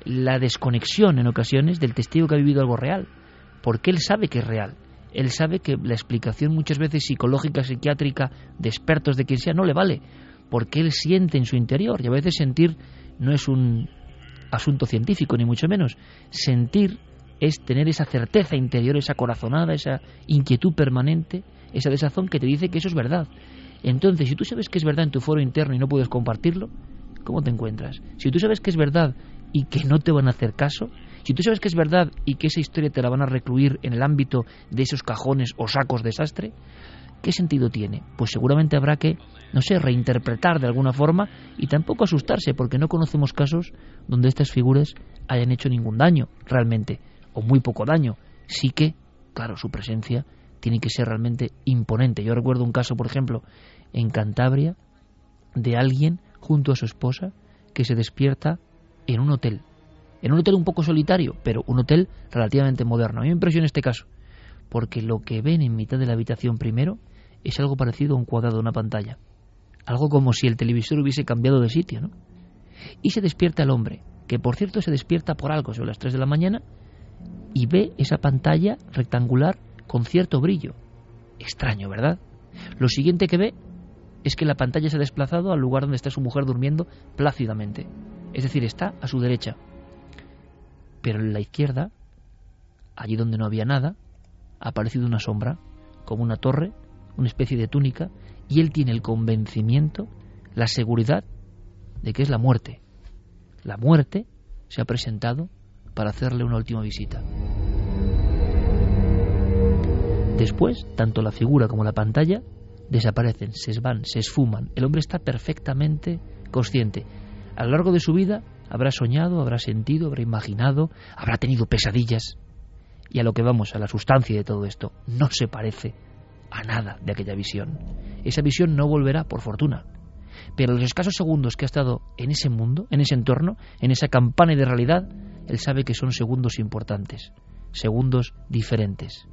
la desconexión en ocasiones del testigo que ha vivido algo real, porque él sabe que es real. Él sabe que la explicación muchas veces psicológica, psiquiátrica, de expertos, de quien sea, no le vale, porque él siente en su interior, y a veces sentir no es un asunto científico, ni mucho menos. Sentir es tener esa certeza interior, esa corazonada, esa inquietud permanente, esa desazón que te dice que eso es verdad. Entonces, si tú sabes que es verdad en tu foro interno y no puedes compartirlo, ¿cómo te encuentras? Si tú sabes que es verdad y que no te van a hacer caso, si tú sabes que es verdad y que esa historia te la van a recluir en el ámbito de esos cajones o sacos de desastre, ¿qué sentido tiene? Pues seguramente habrá que, no sé, reinterpretar de alguna forma y tampoco asustarse porque no conocemos casos donde estas figuras hayan hecho ningún daño realmente, o muy poco daño. Sí que, claro, su presencia tiene que ser realmente imponente. Yo recuerdo un caso, por ejemplo, en Cantabria, de alguien junto a su esposa que se despierta en un hotel. En un hotel un poco solitario, pero un hotel relativamente moderno. A mí me impresiona este caso, porque lo que ven en mitad de la habitación primero es algo parecido a un cuadrado de una pantalla. Algo como si el televisor hubiese cambiado de sitio, ¿no? Y se despierta el hombre, que por cierto se despierta por algo sobre las 3 de la mañana y ve esa pantalla rectangular con cierto brillo. Extraño, ¿verdad? Lo siguiente que ve es que la pantalla se ha desplazado al lugar donde está su mujer durmiendo plácidamente. Es decir, está a su derecha. Pero en la izquierda, allí donde no había nada, ha aparecido una sombra, como una torre, una especie de túnica, y él tiene el convencimiento, la seguridad de que es la muerte. La muerte se ha presentado para hacerle una última visita. Después, tanto la figura como la pantalla desaparecen, se van, se esfuman. El hombre está perfectamente consciente. A lo largo de su vida habrá soñado, habrá sentido, habrá imaginado, habrá tenido pesadillas. Y a lo que vamos, a la sustancia de todo esto, no se parece a nada de aquella visión. Esa visión no volverá, por fortuna. Pero los escasos segundos que ha estado en ese mundo, en ese entorno, en esa campana de realidad, él sabe que son segundos importantes, segundos diferentes.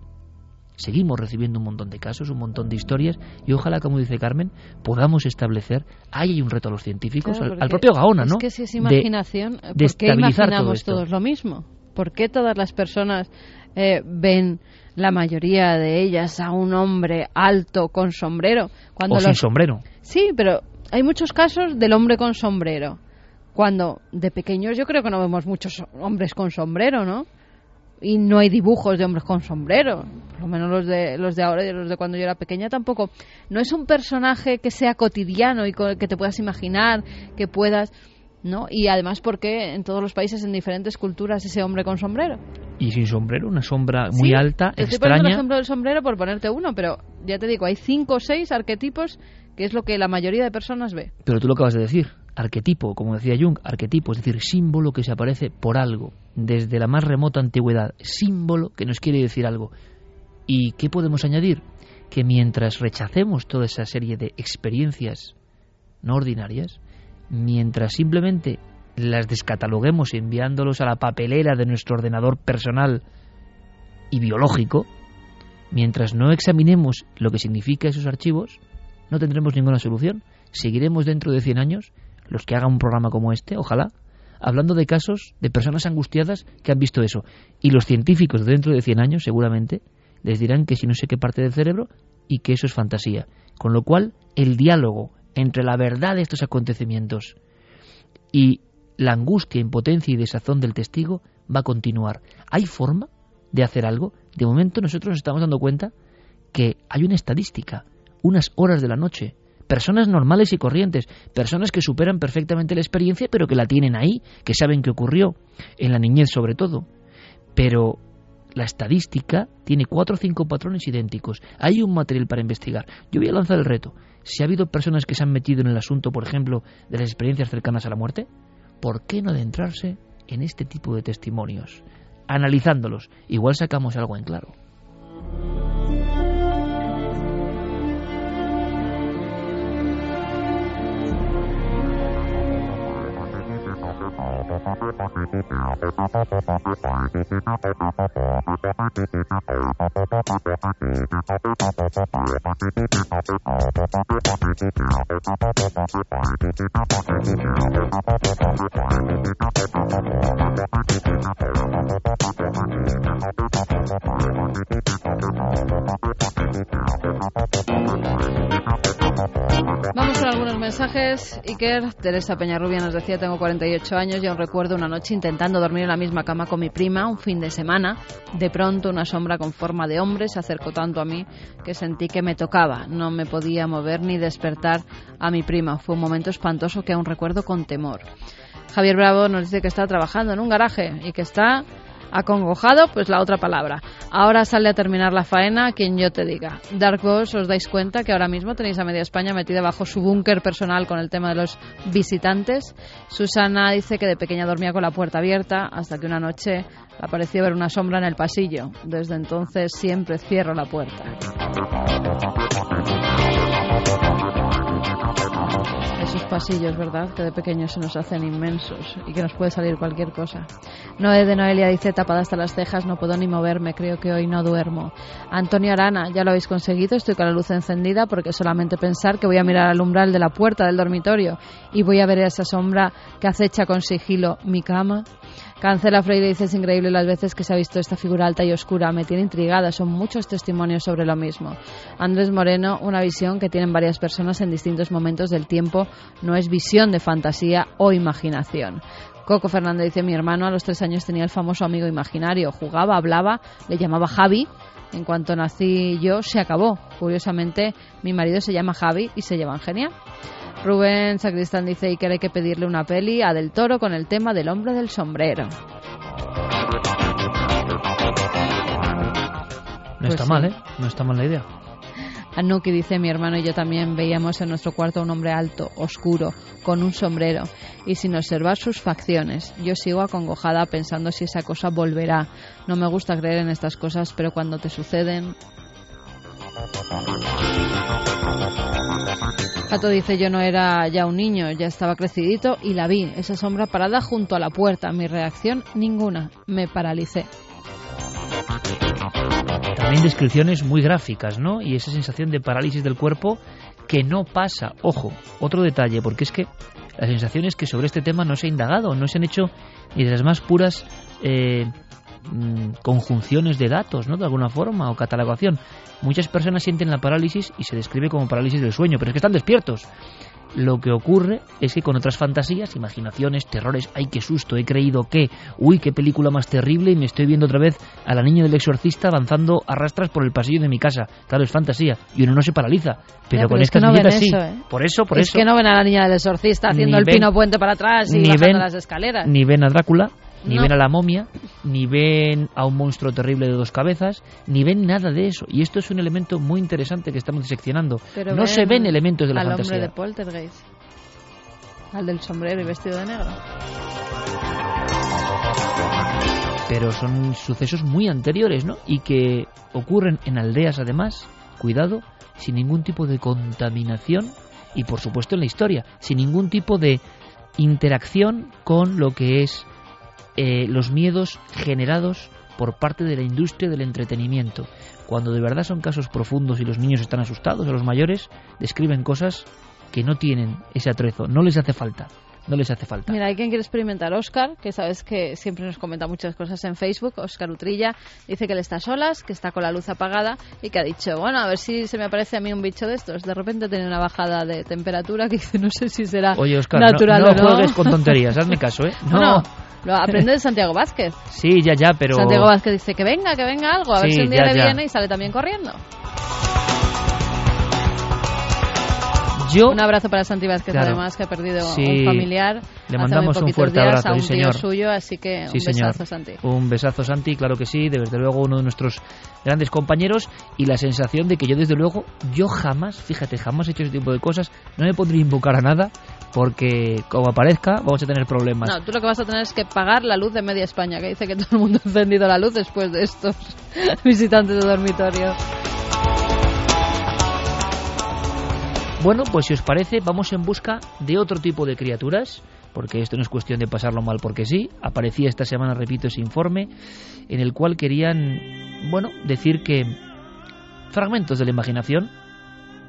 Seguimos recibiendo un montón de casos, un montón de historias y ojalá, como dice Carmen, podamos establecer, ahí hay un reto a los científicos, Claro, al, propio Gaona, ¿no? Es que si es imaginación, de ¿por qué todo imaginamos esto. todos lo mismo? ¿Por qué todas las personas eh, ven, la mayoría de ellas, a un hombre alto con sombrero? Cuando o sin sombrero. Sí, pero hay muchos casos del hombre con sombrero. Cuando de pequeños yo creo que no vemos muchos hombres con sombrero, ¿no? Y no hay dibujos de hombres con sombrero. Por lo menos los de, los de ahora y los de cuando yo era pequeña tampoco. No es un personaje que sea cotidiano y que te puedas imaginar, que puedas... ¿no? Y además porque en todos los países, en diferentes culturas, ese hombre con sombrero. Y sin sombrero, una sombra muy Sí, alta, te Estoy poniendo el extraña. ejemplo del sombrero por ponerte uno, pero ya te digo, hay cinco o seis arquetipos que es lo que la mayoría de personas ve. Pero tú lo acabas de decir, arquetipo, como decía Jung, arquetipo, es decir, símbolo que se aparece por algo, desde la más remota antigüedad, símbolo que nos quiere decir algo. ¿Y qué podemos añadir? Que mientras rechacemos toda esa serie de experiencias no ordinarias, mientras simplemente las descataloguemos enviándolos a la papelera de nuestro ordenador personal y biológico, mientras no examinemos lo que significa esos archivos, no tendremos ninguna solución. Seguiremos dentro de 100 años, los que hagan un programa como este, ojalá, hablando de casos de personas angustiadas que han visto eso. Y los científicos de dentro de 100 años, seguramente, les dirán que si no sé qué parte del cerebro y que eso es fantasía. Con lo cual, el diálogo entre la verdad de estos acontecimientos y la angustia, impotencia y desazón del testigo va a continuar. ¿Hay forma de hacer algo? De momento nosotros nos estamos dando cuenta que hay una estadística, unas horas de la noche, personas normales y corrientes, personas que superan perfectamente la experiencia pero que la tienen ahí, que saben qué ocurrió, en la niñez sobre todo. Pero la estadística tiene cuatro o cinco patrones idénticos. Hay un material para investigar. Yo voy a lanzar el reto. Si ha habido personas que se han metido en el asunto, por ejemplo, de las experiencias cercanas a la muerte, ¿por qué no adentrarse en este tipo de testimonios? Analizándolos, igual sacamos algo en claro. Vamos con mensajes. Iker, Teresa Peñarrubia nos decía, tengo 48 años y aún recuerdo una noche intentando dormir en la misma cama con mi prima, un fin de semana. De pronto una sombra con forma de hombre se acercó tanto a mí que sentí que me tocaba. No me podía mover ni despertar a mi prima. Fue un momento espantoso que aún recuerdo con temor. Javier Bravo nos dice que está trabajando en un garaje y que está acongojado, pues la otra palabra. Ahora sale a terminar la faena quien yo te diga. Dark Ghost, os dais cuenta que ahora mismo tenéis a media España metida bajo su búnker personal con el tema de los visitantes. Susana dice que de pequeña dormía con la puerta abierta hasta que una noche le pareció ver una sombra en el pasillo. Desde entonces siempre cierro la puerta. Pasillos, ¿verdad? Que de pequeños se nos hacen inmensos y que nos puede salir cualquier cosa. Noé de Noelia dice, tapada hasta las cejas, no puedo ni moverme, creo que hoy no duermo. Antonio Arana, ya lo habéis conseguido, estoy con la luz encendida porque solamente pensar que voy a mirar al umbral de la puerta del dormitorio y voy a ver esa sombra que acecha con sigilo mi cama. Cancela Freire dice, es increíble las veces que se ha visto esta figura alta y oscura, me tiene intrigada, son muchos testimonios sobre lo mismo. Andrés Moreno, una visión que tienen varias personas en distintos momentos del tiempo, no es visión de fantasía o imaginación. Coco Fernández dice, mi hermano a los tres años tenía el famoso amigo imaginario, jugaba, hablaba, le llamaba Javi, en cuanto nací yo se acabó. Curiosamente, mi marido se llama Javi y se llevan genial. Rubén Sacristán dice y que hay que pedirle una peli a Del Toro con el tema del hombre del sombrero. No Pues está sí. mal, ¿eh? No está mal la idea. Anuki dice, mi hermano y yo también veíamos en nuestro cuarto a un hombre alto, oscuro, con un sombrero y sin observar sus facciones. Yo sigo acongojada pensando si esa cosa volverá. No me gusta creer en estas cosas, pero cuando te suceden... Jato dice, yo no era ya un niño, ya estaba crecidito y la vi, esa sombra parada junto a la puerta. Mi reacción, ninguna. Me paralicé. También descripciones muy gráficas, ¿no? Y esa sensación de parálisis del cuerpo que no pasa. Ojo, otro detalle, porque es que la sensación es que sobre este tema no se ha indagado, no se han hecho ni de las más puras eh, mm, conjunciones de datos, ¿no? De alguna forma, o catalogación. Muchas personas sienten la parálisis y se describe como parálisis del sueño, pero es que están despiertos. Lo que ocurre es que con otras fantasías, imaginaciones, terrores, ay, qué susto, he creído que, uy, qué película más terrible y me estoy viendo otra vez a la niña del exorcista avanzando a rastras por el pasillo de mi casa. Claro, es fantasía y uno no se paraliza, pero, Ya, con es estas que no ven viñetas sí. eso, ¿eh? Por eso, por es eso. que no ven a la niña del exorcista haciendo Ni el ven- pino puente para atrás y ni bajando ven- las escaleras. Ni ven a Drácula, ni No. ven a la momia, ni ven a un monstruo terrible de dos cabezas, ni ven nada de eso. Y esto es un elemento muy interesante que estamos diseccionando. Pero no se ven elementos de la al fantasía. hombre de Poltergeist. Al del sombrero y vestido de negro. pero son sucesos muy anteriores, ¿no? Y que ocurren en aldeas además, cuidado, sin ningún tipo de contaminación y por supuesto en la historia, sin ningún tipo de interacción con lo que es eh, los miedos generados por parte de la industria del entretenimiento. Cuando de verdad son casos profundos y los niños están asustados o los mayores describen cosas que no tienen ese atrezo, no les hace falta, no les hace falta. Mira, hay quien quiere experimentar. Oscar, que sabes que siempre nos comenta muchas cosas en Facebook. Oscar Utrilla dice que él está a solas, que está con la luz apagada y que ha dicho, bueno, a ver si se me aparece a mí un bicho de estos. De repente tiene una bajada de temperatura que dice, no sé si será Oye, Oscar, natural no, o no no. juegues con tonterías, hazme caso, ¿eh? No. Bueno, lo aprende de Santiago Vázquez. Sí, ya, ya, pero... Santiago Vázquez dice que venga, que venga algo, a ver Sí, si un día ya, le ya. viene y sale también corriendo. Yo... Un abrazo para Santi Vázquez, Claro. además, que ha perdido Sí. un familiar. Le hace mandamos muy un fuerte días, abrazo, a un sí, señor. suyo, así que Sí, un señor. besazo, Santi. Un besazo, Santi, claro que sí, desde luego uno de nuestros grandes compañeros y la sensación de que yo, desde luego, yo jamás, fíjate, jamás he hecho ese tipo de cosas, no me podría invocar a nada porque, como aparezca, vamos a tener problemas. No, tú lo que vas a tener es que pagar la luz de media España, que dice que todo el mundo ha encendido la luz después de estos visitantes de dormitorio. Bueno, pues si os parece, vamos en busca de otro tipo de criaturas, porque esto no es cuestión de pasarlo mal porque sí. Aparecía esta semana, repito, ese informe en el cual querían, bueno, decir que fragmentos de la imaginación.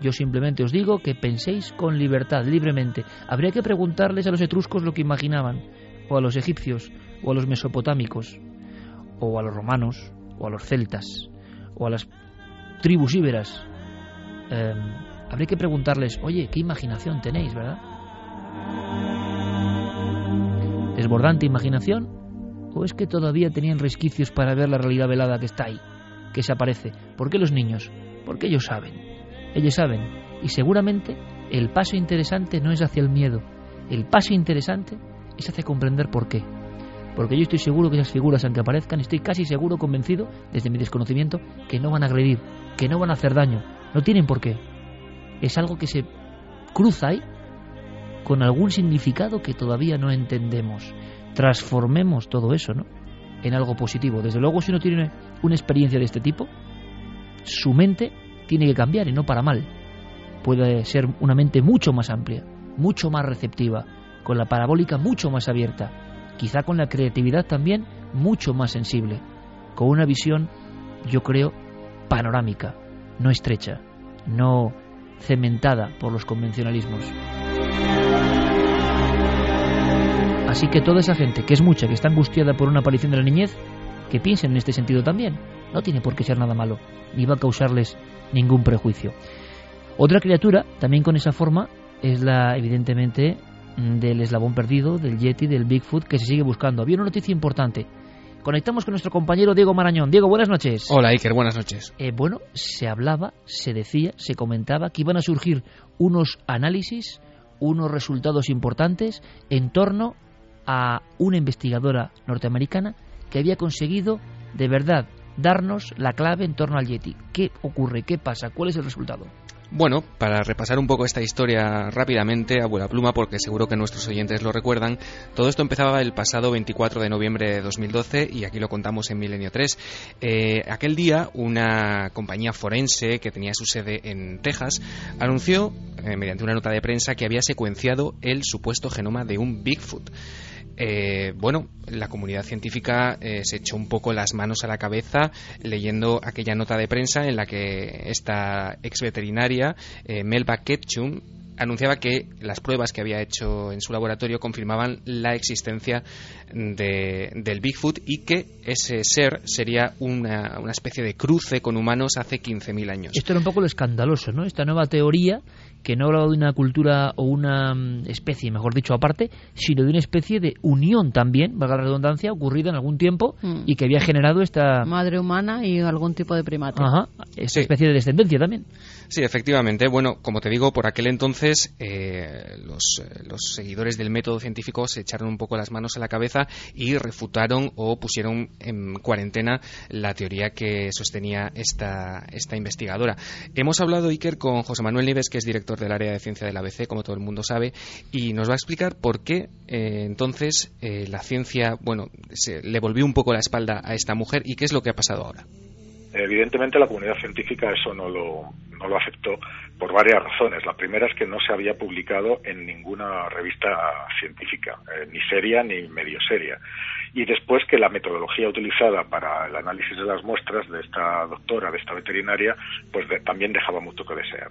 Yo simplemente os digo que penséis con libertad, libremente. Habría que preguntarles a los etruscos lo que imaginaban, o a los egipcios, o a los mesopotámicos, o a los romanos, o a los celtas, o a las tribus íberas. Eh, habría que preguntarles, oye, ¿qué imaginación tenéis, verdad? ¿Desbordante imaginación? ¿O es que todavía tenían resquicios para ver la realidad velada que está ahí, que se aparece? ¿Por qué los niños? Porque ellos saben. Ellos saben. Y seguramente el paso interesante no es hacia el miedo. El paso interesante es hacia comprender por qué. Porque yo estoy seguro que esas figuras, aunque aparezcan, estoy casi seguro, convencido, desde mi desconocimiento, que no van a agredir, que no van a hacer daño. No tienen por qué. Es algo que se cruza ahí con algún significado que todavía no entendemos. Transformemos todo eso, ¿no? En algo positivo. Desde luego, si uno tiene una experiencia de este tipo, su mente tiene que cambiar y no para mal. Puede ser una mente mucho más amplia, mucho más receptiva, con la parabólica mucho más abierta, quizá con la creatividad también mucho más sensible, con una visión, yo creo, panorámica, no estrecha, no cementada por los convencionalismos. Así que toda esa gente, que es mucha, que está angustiada por una aparición de la niñez, que piensen en este sentido también. No tiene por qué ser nada malo, ni va a causarles ningún prejuicio. Otra criatura, también con esa forma, es la, evidentemente, del eslabón perdido, del Yeti, del Bigfoot, que se sigue buscando. Había una noticia importante. Conectamos con nuestro compañero Diego Marañón. Diego, buenas noches. Hola Iker, buenas noches. Eh, bueno, se hablaba, se decía, se comentaba que iban a surgir unos análisis, unos resultados importantes en torno a una investigadora norteamericana que había conseguido de verdad darnos la clave en torno al Yeti. ¿Qué ocurre? ¿Qué pasa? ¿Cuál es el resultado? Bueno, para repasar un poco esta historia rápidamente, abuela pluma, porque seguro que nuestros oyentes lo recuerdan, todo esto empezaba el pasado 24 de noviembre de 2012 y aquí lo contamos en Milenio 3. Eh, aquel día, una compañía forense que tenía su sede en Texas anunció, eh, mediante una nota de prensa, que había secuenciado el supuesto genoma de un Bigfoot. Eh, bueno, la comunidad científica eh, se echó un poco las manos a la cabeza leyendo aquella nota de prensa en la que esta ex veterinaria, eh, Melba Ketchum, anunciaba que las pruebas que había hecho en su laboratorio confirmaban la existencia de, del Bigfoot y que ese ser sería una, una especie de cruce con humanos hace 15.000 años. Esto era un poco lo escandaloso, ¿no? Esta nueva teoría que no hablaba de una cultura o una mm, especie, mejor dicho, aparte, sino de una especie de unión también, valga la redundancia, ocurrida en algún tiempo Mm. y que había generado esta... Madre humana y algún tipo de primate. Ajá, esta especie de descendencia también. Sí, efectivamente. Bueno, como te digo, por aquel entonces eh, los, eh, los seguidores del método científico se echaron un poco las manos a la cabeza y refutaron o pusieron en cuarentena la teoría que sostenía esta, esta investigadora. Hemos hablado, Iker, con José Manuel Nieves, que es director del área de ciencia de la ABC, como todo el mundo sabe, y nos va a explicar por qué eh, entonces eh, la ciencia, bueno, se, le volvió un poco la espalda a esta mujer y qué es lo que ha pasado ahora. Evidentemente la comunidad científica eso no lo, no lo aceptó por varias razones. La primera es que no se había publicado en ninguna revista científica, eh, ni seria ni medio seria. Y después que la metodología utilizada para el análisis de las muestras de esta doctora, de esta veterinaria, pues de- también dejaba mucho que desear.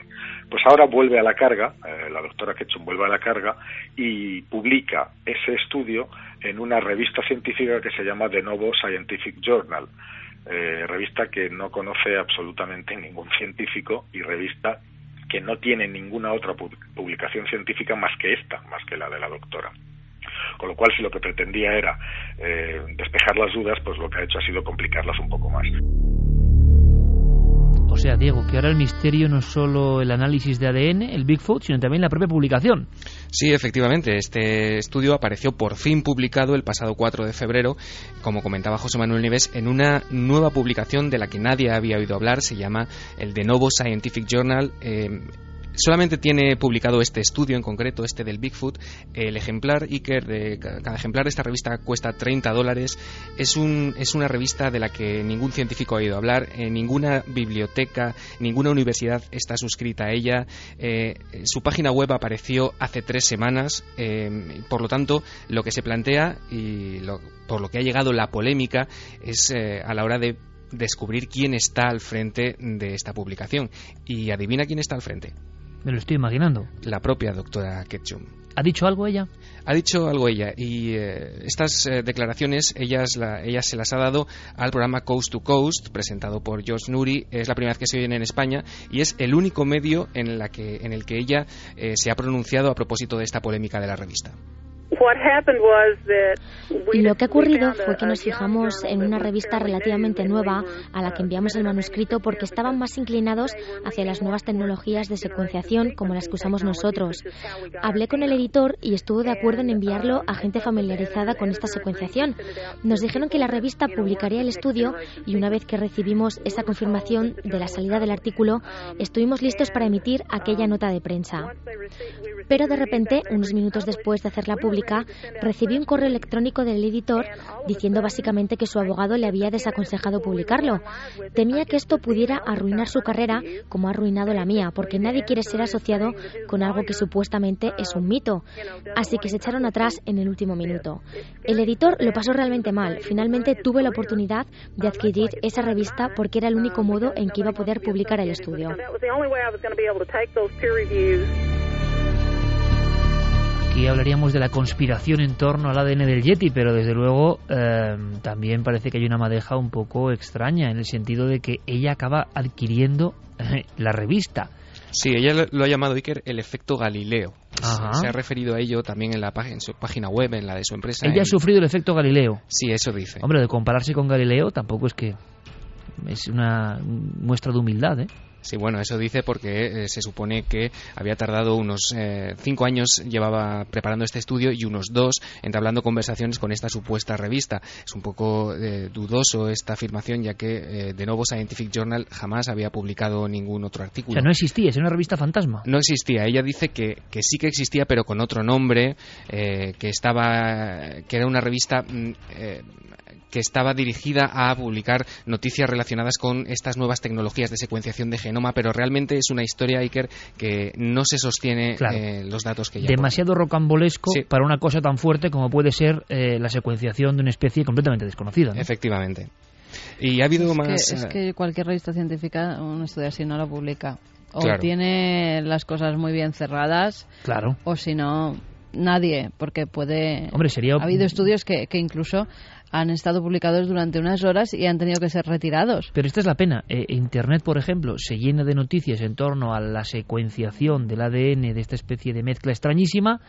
Pues ahora vuelve a la carga, eh, la doctora Ketchum vuelve a la carga y publica ese estudio en una revista científica que se llama The Novo Scientific Journal eh, revista que no conoce absolutamente ningún científico y revista que no tiene ninguna otra pu- publicación científica más que esta, más que la de la doctora. Con lo cual, si lo que pretendía era eh, despejar las dudas, pues lo que ha hecho ha sido complicarlas un poco más. O sea, Diego, que ahora el misterio no es solo el análisis de ADN, el Bigfoot, sino también la propia publicación. Sí, efectivamente, este estudio apareció por fin publicado el pasado 4 de febrero, como comentaba José Manuel Nieves, en una nueva publicación de la que nadie había oído hablar, se llama el de Novo Scientific Journal. eh, Solamente tiene publicado este estudio en concreto, este del Bigfoot. El ejemplar Iker, de ca- cada ejemplar de esta revista cuesta 30 dólares. Es, un, es una revista de la que ningún científico ha oído hablar, eh, ninguna biblioteca, ninguna universidad está suscrita a ella. Eh, su página web apareció hace tres semanas. eh, por lo tanto, lo que se plantea y lo- por lo que ha llegado la polémica es a la hora de descubrir quién está al frente de esta publicación. Y adivina quién está al frente. Me lo estoy imaginando. La propia doctora Ketchum. ¿Ha dicho algo ella? Ha dicho algo ella y eh, estas eh, declaraciones ellas la- ella se las ha dado al programa Coast to Coast presentado por George Nuri. Es la primera vez que se oyen en España y es el único medio en, la que, en el que ella eh, se ha pronunciado a propósito de esta polémica de la revista. Lo que ha ocurrido fue que nos fijamos en una revista relativamente nueva a la que enviamos el manuscrito porque estaban más inclinados hacia las nuevas tecnologías de secuenciación como las que usamos nosotros. Hablé con el editor y estuvo de acuerdo en enviarlo a gente familiarizada con esta secuenciación. Nos dijeron que la revista publicaría el estudio y una vez que recibimos esa confirmación de la salida del artículo, estuvimos listos para emitir aquella nota de prensa. Pero de repente, unos minutos después de hacerla recibí un correo electrónico del editor diciendo básicamente que su abogado le había desaconsejado publicarlo. Temía que esto pudiera arruinar su carrera como ha arruinado la mía, porque nadie quiere ser asociado con algo que supuestamente es un mito. Así que se echaron atrás en el último minuto. El editor lo pasó realmente mal. Finalmente tuve la oportunidad de adquirir esa revista porque era el único modo en que iba a poder publicar el estudio. Aquí hablaríamos de la conspiración en torno al ADN del Yeti, pero desde luego eh, también parece que hay una madeja un poco extraña en el sentido de que ella acaba adquiriendo eh, la revista. Sí, ella lo- ha llamado Iker el efecto Galileo. Ajá. Se ha referido a ello también en, la en su página web, en la de su empresa. Ella en- ha sufrido el efecto Galileo. Sí, eso dice. Hombre, de compararse con Galileo tampoco es que es una muestra de humildad, ¿eh? Sí, bueno, eso dice porque eh, se supone que había tardado unos eh, cinco años, llevaba preparando este estudio y unos dos entablando conversaciones con esta supuesta revista. Es un poco eh, dudoso esta afirmación, ya que de nuevo Scientific Journal jamás había publicado ningún otro artículo. O sea, no existía, es una revista fantasma. No existía. Ella dice que, que sí que existía, pero con otro nombre, que estaba, que era una revista mm, que estaba dirigida a publicar noticias relacionadas con estas nuevas tecnologías de secuenciación de genoma, pero realmente es una historia, Iker, que no se sostiene eh, los datos que ya Demasiado rocambolesco para una cosa tan fuerte como puede ser eh, la secuenciación de una especie completamente desconocida. Efectivamente. Y ha habido más. es que cualquier revista científica, un estudio así no lo publica. O tiene las cosas muy bien cerradas. Claro. O si no, nadie, porque puede. Hombre, sería. Ha habido estudios que, que incluso han estado publicados durante unas horas y han tenido que ser retirados. Pero esta es la pena. Eh, Internet, por ejemplo, se llena de noticias en torno a la secuenciación del ADN de esta especie de mezcla extrañísima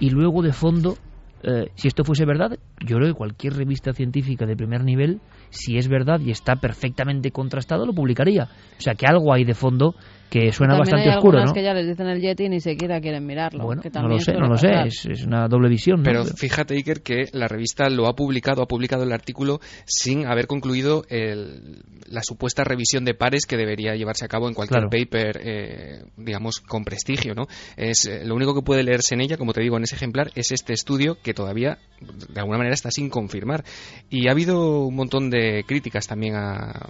y luego de fondo eh, si esto fuese verdad, yo creo que cualquier revista científica de primer nivel, si es verdad y está perfectamente contrastado, lo publicaría. O sea que algo hay de fondo que suena bastante oscuro, ¿no? que ya les dicen el Yeti y ni siquiera quieren mirarlo. Bueno, no lo sé, no lo sé, es, una doble visión. Pero fíjate, Iker, que la revista lo ha publicado, ha publicado el artículo sin haber concluido la supuesta revisión de pares que debería llevarse a cabo en cualquier paper, eh, digamos, con prestigio, ¿no? Es, eh, lo único que puede leerse en ella, como te digo, en ese ejemplar, es este estudio que todavía, de alguna manera, está sin confirmar. Y ha habido un montón de críticas también a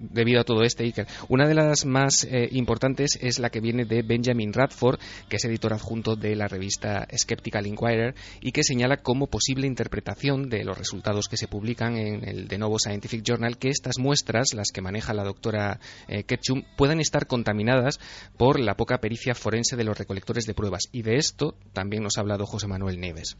debido a todo este, Iker. Una de las más eh, importantes es la que viene de Benjamin Radford, que es editor adjunto de la revista Skeptical Inquirer, y que señala como posible interpretación de los resultados que se publican en el de Novo Scientific Journal que estas muestras, las que maneja la doctora eh, Ketchum, puedan estar contaminadas por la poca pericia forense de los recolectores de pruebas. Y de esto también nos ha hablado José Manuel Neves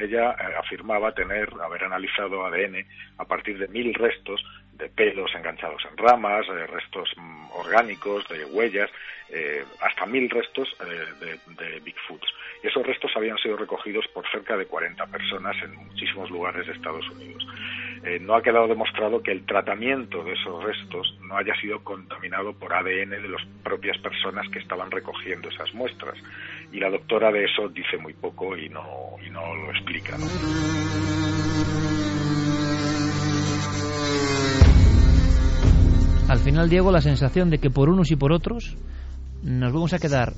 ella eh, afirmaba tener, haber analizado ADN a partir de mil restos de pelos enganchados en ramas, de restos mm, orgánicos, de huellas, eh, hasta mil restos eh, de, de, Bigfoots. Y esos restos habían sido recogidos por cerca de 40 personas en muchísimos lugares de Estados Unidos. Eh, no ha quedado demostrado que el tratamiento de esos restos no haya sido contaminado por ADN de las propias personas que estaban recogiendo esas muestras. Y la doctora de eso dice muy poco y no, y no lo explica. Al final, Diego, la sensación de que por unos y por otros nos vamos a quedar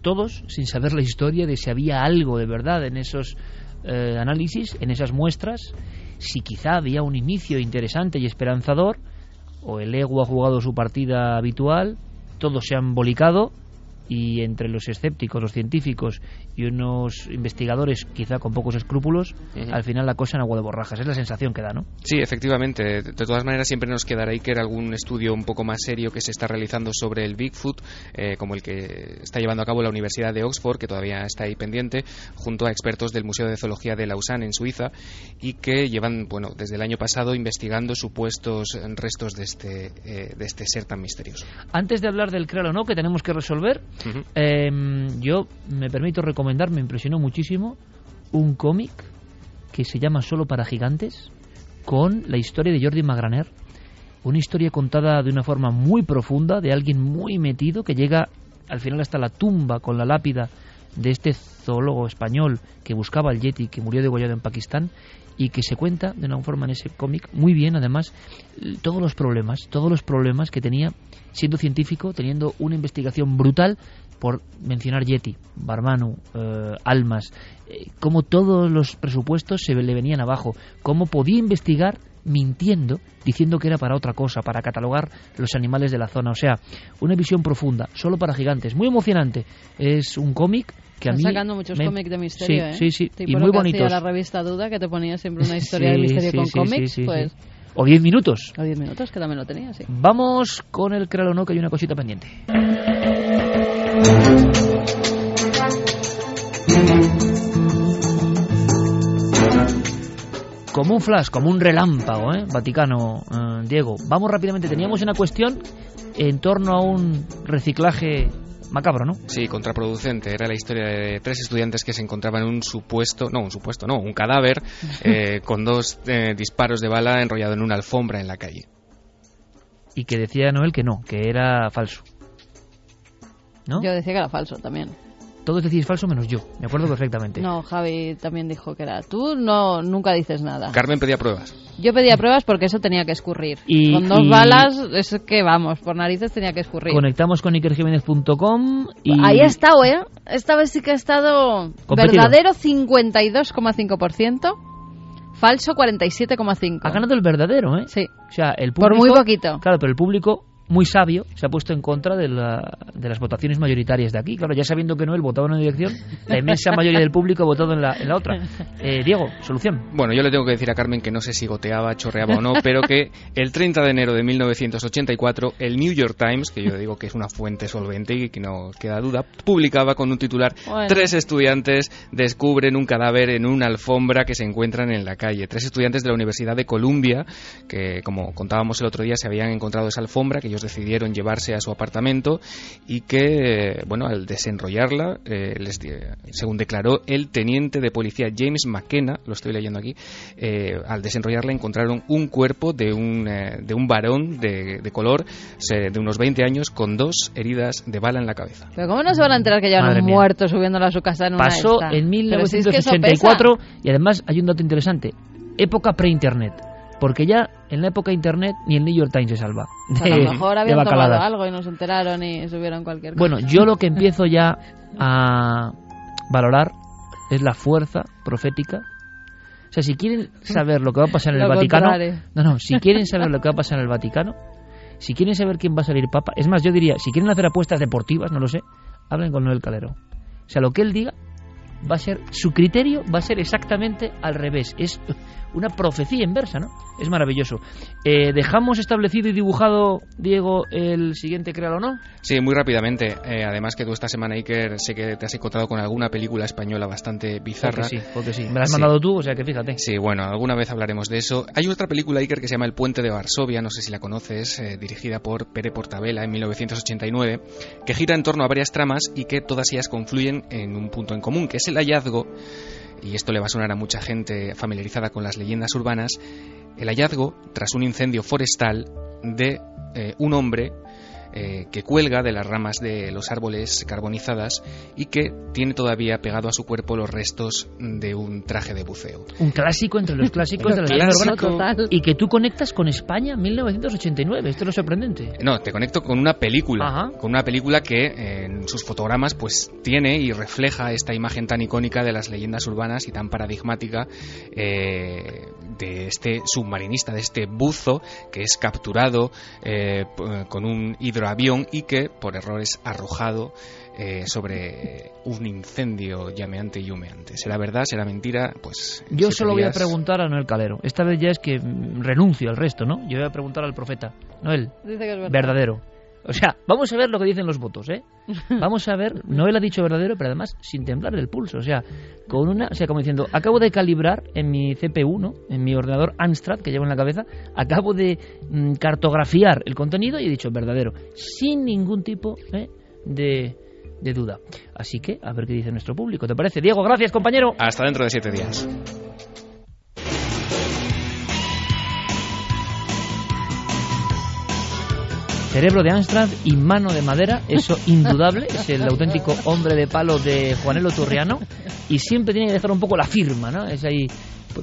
todos sin saber la historia de si había algo de verdad en esos eh, análisis, en esas muestras, si quizá había un inicio interesante y esperanzador, o el ego ha jugado su partida habitual, todos se han bolicado y entre los escépticos, los científicos y unos investigadores quizá con pocos escrúpulos, al final la cosa en agua de borrajas. Es la sensación que da, ¿no? Sí, efectivamente. De todas maneras, siempre nos quedará ahí que era algún estudio un poco más serio que se está realizando sobre el Bigfoot, eh, como el que está llevando a cabo la Universidad de Oxford, que todavía está ahí pendiente, junto a expertos del Museo de Zoología de Lausanne, en Suiza, y que llevan, bueno, desde el año pasado investigando supuestos restos de este, eh, de este ser tan misterioso. Antes de hablar del cráneo, ¿no?, que tenemos que resolver, Em, yo me permito recomendar, me impresionó muchísimo, un cómic que se llama Solo para Gigantes, con la historia de Jordi Magraner. Una historia contada de una forma muy profunda, de alguien muy metido, que llega al final hasta la tumba con la lápida de este zoólogo español que buscaba al Yeti, que murió degollado en Pakistán, y que se cuenta de una forma en ese cómic muy bien, además, todos los problemas, todos los problemas que tenía siendo científico, teniendo una investigación brutal, por mencionar Yeti, Barmanu, eh, Almas, eh, cómo todos los presupuestos se le venían abajo, cómo podía investigar mintiendo, diciendo que era para otra cosa, para catalogar los animales de la zona. O sea, una visión profunda, solo para gigantes, muy emocionante. Es un cómic que a mí sacando muchos cómics de misterio, sí, ¿eh? Sí, sí, y muy bonitos. la revista Duda que te ponía siempre una historia de misterio con cómics, pues o 10 minutos. O 10 minutos, que también lo tenía, sí. Vamos con el créalo no, que hay una cosita pendiente. Como un flash, como un relámpago, ¿eh? Vaticano, eh, Diego. Vamos rápidamente. Teníamos una cuestión en torno a un reciclaje macabro, ¿no? Sí, contraproducente. Era la historia de tres estudiantes que se encontraban en un supuesto, no, un supuesto, no, un cadáver eh, con dos eh, disparos de bala enrollado en una alfombra en la calle. y que decía Noel que no, que era falso. ¿No? Yo decía que era falso también. Todos decís falso menos yo, me acuerdo perfectamente. No, Javi también dijo que era. Tú no nunca dices nada. Carmen pedía pruebas. Yo pedía pruebas porque eso tenía que escurrir. Y- con dos y- balas, es que vamos, por narices tenía que escurrir. Conectamos con ikerjiménez.com y... Ahí ha estado, ¿eh? Esta vez sí que ha estado Competido. verdadero 52,5%, falso 47,5%. Ha ganado el verdadero, ¿eh? Sí. O sea, el Por público... muy poquito. Claro, pero el público, muy sabio, se ha puesto en contra de, la- de las votaciones mayoritarias de aquí. Claro, ya sabiendo que Noel votaba en una dirección, la inmensa mayoría del público ha votado en la, en la otra. Eh, Diego, solución. Bueno, yo le tengo que decir a Carmen que no sé si goteaba, chorreaba o no, pero que el 30 de enero de 1984 el New York Times, que yo digo que es una fuente solvente y que no queda duda, publicaba con un titular Bueno. Tres estudiantes descubren un cadáver en una alfombra que se encuentran en la calle. Tres estudiantes de la Universidad de Columbia, que como contábamos el otro día, se habían encontrado esa alfombra, que ellos decidieron llevarse a su apartamento y que, bueno, al desenrollarla, eh, les di- según declaró el teniente de policía James McKenna, lo estoy leyendo aquí, eh, al desenrollarla encontraron un cuerpo de un, eh, de un varón de, de color se- de unos 20 años con dos heridas de bala en la cabeza. Pero ¿cómo no se van a enterar que llevan Madre un mía. muerto subiéndolo a su casa en una Pasó esta? en Pero si es que 1984 y además hay un dato interesante. Época pre-internet. Porque ya en la época internet ni el New York Times se salva. de- a lo mejor de habían tomado algo y no se enteraron y subieron cualquier cosa. Bueno, yo lo que empiezo ya a valorar es la fuerza profética. O sea, si quieren saber lo que va a pasar en el Lo Vaticano, contrario. no, no, si quieren saber lo que va a pasar en el Vaticano, si quieren saber quién va a salir papa, es más, yo diría, si quieren hacer apuestas deportivas, no lo sé, hablen con Noel Calero. O sea, lo que él diga va a ser, su criterio va a ser exactamente al revés. Es una profecía inversa, ¿no? Es maravilloso. Eh, ¿Dejamos establecido y dibujado, Diego, el siguiente créalo o no? Sí, muy rápidamente. Eh, además que tú esta semana, Iker, sé que te has encontrado con alguna película española bastante bizarra. Porque sí, porque sí. Me la has Sí. mandado tú, o sea que fíjate. Sí, bueno, alguna vez hablaremos de eso. Hay otra película, Iker, que se llama El puente de Varsovia, no sé si la conoces, eh, dirigida por Pere Portabella en 1989, que gira en torno a varias tramas y que todas ellas confluyen en un punto en común, que es el hallazgo, y esto le va a sonar a mucha gente familiarizada con las leyendas urbanas, el hallazgo, tras un incendio forestal, de eh, un hombre eh, que cuelga de las ramas de los árboles carbonizadas y que tiene todavía pegado a su cuerpo los restos de un traje de buceo. Un clásico entre los clásicos de la clásico. urbana. Y que tú conectas con España 1989. Esto es lo sorprendente. No, te conecto con una película, Ajá. con una película que eh, en sus fotogramas pues tiene y refleja esta imagen tan icónica de las leyendas urbanas y tan paradigmática eh, de este submarinista, de este buzo que es capturado eh, con un hidroavión y que por error es arrojado eh, sobre un incendio llameante y humeante. ¿Será verdad? ¿Será mentira? Pues Yo solo voy a preguntar a Noel Calero. Esta vez ya es que mm, renuncio al resto, ¿no? Yo voy a preguntar al profeta. Noel, Dice que es verdad. verdadero. O sea, vamos a ver lo que dicen los votos, ¿eh? Vamos a ver, Noel ha dicho verdadero, pero además sin temblar el pulso, o sea, con una, o sea, como diciendo, acabo de calibrar en mi CPU, ¿no? En mi ordenador Amstrad que llevo en la cabeza, acabo de mm, cartografiar el contenido y he dicho verdadero, sin ningún tipo ¿eh? de, de duda. Así que, a ver qué dice nuestro público. ¿Te parece? Diego, gracias, compañero. Hasta dentro de siete días. Cerebro de Amstrad y mano de madera, eso indudable, es el auténtico hombre de palo de Juanelo Turriano y siempre tiene que dejar un poco la firma, ¿no? Es ahí,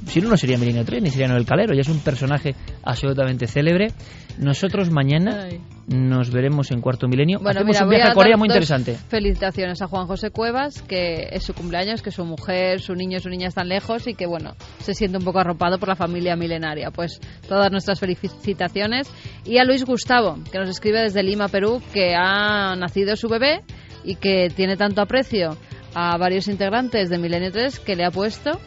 si no, no sería Milenio 3 ni sería Noel Calero, ya es un personaje absolutamente célebre. Nosotros mañana Ay. nos veremos en Cuarto Milenio. Bueno, Hacemos mira, un viaje a a Corea muy interesante. Felicitaciones a Juan José Cuevas, que es su cumpleaños, que su mujer, su niño y su niña están lejos y que, bueno, se siente un poco arropado por la familia milenaria. Pues todas nuestras felicitaciones. Y a Luis Gustavo, que nos escribe desde Lima, Perú, que ha nacido su bebé y que tiene tanto aprecio a varios integrantes de Milenio 3 que le ha puesto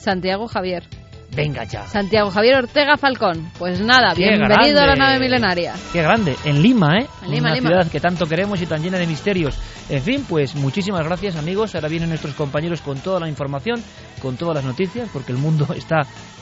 Santiago Javier. Venga ya. Santiago Javier Ortega Falcón. Pues nada, Qué bienvenido a la nave milenaria. Qué grande, en Lima, ¿eh? En Lima, Una Lima. ciudad que tanto queremos y tan llena de misterios. En fin, pues muchísimas gracias amigos. Ahora vienen nuestros compañeros con toda la información, con todas las noticias, porque el mundo está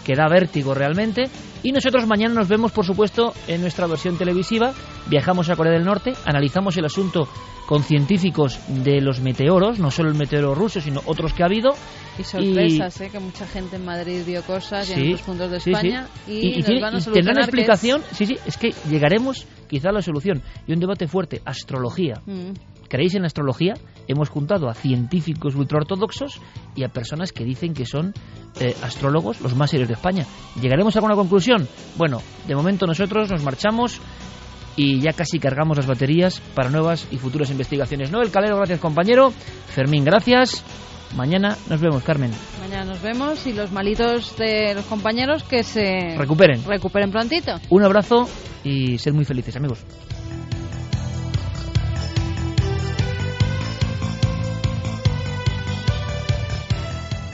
que da vértigo realmente. Y nosotros mañana nos vemos, por supuesto, en nuestra versión televisiva. Viajamos a Corea del Norte, analizamos el asunto con científicos de los meteoros, no solo el meteoro ruso, sino otros que ha habido. Y sorpresas, ¿eh? que mucha gente en Madrid vio cosas y en otros puntos de España. Y, tendrá una explicación, sí, sí, es que llegaremos quizá a la solución. Y un debate fuerte, astrología. Mm. ¿Creéis en la astrología? Hemos juntado a científicos ultraortodoxos y a personas que dicen que son eh, astrólogos los más serios de España. ¿Llegaremos a alguna conclusión? Bueno, de momento nosotros nos marchamos y ya casi cargamos las baterías para nuevas y futuras investigaciones. Noel Calero, gracias compañero. Fermín, gracias. Mañana nos vemos, Carmen. Mañana nos vemos y los malitos de los compañeros que se recuperen. Recuperen prontito. Un abrazo y ser muy felices, amigos.